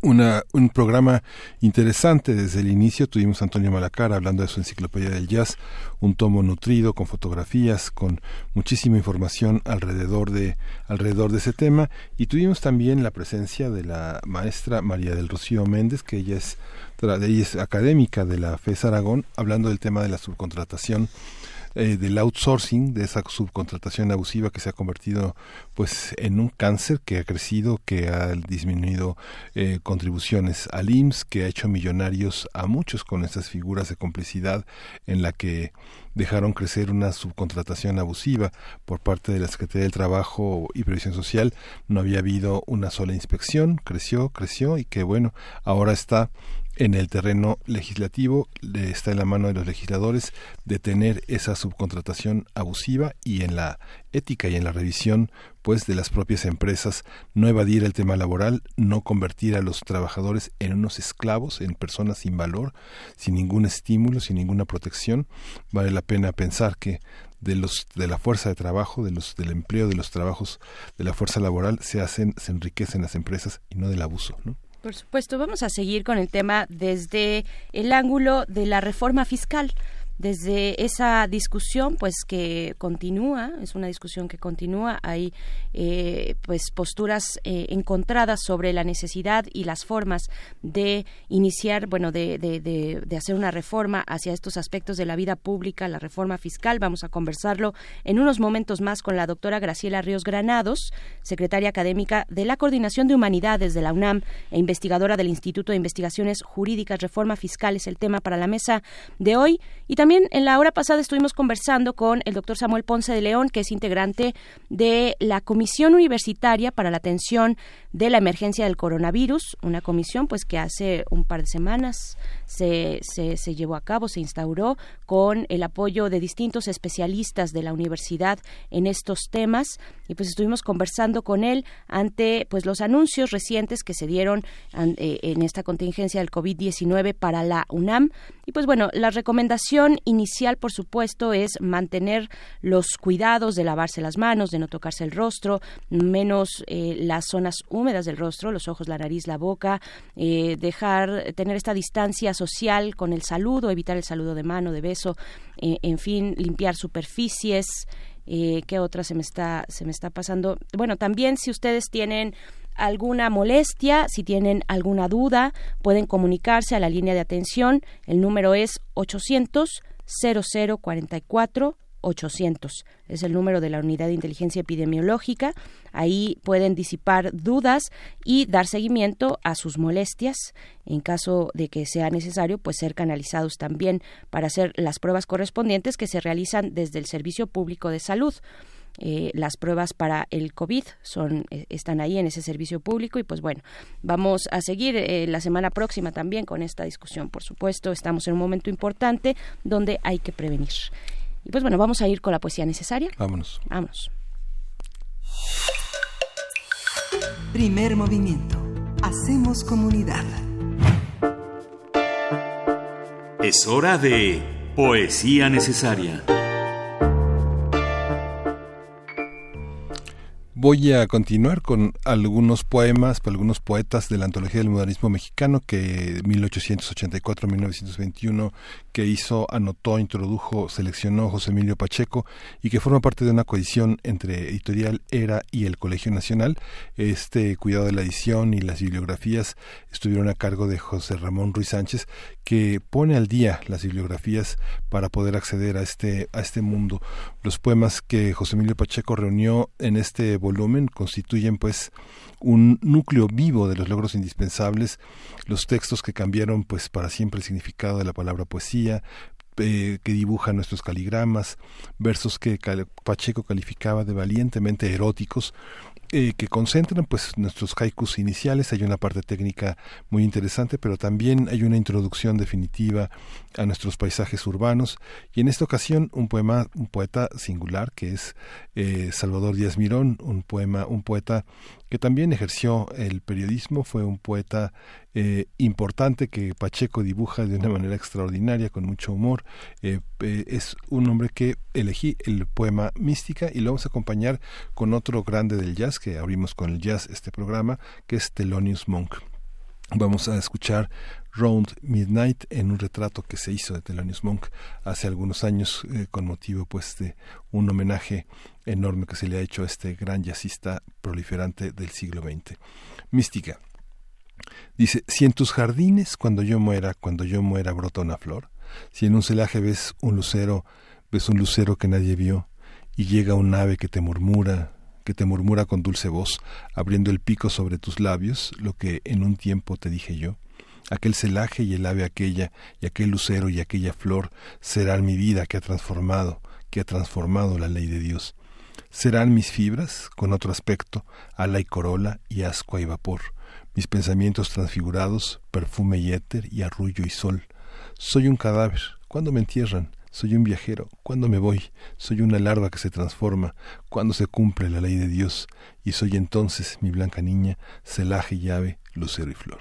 una, un programa interesante desde el inicio. Tuvimos a Antonio Malacar hablando de su enciclopedia del jazz, un tomo nutrido con fotografías, con muchísima información alrededor de, alrededor de ese tema. Y tuvimos también la presencia de la maestra María del Rocío Méndez, que ella es, ella es académica de la FES Aragón, hablando del tema de la subcontratación eh, del outsourcing, de esa subcontratación abusiva que se ha convertido pues en un cáncer que ha crecido, que ha disminuido eh, contribuciones al IMSS, que ha hecho millonarios a muchos con esas figuras de complicidad en la que dejaron crecer una subcontratación abusiva por parte de la Secretaría del Trabajo y Previsión Social. No había habido una sola inspección, creció, creció y que bueno, ahora está en el terreno legislativo está en la mano de los legisladores detener esa subcontratación abusiva y en la ética y en la revisión pues de las propias empresas no evadir el tema laboral, no convertir a los trabajadores en unos esclavos, en personas sin valor, sin ningún estímulo, sin ninguna protección. Vale la pena pensar que de los de la fuerza de trabajo, de los del empleo, de los trabajos de la fuerza laboral se hacen se enriquecen las empresas y no del abuso, ¿no? Por supuesto, vamos a seguir con el tema desde el ángulo de la reforma fiscal desde esa discusión pues que continúa es una discusión que continúa hay eh, pues posturas eh, encontradas sobre la necesidad y las formas de iniciar bueno de, de, de, hacer una reforma hacia estos aspectos de la vida pública la reforma fiscal. Vamos a conversarlo en unos momentos más con la doctora Graciela Ríos Granados secretaria académica de la coordinación de humanidades de la UNAM e investigadora del Instituto de Investigaciones Jurídicas Reforma Fiscal es el tema para la mesa de hoy. Y también también en la hora pasada estuvimos conversando con el doctor Samuel Ponce de León, que es integrante de la Comisión Universitaria para la Atención de la Emergencia del Coronavirus, una comisión pues que hace un par de semanas se, se, llevó a cabo, se instauró con el apoyo de distintos especialistas de la universidad en estos temas. Y pues estuvimos conversando con él ante pues los anuncios recientes que se dieron eh, en esta contingencia del COVID-19 para la UNAM. Y pues bueno, la recomendación inicial, por supuesto, es mantener los cuidados de lavarse las manos, de no tocarse el rostro, menos eh, las zonas húmedas del rostro, los ojos, la nariz, la boca, eh, dejar, tener esta distancia social con el saludo, evitar el saludo de mano, de beso, eh, en fin, limpiar superficies. ¿Qué otra se me está se me está pasando? Bueno, también si ustedes tienen alguna molestia, si tienen alguna duda, pueden comunicarse a la línea de atención. El número es 800 0044 800. Es el número de la Unidad de Inteligencia Epidemiológica. Ahí pueden disipar dudas y dar seguimiento a sus molestias. En caso de que sea necesario, pues ser canalizados también para hacer las pruebas correspondientes que se realizan desde el Servicio Público de Salud. Eh, las pruebas para el COVID son eh, están ahí en ese servicio público y pues bueno vamos a seguir eh, la semana próxima también con esta discusión por supuesto estamos en un momento importante donde hay que prevenir y pues bueno vamos a ir con la poesía necesaria. Vámonos. Vámonos. Primer movimiento. Hacemos comunidad. Es hora de poesía necesaria. Voy a continuar con algunos poemas, algunos poetas de la antología del modernismo mexicano que 1884-1921 que hizo, anotó, introdujo, seleccionó José Emilio Pacheco y que forma parte de una coedición entre Editorial Era y el Colegio Nacional. Este cuidado de la edición y las bibliografías estuvieron a cargo de José Ramón Ruiz Sánchez, que pone al día las bibliografías para poder acceder a este, a este mundo. Los poemas que José Emilio Pacheco reunió en este volumen constituyen pues un núcleo vivo de los logros indispensables, los textos que cambiaron pues para siempre el significado de la palabra poesía, eh, que dibujan nuestros caligramas, versos que Pacheco calificaba de valientemente eróticos, eh, que concentran pues nuestros haikus iniciales. Hay una parte técnica muy interesante, pero también hay una introducción definitiva a nuestros paisajes urbanos. Y en esta ocasión un poema, un poeta singular que es eh, Salvador Díaz Mirón, un poema, un poeta que también ejerció el periodismo, fue un poeta eh, importante que Pacheco dibuja de una manera extraordinaria, con mucho humor. Eh, es un hombre que elegí el poema Mística y lo vamos a acompañar con otro grande del jazz, que abrimos con el jazz este programa, que es Thelonious Monk. Vamos a escuchar Round Midnight en un retrato que se hizo de Thelonious Monk hace algunos años con motivo pues de un homenaje enorme que se le ha hecho a este gran jazzista proliferante del siglo XX. Mística. Dice, si en tus jardines cuando yo muera, cuando yo muera brota una flor, si en un celaje ves un lucero, ves un lucero que nadie vio, y llega un ave que te murmura, que te murmura con dulce voz, abriendo el pico sobre tus labios, lo que en un tiempo te dije yo, aquel celaje y el ave aquella, y aquel lucero y aquella flor serán mi vida que ha transformado, que ha transformado la ley de Dios. Serán mis fibras, con otro aspecto, ala y corola y ascua y vapor, mis pensamientos transfigurados, perfume y éter y arrullo y sol. Soy un cadáver, ¿cuándo me entierran? Soy un viajero, ¿cuándo me voy? Soy una larva que se transforma, ¿cuándo se cumple la ley de Dios? Y soy entonces, mi blanca niña, celaje y ave, lucero y flor.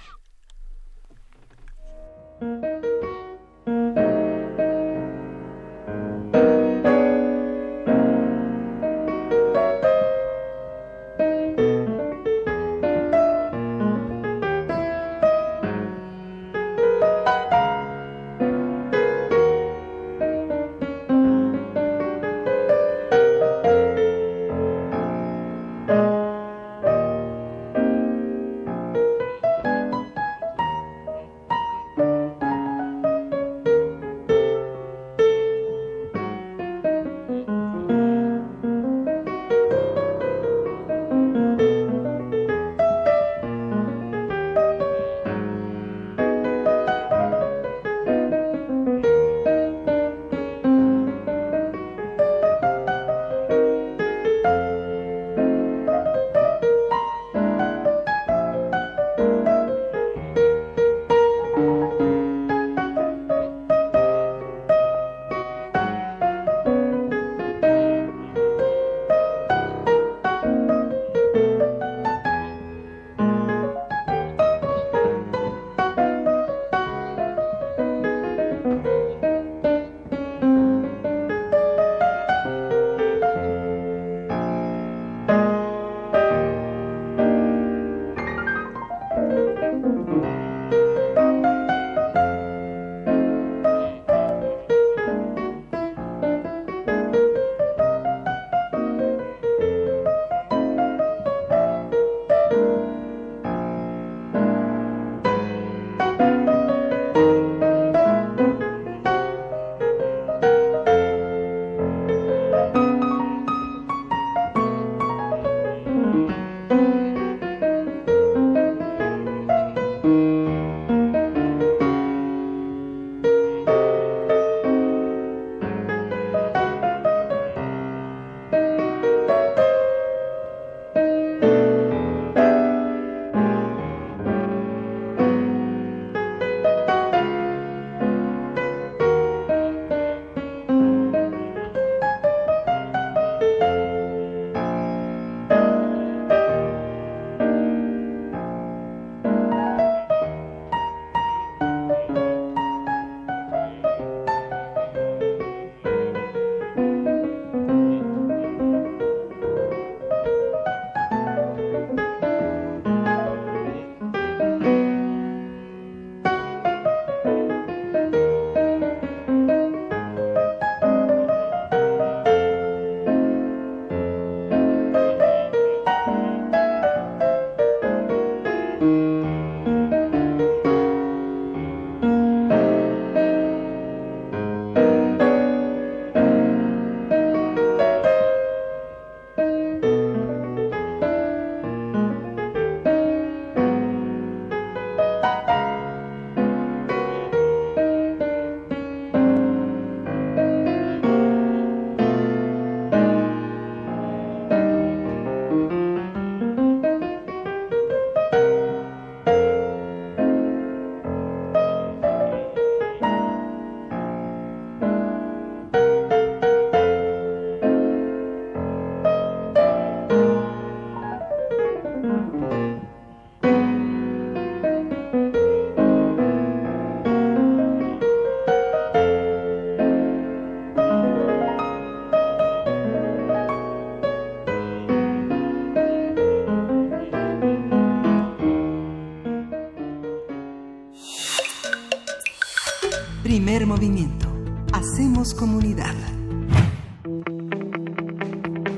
Primer movimiento. Hacemos comunidad.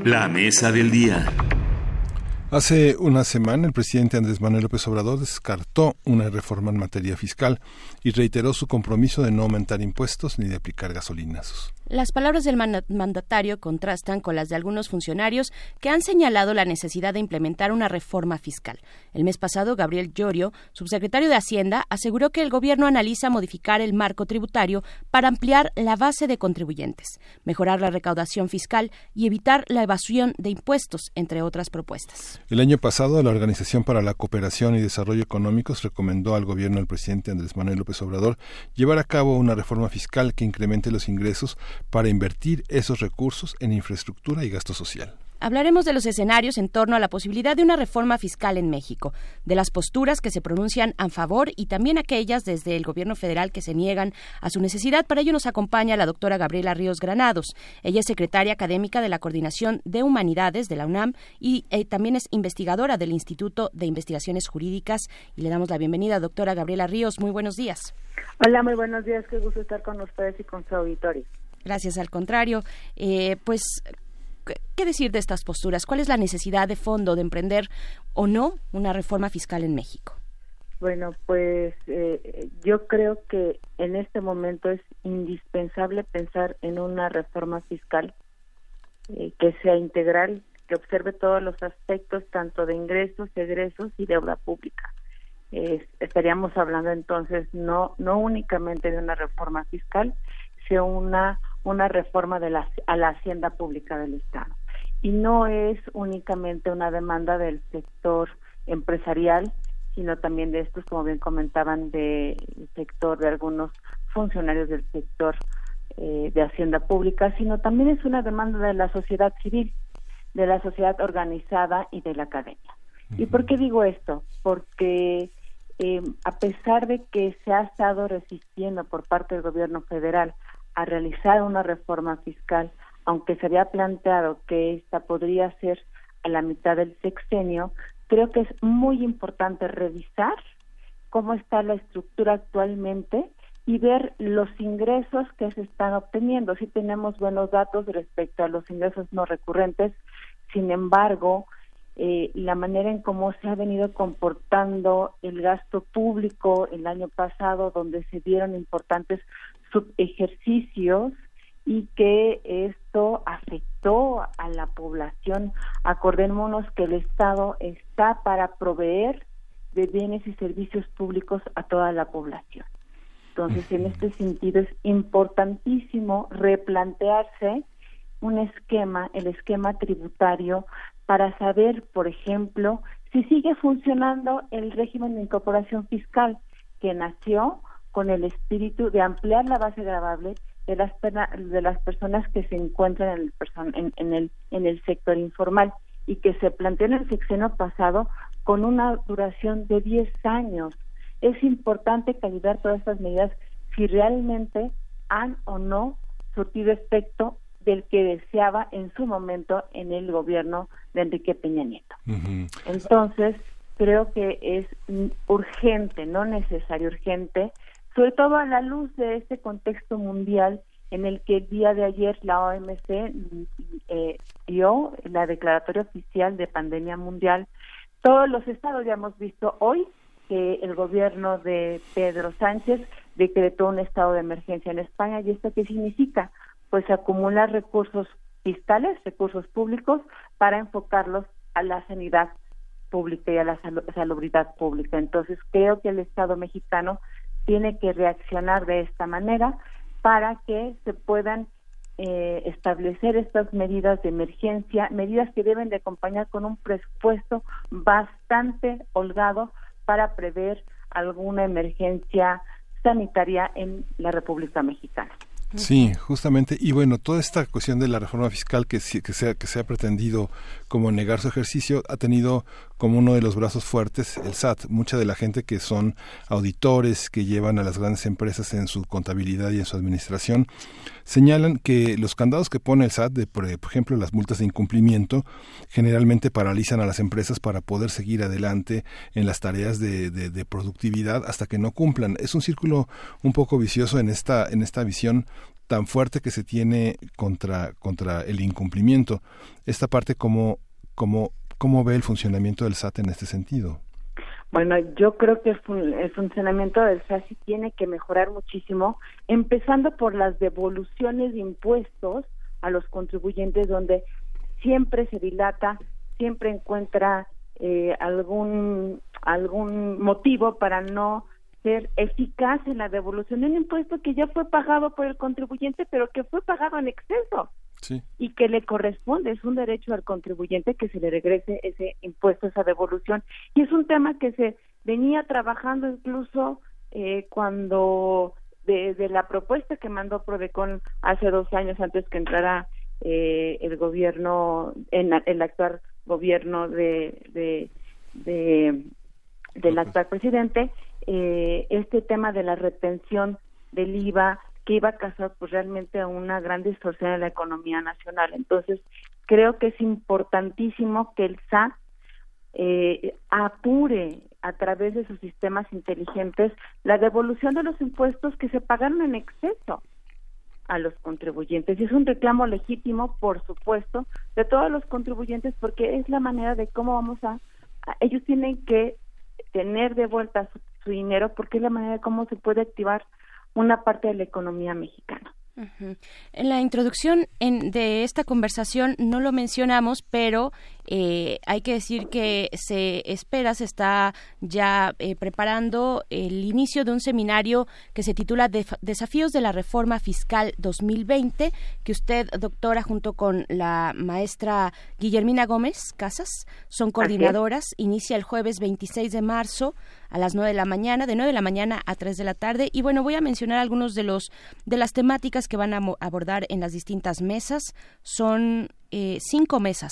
La mesa del día. Hace una semana el presidente Andrés Manuel López Obrador descartó una reforma en materia fiscal y reiteró su compromiso de no aumentar impuestos ni de aplicar gasolinazos. Las palabras del mandatario contrastan con las de algunos funcionarios que han señalado la necesidad de implementar una reforma fiscal. El mes pasado, Gabriel Llorio, subsecretario de Hacienda, aseguró que el gobierno analiza modificar el marco tributario para ampliar la base de contribuyentes, mejorar la recaudación fiscal y evitar la evasión de impuestos, entre otras propuestas. El año pasado, la Organización para la Cooperación y Desarrollo Económicos recomendó al gobierno del presidente Andrés Manuel López Obrador llevar a cabo una reforma fiscal que incremente los ingresos para invertir esos recursos en infraestructura y gasto social. Hablaremos de los escenarios en torno a la posibilidad de una reforma fiscal en México, de las posturas que se pronuncian a favor y también aquellas desde el gobierno federal que se niegan a su necesidad. Para ello nos acompaña la doctora Gabriela Ríos Granados. Ella es secretaria académica de la Coordinación de Humanidades de la UNAM y eh, también es investigadora del Instituto de Investigaciones Jurídicas. Y le damos la bienvenida, doctora Gabriela Ríos. Muy buenos días. Hola, muy buenos días. Qué gusto estar con ustedes y con su auditorio. Gracias, al contrario. Eh, pues, ¿qué decir de estas posturas? ¿Cuál es la necesidad de fondo de emprender o no una reforma fiscal en México? Bueno, pues eh, yo creo que en este momento es indispensable pensar en una reforma fiscal eh, que sea integral, que observe todos los aspectos tanto de ingresos, egresos y deuda pública. estaríamos hablando entonces no no únicamente de una reforma fiscal, sino una una reforma de la, a la hacienda pública del Estado. Y no es únicamente una demanda del sector empresarial, sino también de estos, como bien comentaban, del sector de algunos funcionarios del sector eh, de hacienda pública, sino también es una demanda de la sociedad civil, de la sociedad organizada y de la academia. ¿Y por qué digo esto? Porque eh, a pesar de que se ha estado resistiendo por parte del gobierno federal a realizar una reforma fiscal, aunque se había planteado que esta podría ser a la mitad del sexenio, creo que es muy importante revisar cómo está la estructura actualmente y ver los ingresos que se están obteniendo. Si tenemos buenos datos respecto a los ingresos no recurrentes, sin embargo, eh, la manera en cómo se ha venido comportando el gasto público el año pasado, donde se dieron importantes subejercicios y que esto afectó a la población. Acordémonos que el Estado está para proveer de bienes y servicios públicos a toda la población. Entonces, en este sentido es importantísimo replantearse un esquema, el esquema tributario, para saber, por ejemplo, si sigue funcionando el régimen de incorporación fiscal que nació con el espíritu de ampliar la base grabable de las de las personas que se encuentran en el, en, el en el sector informal y que se planteó en el sexenio pasado con una duración de 10 años. Es importante calibrar todas estas medidas si realmente han o no surtido efecto del que deseaba en su momento en el gobierno de Enrique Peña Nieto. Entonces, creo que es urgente, no necesario, urgente, sobre todo a la luz de este contexto mundial en el que el día de ayer la OMC eh, dio la declaratoria oficial de pandemia mundial. Todos los estados ya hemos visto hoy que el gobierno de Pedro Sánchez decretó un estado de emergencia en España y esto qué significa pues acumular recursos fiscales, recursos públicos para enfocarlos a la sanidad pública y a la salubridad pública. Entonces creo que el Estado mexicano tiene que reaccionar de esta manera para que se puedan eh, establecer estas medidas de emergencia, medidas que deben de acompañar con un presupuesto bastante holgado para prever alguna emergencia sanitaria en la República Mexicana. Sí, justamente. Y bueno, toda esta cuestión de la reforma fiscal que, que, se, que se ha pretendido como negar su ejercicio ha tenido como uno de los brazos fuertes el SAT. Mucha de la gente que son auditores, que llevan a las grandes empresas en su contabilidad y en su administración, señalan que los candados que pone el SAT, de, por ejemplo, las multas de incumplimiento, generalmente paralizan a las empresas para poder seguir adelante en las tareas de, de, productividad hasta que no cumplan. Es un círculo un poco vicioso en esta, en esta visión tan fuerte que se tiene contra, contra el incumplimiento. Esta parte, ¿cómo, cómo, ¿cómo ve el funcionamiento del SAT en este sentido? Bueno, yo creo que el funcionamiento del SAT sí tiene que mejorar muchísimo, empezando por las devoluciones de impuestos a los contribuyentes, donde siempre se dilata, siempre encuentra eh, algún algún motivo para no ser eficaz en la devolución de un impuesto que ya fue pagado por el contribuyente, pero que fue pagado en exceso. Y que le corresponde, es un derecho al contribuyente que se le regrese ese impuesto, esa devolución. Y es un tema que se venía trabajando incluso eh, cuando de, la propuesta que mandó Prodecon hace dos años antes que entrara eh, el gobierno, en el actual gobierno de, de, de del actual presidente, eh, este tema de la retención del IVA que iba a causar pues realmente una gran distorsión en la economía nacional. Entonces, creo que es importantísimo que el SAT eh, apure a través de sus sistemas inteligentes la devolución de los impuestos que se pagaron en exceso a los contribuyentes. Y es un reclamo legítimo, por supuesto, de todos los contribuyentes porque es la manera de cómo vamos a ellos tienen que tener de vuelta su, dinero porque es la manera de cómo se puede activar una parte de la economía mexicana. En la introducción de esta conversación no lo mencionamos, pero eh, hay que decir que se espera, se está ya eh, preparando el inicio de un seminario que se titula Desafíos de la Reforma Fiscal 2020, que usted, doctora, junto con la maestra Guillermina Gómez Casas, son coordinadoras. Inicia el jueves 26 de marzo a las 9 de la mañana, de 9 de la mañana a 3 de la tarde. Y bueno, voy a mencionar algunos de los de las temáticas que van a abordar en las distintas mesas. Son eh, cinco mesas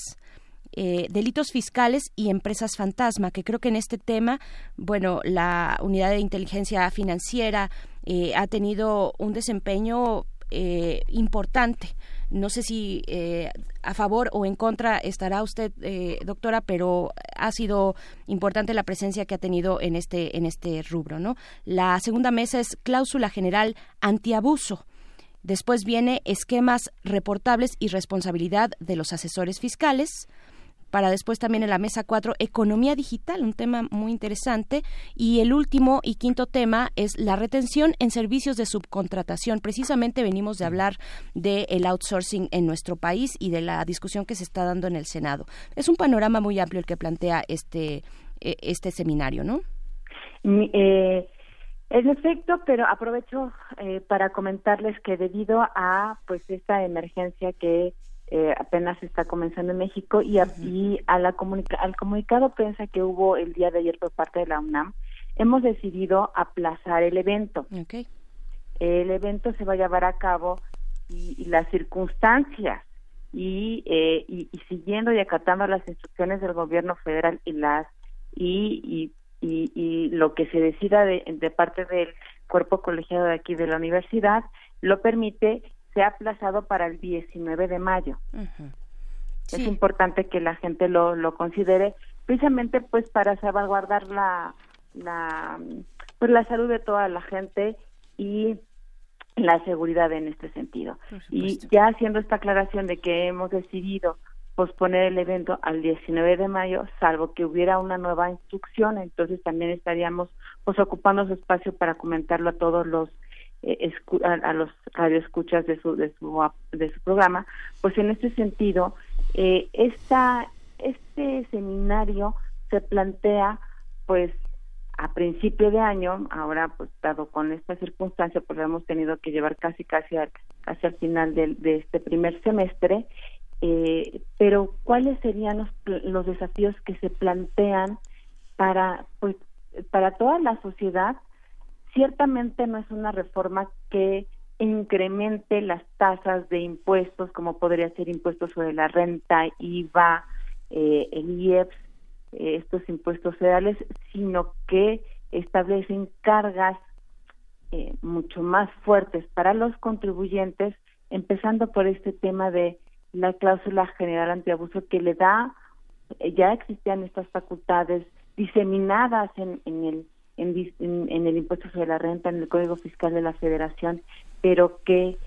eh, delitos fiscales y empresas fantasma, que creo que en este tema, bueno, la unidad de inteligencia financiera eh, ha tenido un desempeño eh, importante. No sé si a favor o en contra estará usted, doctora, pero ha sido importante la presencia que ha tenido en este en este rubro, ¿no? La segunda mesa es cláusula general antiabuso. Después viene esquemas reportables y responsabilidad de los asesores fiscales para después también en la mesa 4, economía digital, un tema muy interesante. Y el último y quinto tema es la retención en servicios de subcontratación. Precisamente venimos de hablar del outsourcing en nuestro país y de la discusión que se está dando en el Senado. Es un panorama muy amplio el que plantea este, e, este seminario, ¿no? Eh, en efecto, pero aprovecho eh, para comentarles que debido a pues esta emergencia que eh, apenas está comenzando en México y, a, la al comunicado prensa que hubo el día de ayer por parte de la UNAM, hemos decidido aplazar el evento. El evento se va a llevar a cabo y, las circunstancias y, eh, y, siguiendo y acatando las instrucciones del gobierno federal y las y, y, lo que se decida de, de parte del cuerpo colegiado de aquí de la universidad lo permite se ha aplazado para el 19 de mayo. Es importante que la gente lo, lo considere, precisamente pues para salvaguardar la, la, pues la salud de toda la gente y la seguridad en este sentido. Y ya haciendo esta aclaración de que hemos decidido posponer el evento al 19 de mayo, salvo que hubiera una nueva instrucción, entonces también estaríamos pues ocupando su espacio para comentarlo a todos los eh, a, los radioescuchas de su, de su de su programa pues en este sentido eh, esta este seminario se plantea pues a principio de año ahora pues dado con esta circunstancia pues hemos tenido que llevar casi casi al casi al final de, de este primer semestre eh, pero cuáles serían los, los desafíos que se plantean para pues para toda la sociedad ciertamente no es una reforma que incremente las tasas de impuestos, como podría ser impuestos sobre la renta, IVA, eh, el IEPS, eh, estos impuestos federales, sino que establecen cargas eh, mucho más fuertes para los contribuyentes, empezando por este tema de la cláusula general antiabuso que le da, eh, ya existían estas facultades diseminadas en, en el en, el impuesto sobre la renta, en el Código Fiscal de la Federación, pero que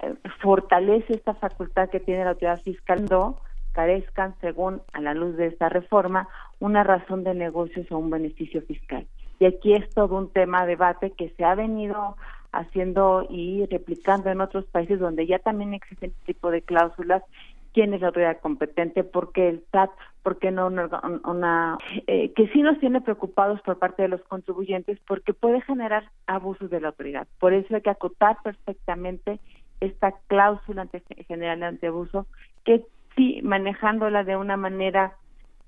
eh, fortalece esta facultad que tiene la autoridad fiscal, no carezcan, según a la luz de esta reforma, una razón de negocios o un beneficio fiscal. Y aquí es todo un tema de debate que se ha venido haciendo y replicando en otros países donde ya también existen este tipo de cláusulas quién es la autoridad competente, por qué el SAT, por qué no una, eh, que sí nos tiene preocupados por parte de los contribuyentes porque puede generar abusos de la autoridad. Por eso hay que acotar perfectamente esta cláusula general de antiabuso que sí manejándola de una manera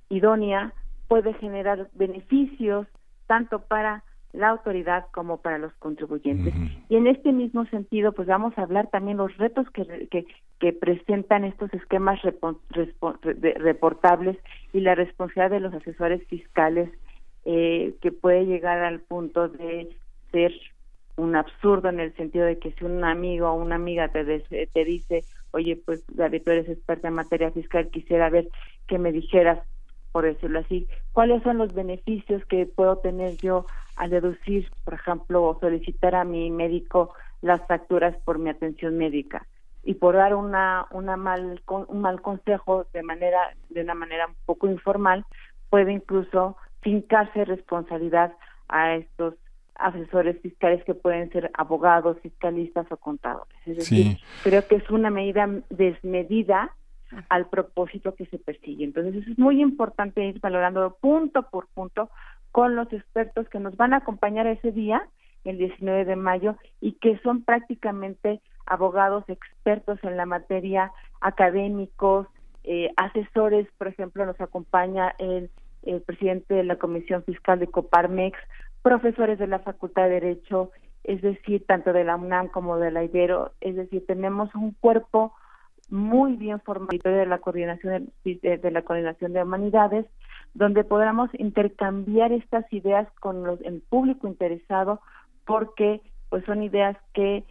idónea puede generar beneficios tanto para la autoridad como para los contribuyentes. Y en este mismo sentido, pues vamos a hablar también los retos que, que, que presentan estos esquemas reportables y la responsabilidad de los asesores fiscales eh, que puede llegar al punto de ser un absurdo en el sentido de que si un amigo o una amiga te, te dice, oye, pues David, tú eres experta en materia fiscal, quisiera ver que me dijeras por decirlo así, cuáles son los beneficios que puedo tener yo al deducir, por ejemplo, o solicitar a mi médico las facturas por mi atención médica y por dar una, una mal, un mal consejo de manera de una manera un poco informal puede incluso fincarse responsabilidad a estos asesores fiscales que pueden ser abogados, fiscalistas o contadores. Es decir, creo que es una medida desmedida al propósito que se persigue. Entonces, eso es muy importante ir valorando punto por punto con los expertos que nos van a acompañar ese día, el 19 de mayo, y que son prácticamente abogados expertos en la materia, académicos, eh, asesores, por ejemplo, nos acompaña el, el presidente de la Comisión Fiscal de Coparmex, profesores de la Facultad de Derecho, es decir, tanto de la UNAM como de la Ibero, es decir, tenemos un cuerpo muy bien formado de la coordinación de, la coordinación de humanidades donde podamos intercambiar estas ideas con los, el público interesado porque pues son ideas que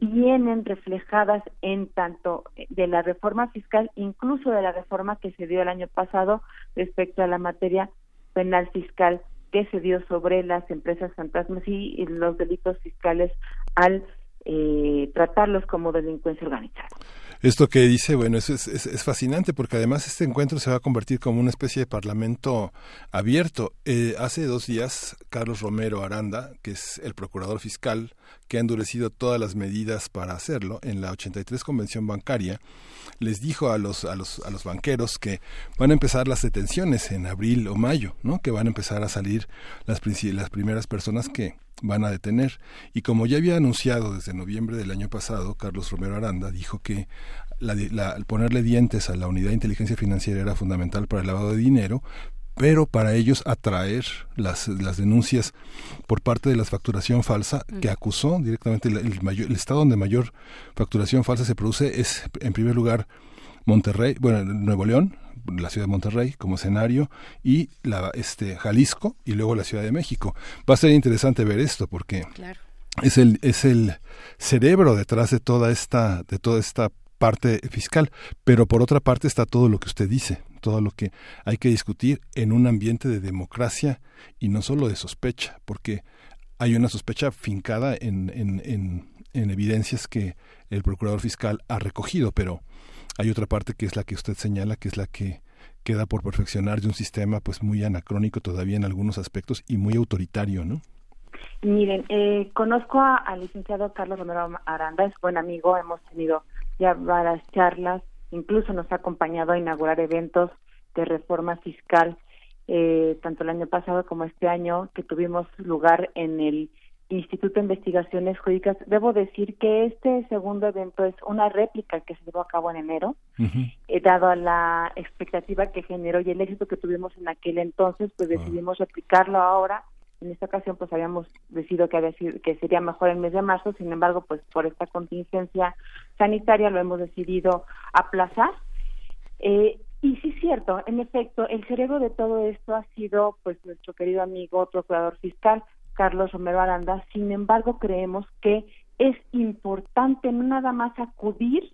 vienen reflejadas en tanto de la reforma fiscal, incluso de la reforma que se dio el año pasado respecto a la materia penal fiscal que se dio sobre las empresas fantasmas y, los delitos fiscales al eh, tratarlos como delincuencia organizada. Esto que dice, bueno, es, es, es, fascinante porque además este encuentro se va a convertir como una especie de parlamento abierto. Eh, hace dos días, Carlos Romero Aranda, que es el procurador fiscal, que ha endurecido todas las medidas para hacerlo, en la 83 Convención Bancaria, les dijo a los, a los, a los banqueros que van a empezar las detenciones en abril o mayo, ¿no? que van a empezar a salir las, las primeras personas que van a detener. Y como ya había anunciado desde noviembre del año pasado, Carlos Romero Aranda dijo que la, ponerle dientes a la unidad de inteligencia financiera era fundamental para el lavado de dinero, pero para ellos atraer las, las denuncias por parte de la facturación falsa que acusó directamente el, el, estado donde mayor facturación falsa se produce es en primer lugar Monterrey, bueno, Nuevo León, la ciudad de Monterrey como escenario y la este Jalisco y luego la Ciudad de México. Va a ser interesante ver esto porque es el es el cerebro detrás de toda esta de toda esta parte fiscal, pero por otra parte está todo lo que usted dice, todo lo que hay que discutir en un ambiente de democracia y no solo de sospecha, porque hay una sospecha fincada en, en, en, en evidencias que el procurador fiscal ha recogido, pero hay otra parte que es la que usted señala, que es la que queda por perfeccionar de un sistema pues muy anacrónico todavía en algunos aspectos y muy autoritario, ¿no? Miren, eh, conozco al licenciado Carlos Romero Aranda, es buen amigo, hemos tenido ya varias charlas, incluso nos ha acompañado a inaugurar eventos de reforma fiscal, eh, tanto el año pasado como este año, que tuvimos lugar en el Instituto de Investigaciones Jurídicas. Debo decir que este segundo evento es una réplica que se llevó a cabo en enero, eh, dado a la expectativa que generó y el éxito que tuvimos en aquel entonces, pues decidimos replicarlo ahora. En esta ocasión, pues habíamos decidido que, había que sería mejor el mes de marzo, sin embargo, pues por esta contingencia sanitaria lo hemos decidido aplazar. Eh, Y sí es cierto, en efecto, el cerebro de todo esto ha sido pues nuestro querido amigo procurador fiscal, Carlos Romero Aranda. Sin embargo, creemos que es importante no nada más acudir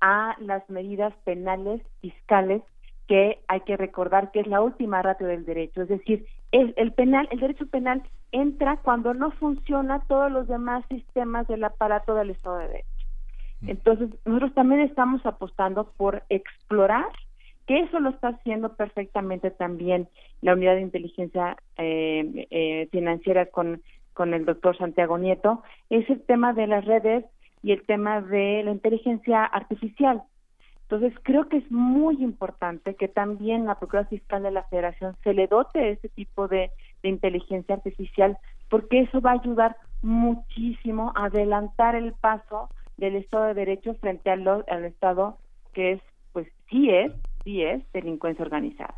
a las medidas penales fiscales que hay que recordar que es la última ratio del derecho, es decir, el, el, penal, el derecho penal entra cuando no funciona todos los demás sistemas del aparato del Estado de Derecho. Mm. Entonces, nosotros también estamos apostando por explorar, que eso lo está haciendo perfectamente también la unidad de inteligencia eh, eh, financiera con, con el doctor Santiago Nieto, es el tema de las redes y el tema de la inteligencia artificial. Entonces, creo que es muy importante que también la Procuraduría Fiscal de la Federación se le dote ese tipo de, inteligencia artificial, porque eso va a ayudar muchísimo a adelantar el paso del Estado de Derecho frente al, al Estado que es, pues sí es, sí es delincuencia organizada.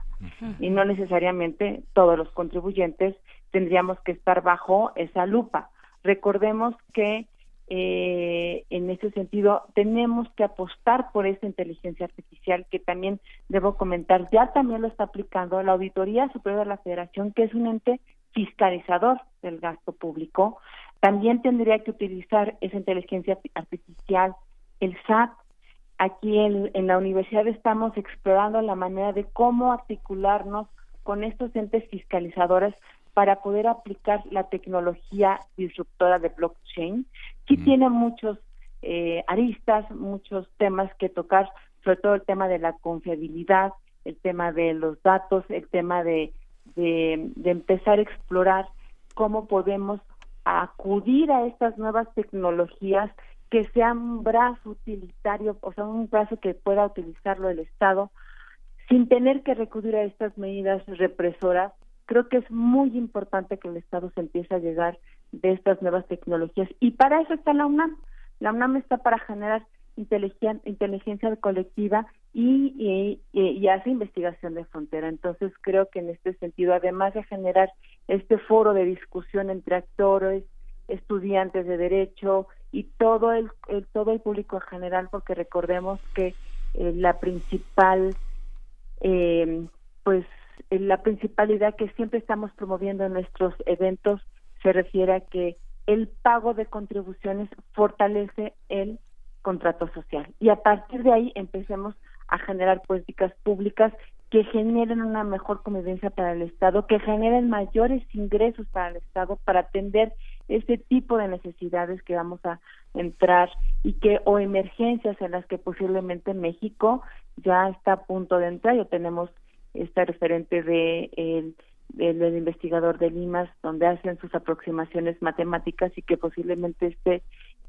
Y no necesariamente todos los contribuyentes tendríamos que estar bajo esa lupa. Recordemos que eh, en ese sentido tenemos que apostar por esa inteligencia artificial que también debo comentar ya también lo está aplicando la auditoría superior de la Federación que es un ente fiscalizador del gasto público. También tendría que utilizar esa inteligencia artificial el SAT. Aquí en, en la universidad estamos explorando la manera de cómo articularnos con estos entes fiscalizadores para poder aplicar la tecnología disruptora de blockchain. Sí tiene muchos eh, aristas, muchos temas que tocar, sobre todo el tema de la confiabilidad, el tema de los datos, el tema de, de, de empezar a explorar cómo podemos acudir a estas nuevas tecnologías que sean un brazo utilitario, o sea, un brazo que pueda utilizarlo el Estado sin tener que recurrir a estas medidas represoras creo que es muy importante que el Estado se empiece a llegar de estas nuevas tecnologías y para eso está la UNAM. La UNAM está para generar inteligencia, inteligencia colectiva y, y, hace investigación de frontera. Entonces creo que en este sentido, además de generar este foro de discusión entre actores, estudiantes de derecho y todo el, todo el público en general, porque recordemos que eh, la principal eh, pues la principalidad que siempre estamos promoviendo en nuestros eventos se refiere a que el pago de contribuciones fortalece el contrato social. Y a partir de ahí empecemos a generar políticas públicas que generen una mejor convivencia para el Estado, que generen mayores ingresos para el Estado para atender ese tipo de necesidades que vamos a entrar y que o emergencias en las que posiblemente México ya está a punto de entrar, ya tenemos esta referente de el, del investigador de Limas, donde hacen sus aproximaciones matemáticas y que posiblemente esté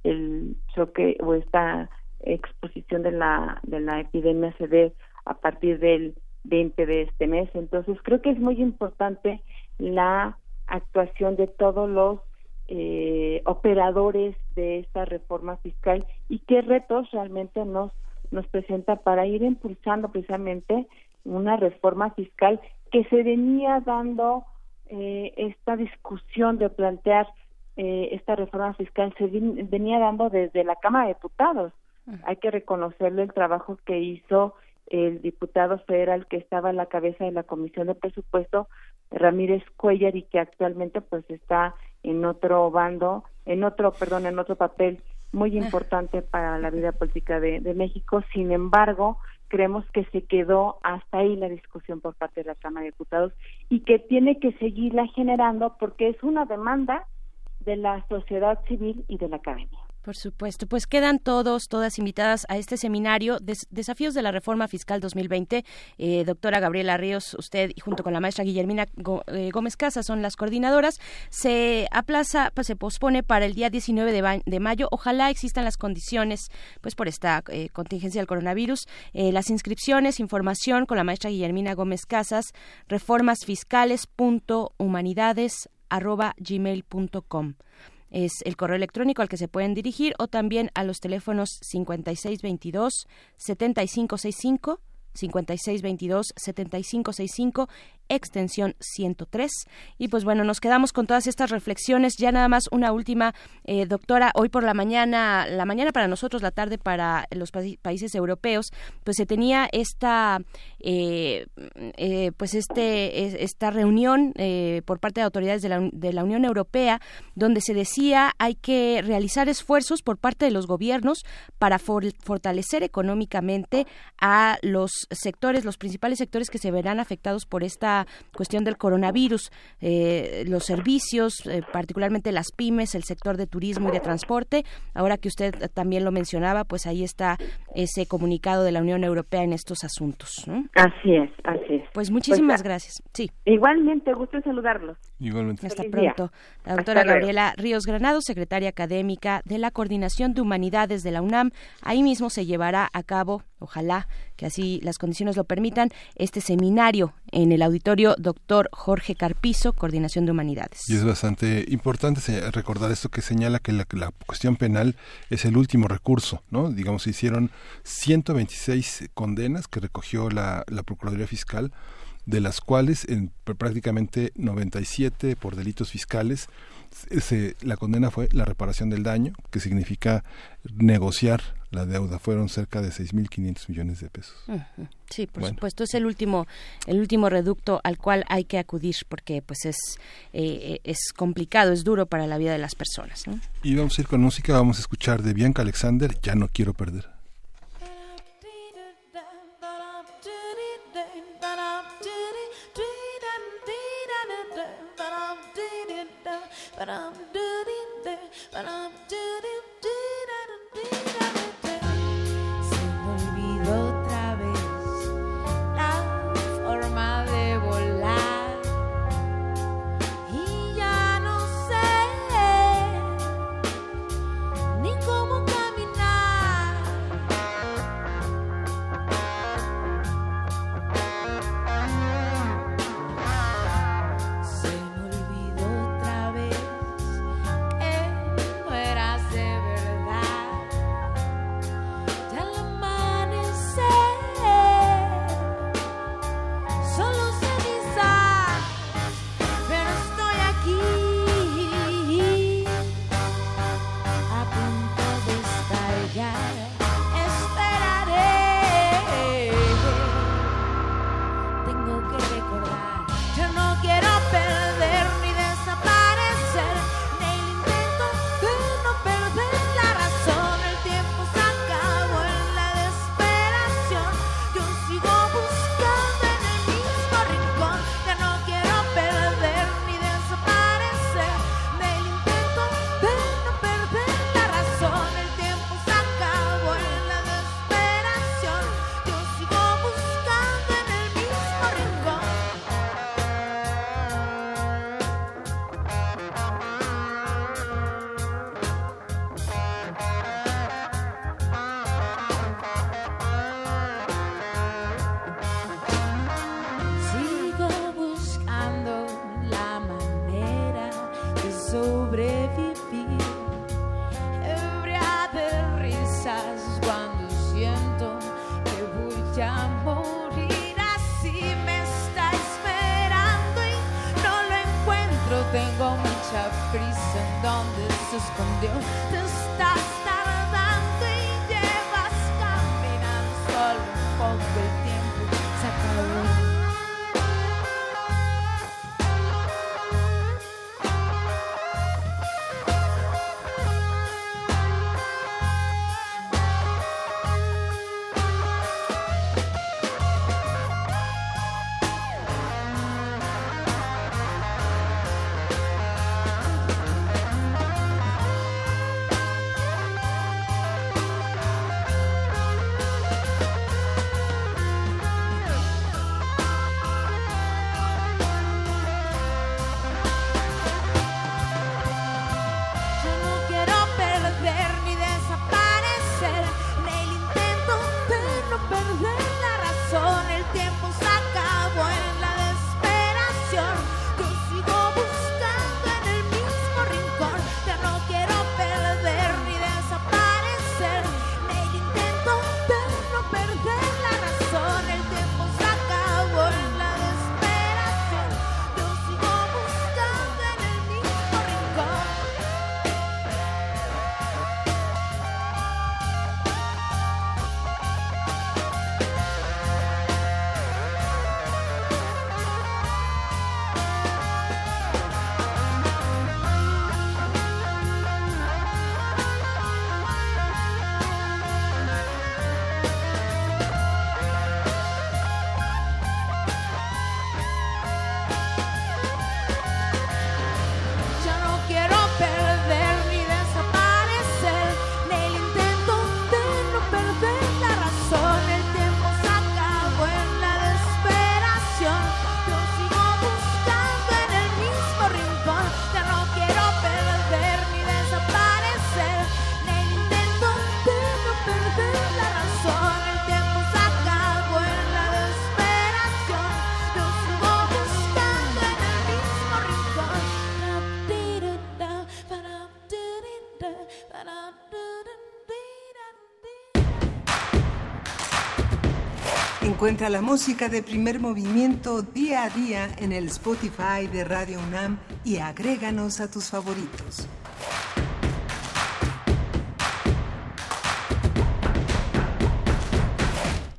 el choque o esta exposición de la, de la epidemia se dé a partir del 20 de este mes. Entonces, creo que es muy importante la actuación de todos los eh, operadores de esta reforma fiscal y qué retos realmente nos nos presenta para ir impulsando precisamente una reforma fiscal que se venía dando eh, esta discusión de plantear eh, esta reforma fiscal se venía dando desde la Cámara de Diputados. Hay que reconocerle el trabajo que hizo el diputado federal que estaba a la cabeza de la Comisión de Presupuesto, Ramírez Cuellar, y que actualmente pues está en otro bando, en otro, perdón, en otro papel muy importante para la vida política de México. Sin embargo, creemos que se quedó hasta ahí la discusión por parte de la Cámara de Diputados y que tiene que seguirla generando porque es una demanda de la sociedad civil y de la academia. Por supuesto, pues quedan todos, todas invitadas a este seminario Desafíos de la Reforma Fiscal 2020. Eh, doctora Gabriela Ríos, usted y junto con la maestra Guillermina eh, Gómez Casas son las coordinadoras. Se aplaza, pues, se pospone para el día 19 de, mayo. Ojalá existan las condiciones, pues por esta eh, contingencia del coronavirus. las inscripciones, información con la maestra Guillermina Gómez Casas, reformasfiscales.humanidades@gmail.com es el correo electrónico al que se pueden dirigir o también a los teléfonos 5622 7565 5622 7565 extensión 103. Y pues bueno, nos quedamos con todas estas reflexiones. Ya nada más una última, eh, doctora, hoy por la mañana, la mañana para nosotros, la tarde para los países europeos, pues se tenía esta, eh, eh, pues este, esta reunión por parte de autoridades de la, de la Unión Europea, donde se decía hay que realizar esfuerzos por parte de los gobiernos para fortalecer económicamente a los sectores, los principales sectores que se verán afectados por esta cuestión del coronavirus, eh, los servicios, eh, particularmente las pymes, el sector de turismo y de transporte. Ahora que usted también lo mencionaba, pues ahí está ese comunicado de la Unión Europea en estos asuntos. Así es, así es. Pues muchísimas pues, gracias. Sí. Igualmente, gusto saludarlos. Igualmente. Hasta pronto. La doctora Gabriela Ríos Granado, secretaria académica de la Coordinación de Humanidades de la UNAM. Ahí mismo se llevará a cabo, ojalá que así las condiciones lo permitan, este seminario en el auditorio doctor Jorge Carpizo, Coordinación de Humanidades. Y es bastante importante recordar esto que señala que la, cuestión penal es el último recurso, ¿no? Digamos, se hicieron 126 condenas que recogió la, la Procuraduría Fiscal de las cuales en prácticamente 97 por delitos fiscales la condena fue la reparación del daño, que significa negociar la deuda. Fueron cerca de 6.500 millones de pesos. Sí, por supuesto, es el último, el último reducto al cual hay que acudir porque pues es, eh, es complicado, es duro para la vida de las personas. Y vamos a ir con música, vamos a escuchar de Bianca Alexander, Ya no quiero perder. But I'm doing there, but I'm doing Encuentra la música de primer movimiento día a día en el Spotify de Radio UNAM y agréganos a tus favoritos.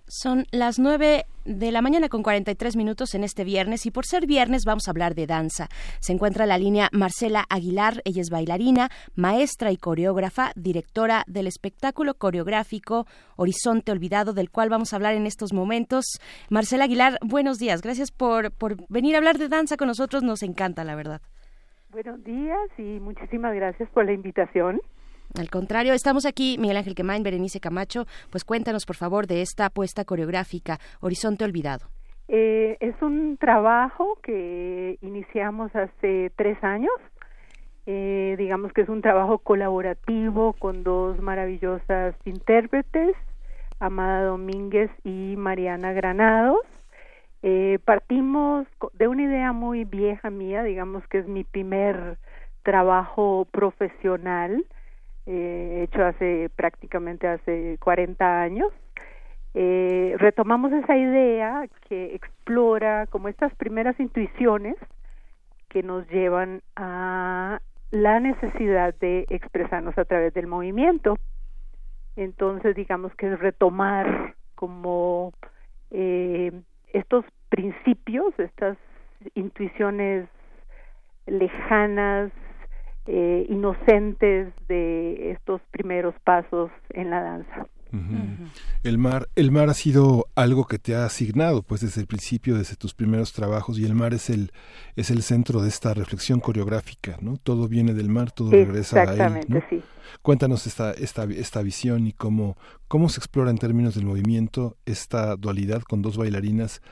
Son las nueve de la mañana con 43 minutos en este viernes y por ser viernes vamos a hablar de danza. Se encuentra la línea Marcela Aguilar, ella es bailarina, maestra y coreógrafa, directora del espectáculo coreográfico Horizonte Olvidado, del cual vamos a hablar en estos momentos. Marcela Aguilar, buenos días, gracias por, por venir a hablar de danza con nosotros, nos encanta, la verdad. Buenos días y muchísimas gracias por la invitación. Al contrario, estamos aquí, Miguel Ángel Quemain, Berenice Camacho, pues cuéntanos por favor de esta apuesta coreográfica, Horizonte Olvidado. Eh, es un trabajo que iniciamos hace tres años. Eh, digamos que es un trabajo colaborativo con dos maravillosas intérpretes, Amada Domínguez y Mariana Granados. Eh, partimos de una idea muy vieja mía, digamos que es mi primer trabajo profesional eh, hecho hace prácticamente hace 40 años. Eh, retomamos esa idea que explora como estas primeras intuiciones que nos llevan a la necesidad de expresarnos a través del movimiento. Entonces, digamos que es retomar como eh, estos principios, estas intuiciones lejanas, eh, inocentes de estos primeros pasos en la danza. El mar, el mar ha sido algo que te ha asignado, pues desde el principio, desde tus primeros trabajos, y el mar es el es el centro de esta reflexión coreográfica, ¿no? Todo viene del mar, todo regresa a él. ¿no? sí. Cuéntanos esta esta esta visión y cómo cómo se explora en términos del movimiento esta dualidad con dos bailarinas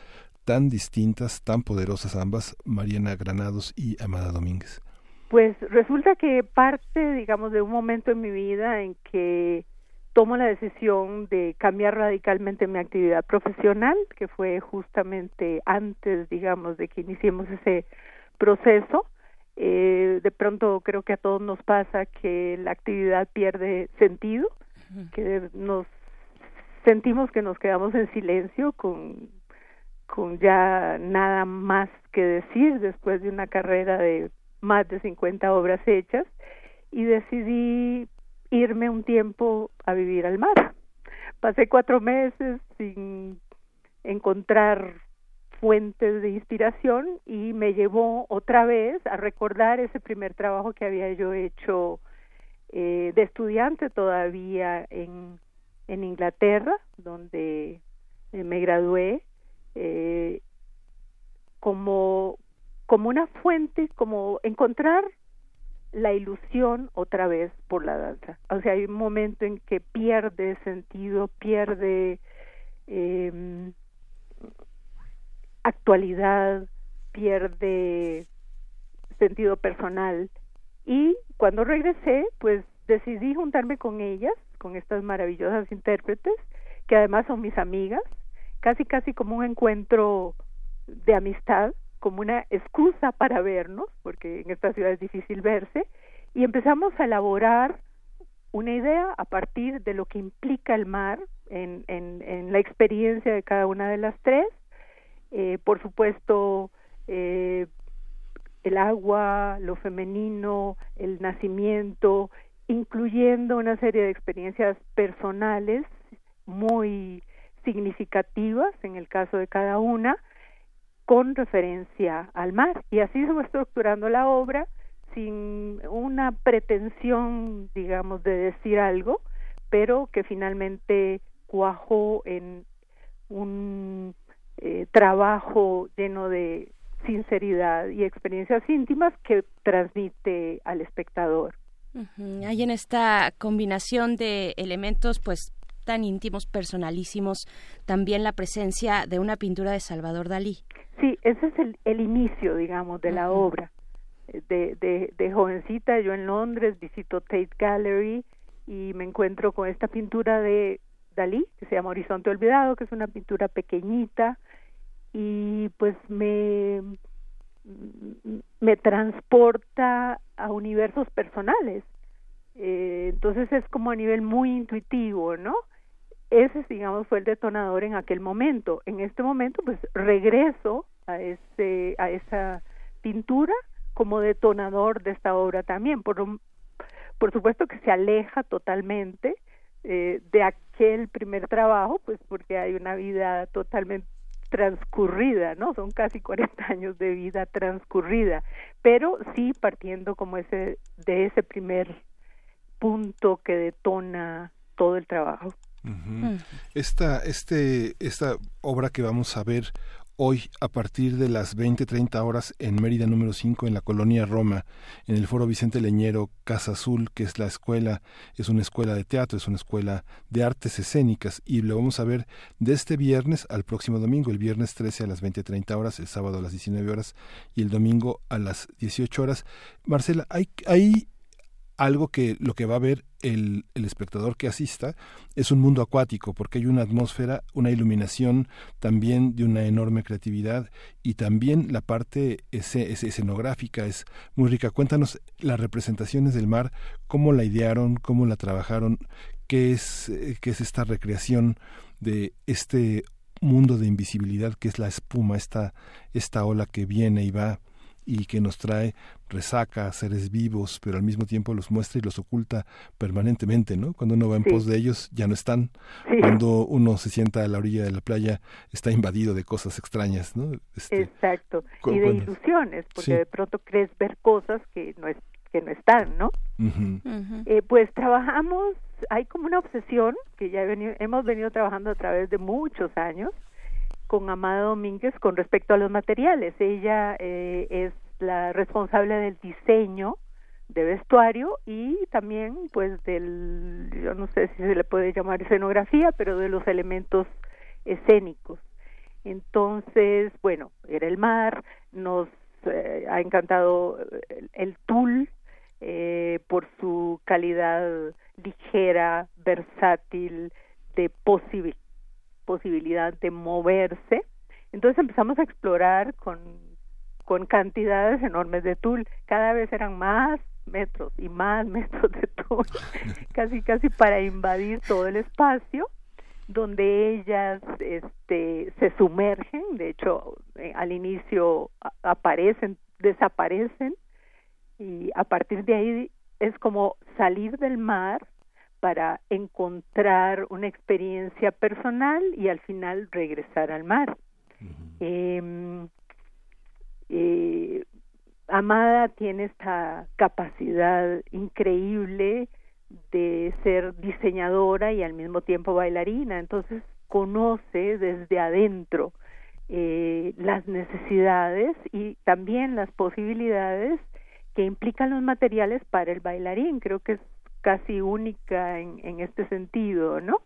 tan distintas, tan poderosas ambas, Mariana Granados y Amada Domínguez. Pues resulta que parte, digamos, de un momento en mi vida en que tomo la decisión de cambiar radicalmente mi actividad profesional, que fue justamente antes, digamos, de que iniciemos ese proceso. Eh, de pronto creo que a todos nos pasa que la actividad pierde sentido, que nos sentimos que nos quedamos en silencio con con ya nada más que decir después de una carrera de más de 50 obras hechas y decidí irme un tiempo a vivir al mar. Pasé cuatro meses sin encontrar fuentes de inspiración y me llevó otra vez a recordar ese primer trabajo que había yo hecho eh, de estudiante todavía en, en Inglaterra, donde eh, me gradué eh, como como una fuente, como encontrar la ilusión otra vez por la danza. O sea, hay un momento en que pierde sentido, pierde eh, actualidad, pierde sentido personal. Y cuando regresé, pues decidí juntarme con ellas, con estas maravillosas intérpretes, que además son mis amigas, casi casi como un encuentro de amistad, como una excusa para vernos, porque en esta ciudad es difícil verse, y empezamos a elaborar una idea a partir de lo que implica el mar en, en, en la experiencia de cada una de las tres. Eh, por supuesto, eh, el agua, lo femenino, el nacimiento, incluyendo una serie de experiencias personales muy significativas en el caso de cada una, con referencia al mar. Y así se va estructurando la obra sin una pretensión, digamos, de decir algo, pero que finalmente cuajó en un eh, trabajo lleno de sinceridad y experiencias íntimas que transmite al espectador. Hay en esta combinación de elementos, pues tan íntimos, personalísimos, también la presencia de una pintura de Salvador Dalí. Sí, ese es el, el inicio, digamos, de la obra. De, de, de jovencita, yo en Londres visito Tate Gallery y me encuentro con esta pintura de Dalí, que se llama Horizonte Olvidado, que es una pintura pequeñita, y pues me, me transporta a universos personales. Eh, entonces es como a nivel muy intuitivo, ¿no? Ese, digamos, fue el detonador en aquel momento. En este momento, pues regreso a, ese, a esa pintura como detonador de esta obra también. Por, por supuesto que se aleja totalmente eh, de aquel primer trabajo, pues porque hay una vida totalmente transcurrida, ¿no? Son casi 40 años de vida transcurrida, pero sí partiendo como ese de ese primer punto que detona todo el trabajo. Esta este esta obra que vamos a ver hoy a partir de las 20-30 horas en Mérida número 5 en la colonia Roma, en el Foro Vicente Leñero, Casa Azul, que es la escuela, es una escuela de teatro, es una escuela de artes escénicas. Y lo vamos a ver de este viernes al próximo domingo, el viernes 13 a las 20-30 horas, el sábado a las 19 horas y el domingo a las 18 horas. Marcela, hay, hay algo que lo que va a ver el, el, espectador que asista es un mundo acuático, porque hay una atmósfera, una iluminación también de una enorme creatividad y también la parte ese, escenográfica es muy rica. Cuéntanos las representaciones del mar, cómo la idearon, cómo la trabajaron, qué es, qué es esta recreación de este mundo de invisibilidad que es la espuma, esta, esta ola que viene y va y que nos trae resaca, seres vivos, pero al mismo tiempo los muestra y los oculta permanentemente, ¿no? Cuando uno va en pos de ellos ya no están. Cuando uno se sienta a la orilla de la playa está invadido de cosas extrañas, ¿no? Este, Exacto. Y de ilusiones, porque de pronto crees ver cosas que no es que no están, ¿no? Eh, pues trabajamos, hay como una obsesión que ya hemos venido trabajando a través de muchos años con Amada Domínguez con respecto a los materiales. Ella eh, es la responsable del diseño de vestuario y también pues del yo no sé si se le puede llamar escenografía pero de los elementos escénicos entonces bueno era el mar nos eh, ha encantado el, el tul eh, por su calidad ligera versátil de posible posibilidad de moverse. Entonces empezamos a explorar con, con cantidades enormes de tul. Cada vez eran más metros y más metros de tul, casi casi para invadir todo el espacio donde ellas este, se sumergen, de hecho eh, al inicio aparecen, desaparecen y a partir de ahí es como salir del mar para encontrar una experiencia personal y al final regresar al mar. Em, eh, Amada tiene esta capacidad increíble de ser diseñadora y al mismo tiempo bailarina, entonces conoce desde adentro eh, las necesidades y también las posibilidades que implican los materiales para el bailarín. Creo que es casi única en, en este sentido, ¿no?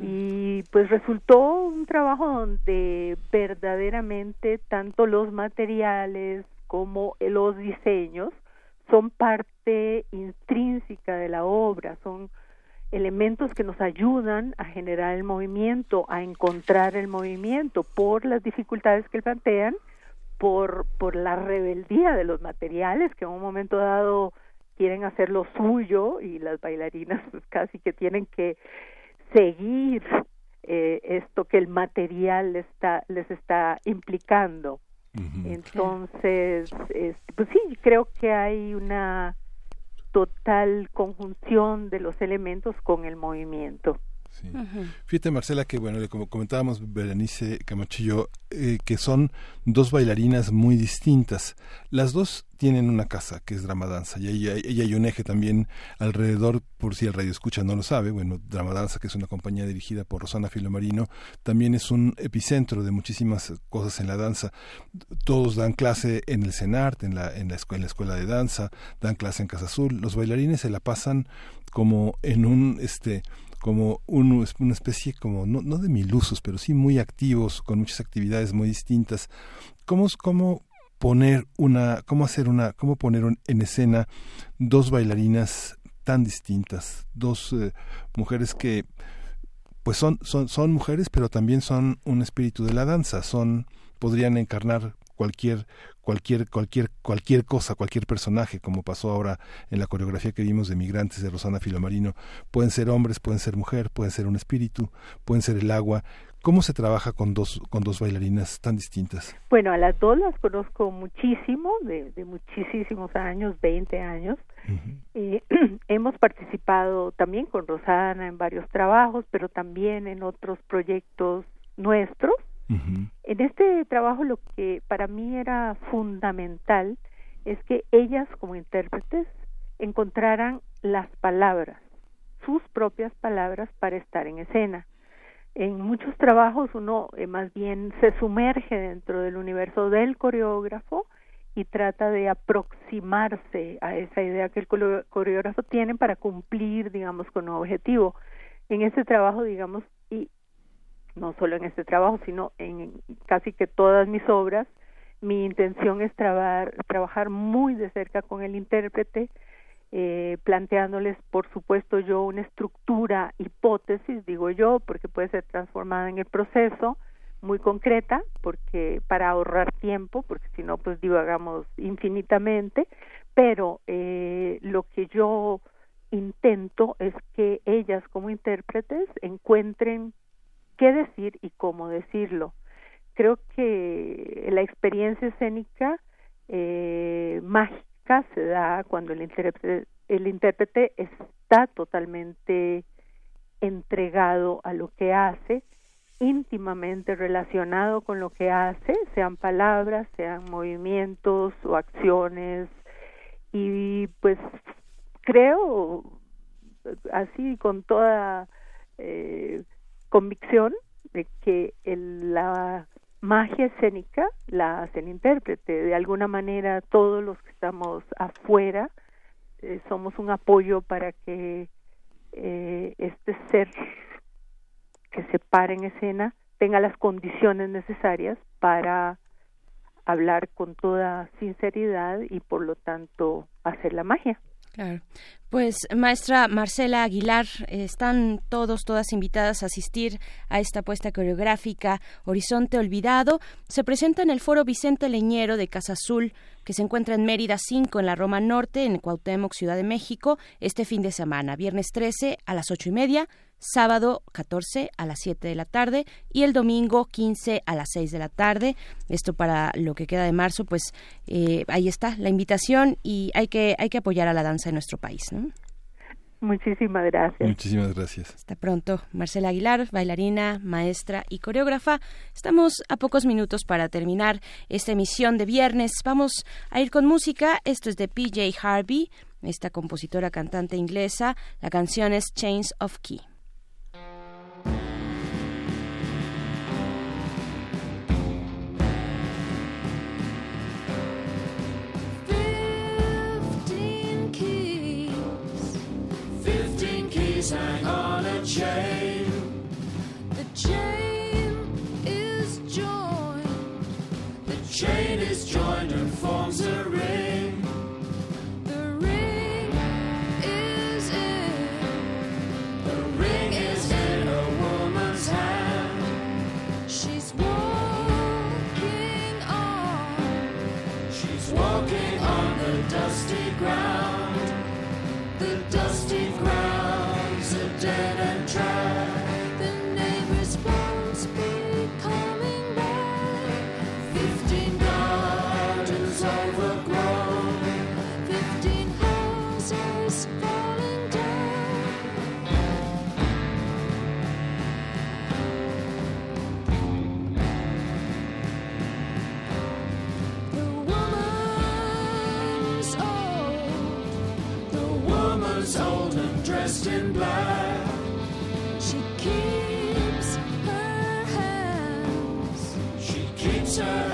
Y pues resultó un trabajo donde verdaderamente tanto los materiales como los diseños son parte intrínseca de la obra, son elementos que nos ayudan a generar el movimiento, a encontrar el movimiento por las dificultades que plantean, por, por la rebeldía de los materiales que en un momento dado quieren hacer lo suyo y las bailarinas pues casi que tienen que seguir eh, esto que el material les está, les está implicando. Entonces, pues sí, creo que hay una total conjunción de los elementos con el movimiento. Fíjate, Marcela, que bueno, como comentábamos Berenice Camachillo, eh, que son dos bailarinas muy distintas. Las dos tienen una casa que es Drama Danza y ella, hay un eje también alrededor, por si el radio escucha no lo sabe, bueno, Drama Danza, que es una compañía dirigida por Rosana Filomarino, también es un epicentro de muchísimas cosas en la danza. Todos dan clase en el CENART, en la, en la, escuela, en la escuela de danza, dan clase en Casa Azul. Los bailarines se la pasan como en un, este, como un, una especie como, no, no de milusos, pero sí muy activos, con muchas actividades muy distintas. ¿Cómo, cómo poner una, cómo hacer una, cómo poner en escena dos bailarinas tan distintas, dos eh, mujeres que pues son, son, son mujeres, pero también son un espíritu de la danza, son, podrían encarnar cualquier cualquier cualquier cualquier cosa, cualquier personaje, como pasó ahora en la coreografía que vimos de Migrantes de Rosana Filomarino, pueden ser hombres, pueden ser mujer, pueden ser un espíritu, pueden ser el agua. ¿Cómo se trabaja con dos con dos bailarinas tan distintas? Bueno, a las dos las conozco muchísimo, de, de muchísimos años, 20 años. Eh, hemos participado también con Rosana en varios trabajos, pero también en otros proyectos nuestros. En este trabajo lo que para mí era fundamental es que ellas como intérpretes encontraran las palabras, sus propias palabras para estar en escena. En muchos trabajos uno eh, más bien se sumerge dentro del universo del coreógrafo y trata de aproximarse a esa idea que el coreógrafo tiene para cumplir, digamos, con un objetivo. En este trabajo, digamos, y no solo en este trabajo, sino en casi que todas mis obras, mi intención es trabajar, trabajar muy de cerca con el intérprete, eh, planteándoles, por supuesto, yo una estructura, hipótesis, digo yo, porque puede ser transformada en el proceso, muy concreta, porque para ahorrar tiempo, porque si no, pues divagamos infinitamente, pero eh, lo que yo intento es que ellas como intérpretes encuentren qué decir y cómo decirlo. Creo que la experiencia escénica eh, mágica se da cuando el intérprete, el intérprete está totalmente entregado a lo que hace, íntimamente relacionado con lo que hace, sean palabras, sean movimientos o acciones, y pues creo así con toda eh, convicción de que la magia escénica la hace el intérprete. De alguna manera todos los que estamos afuera eh, somos un apoyo para que eh, este ser que se para en escena tenga las condiciones necesarias para hablar con toda sinceridad y por lo tanto hacer la magia. Claro. Pues maestra Marcela Aguilar, están todos, todas invitadas a asistir a esta apuesta coreográfica Horizonte Olvidado. Se presenta en el Foro Vicente Leñero de Casa Azul, que se encuentra en Mérida 5, en la Roma Norte, en Cuauhtémoc, Ciudad de México, este fin de semana, viernes 13 a las ocho y media, sábado 14 a las 7 de la tarde y el domingo 15 a las 6 de la tarde. Esto para lo que queda de marzo, pues eh, ahí está la invitación y hay que, hay que apoyar a la danza en nuestro país. ¿no? Muchísimas gracias. Muchísimas gracias. Hasta pronto. Marcela Aguilar, bailarina, maestra y coreógrafa. Estamos a pocos minutos para terminar esta emisión de viernes. Vamos a ir con música. Esto es de PJ Harvey, esta compositora cantante inglesa. La canción es Chains of Key. Chain. The chain is joined. The chain is joined and forms a ring. Dressed in black. She keeps her hands. She keeps her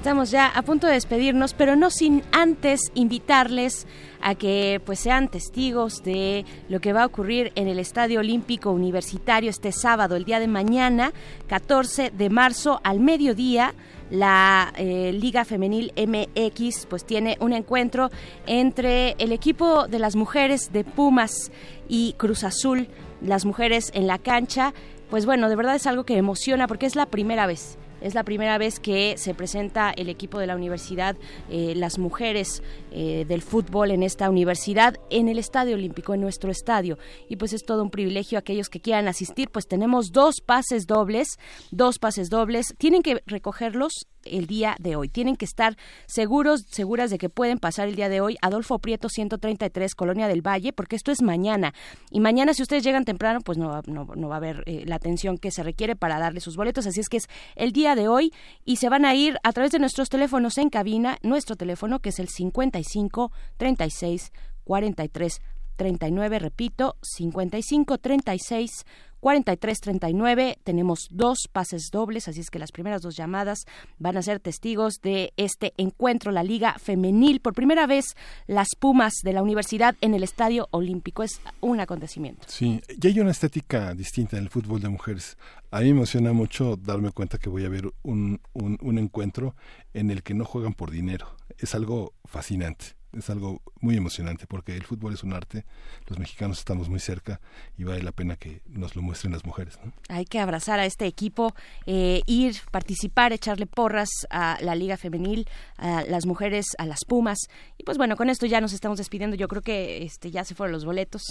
Estamos ya a punto de despedirnos, pero no sin antes invitarles a que pues sean testigos de lo que va a ocurrir en el Estadio Olímpico Universitario este sábado, el día de mañana, 14 de marzo al mediodía. La eh, Liga Femenil MX pues tiene un encuentro entre el equipo de las mujeres de Pumas y Cruz Azul, las mujeres en la cancha. Pues bueno, de verdad es algo que emociona porque es la primera vez es la primera vez que se presenta el equipo de la universidad, eh, las mujeres eh, del fútbol en esta universidad, en el Estadio Olímpico, en nuestro estadio. Y pues es todo un privilegio aquellos que quieran asistir. Pues tenemos dos pases dobles, dos pases dobles. Tienen que recogerlos el día de hoy. Tienen que estar seguros, seguras de que pueden pasar el día de hoy. Adolfo Prieto 133, Colonia del Valle, porque esto es mañana. Y mañana si ustedes llegan temprano, pues no, no, no va a haber eh, la atención que se requiere para darle sus boletos. Así es que es el día de hoy y se van a ir a través de nuestros teléfonos en cabina, nuestro teléfono que es el 55 36 43 39, repito, 55 36 43 39. Tenemos dos pases dobles, así es que las primeras dos llamadas van a ser testigos de este encuentro, la Liga Femenil. Por primera vez, las Pumas de la universidad en el Estadio Olímpico. Es un acontecimiento. Sí, ya hay una estética distinta en el fútbol de mujeres. A mí me emociona mucho darme cuenta que voy a ver un, un, un encuentro en el que no juegan por dinero. Es algo fascinante, es algo muy emocionante porque el fútbol es un arte, los mexicanos estamos muy cerca y vale la pena que nos lo muestren las mujeres. ¿no? Hay que abrazar a este equipo, eh, ir, participar, echarle porras a la Liga Femenil, a las mujeres, a las Pumas. Y pues bueno, con esto ya nos estamos despidiendo. Yo creo que este ya se fueron los boletos.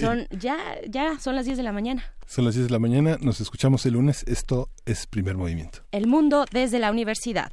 Son ya ya son las 10 de la mañana. Son las 10 de la mañana, nos escuchamos el lunes, esto es primer movimiento. El mundo desde la universidad.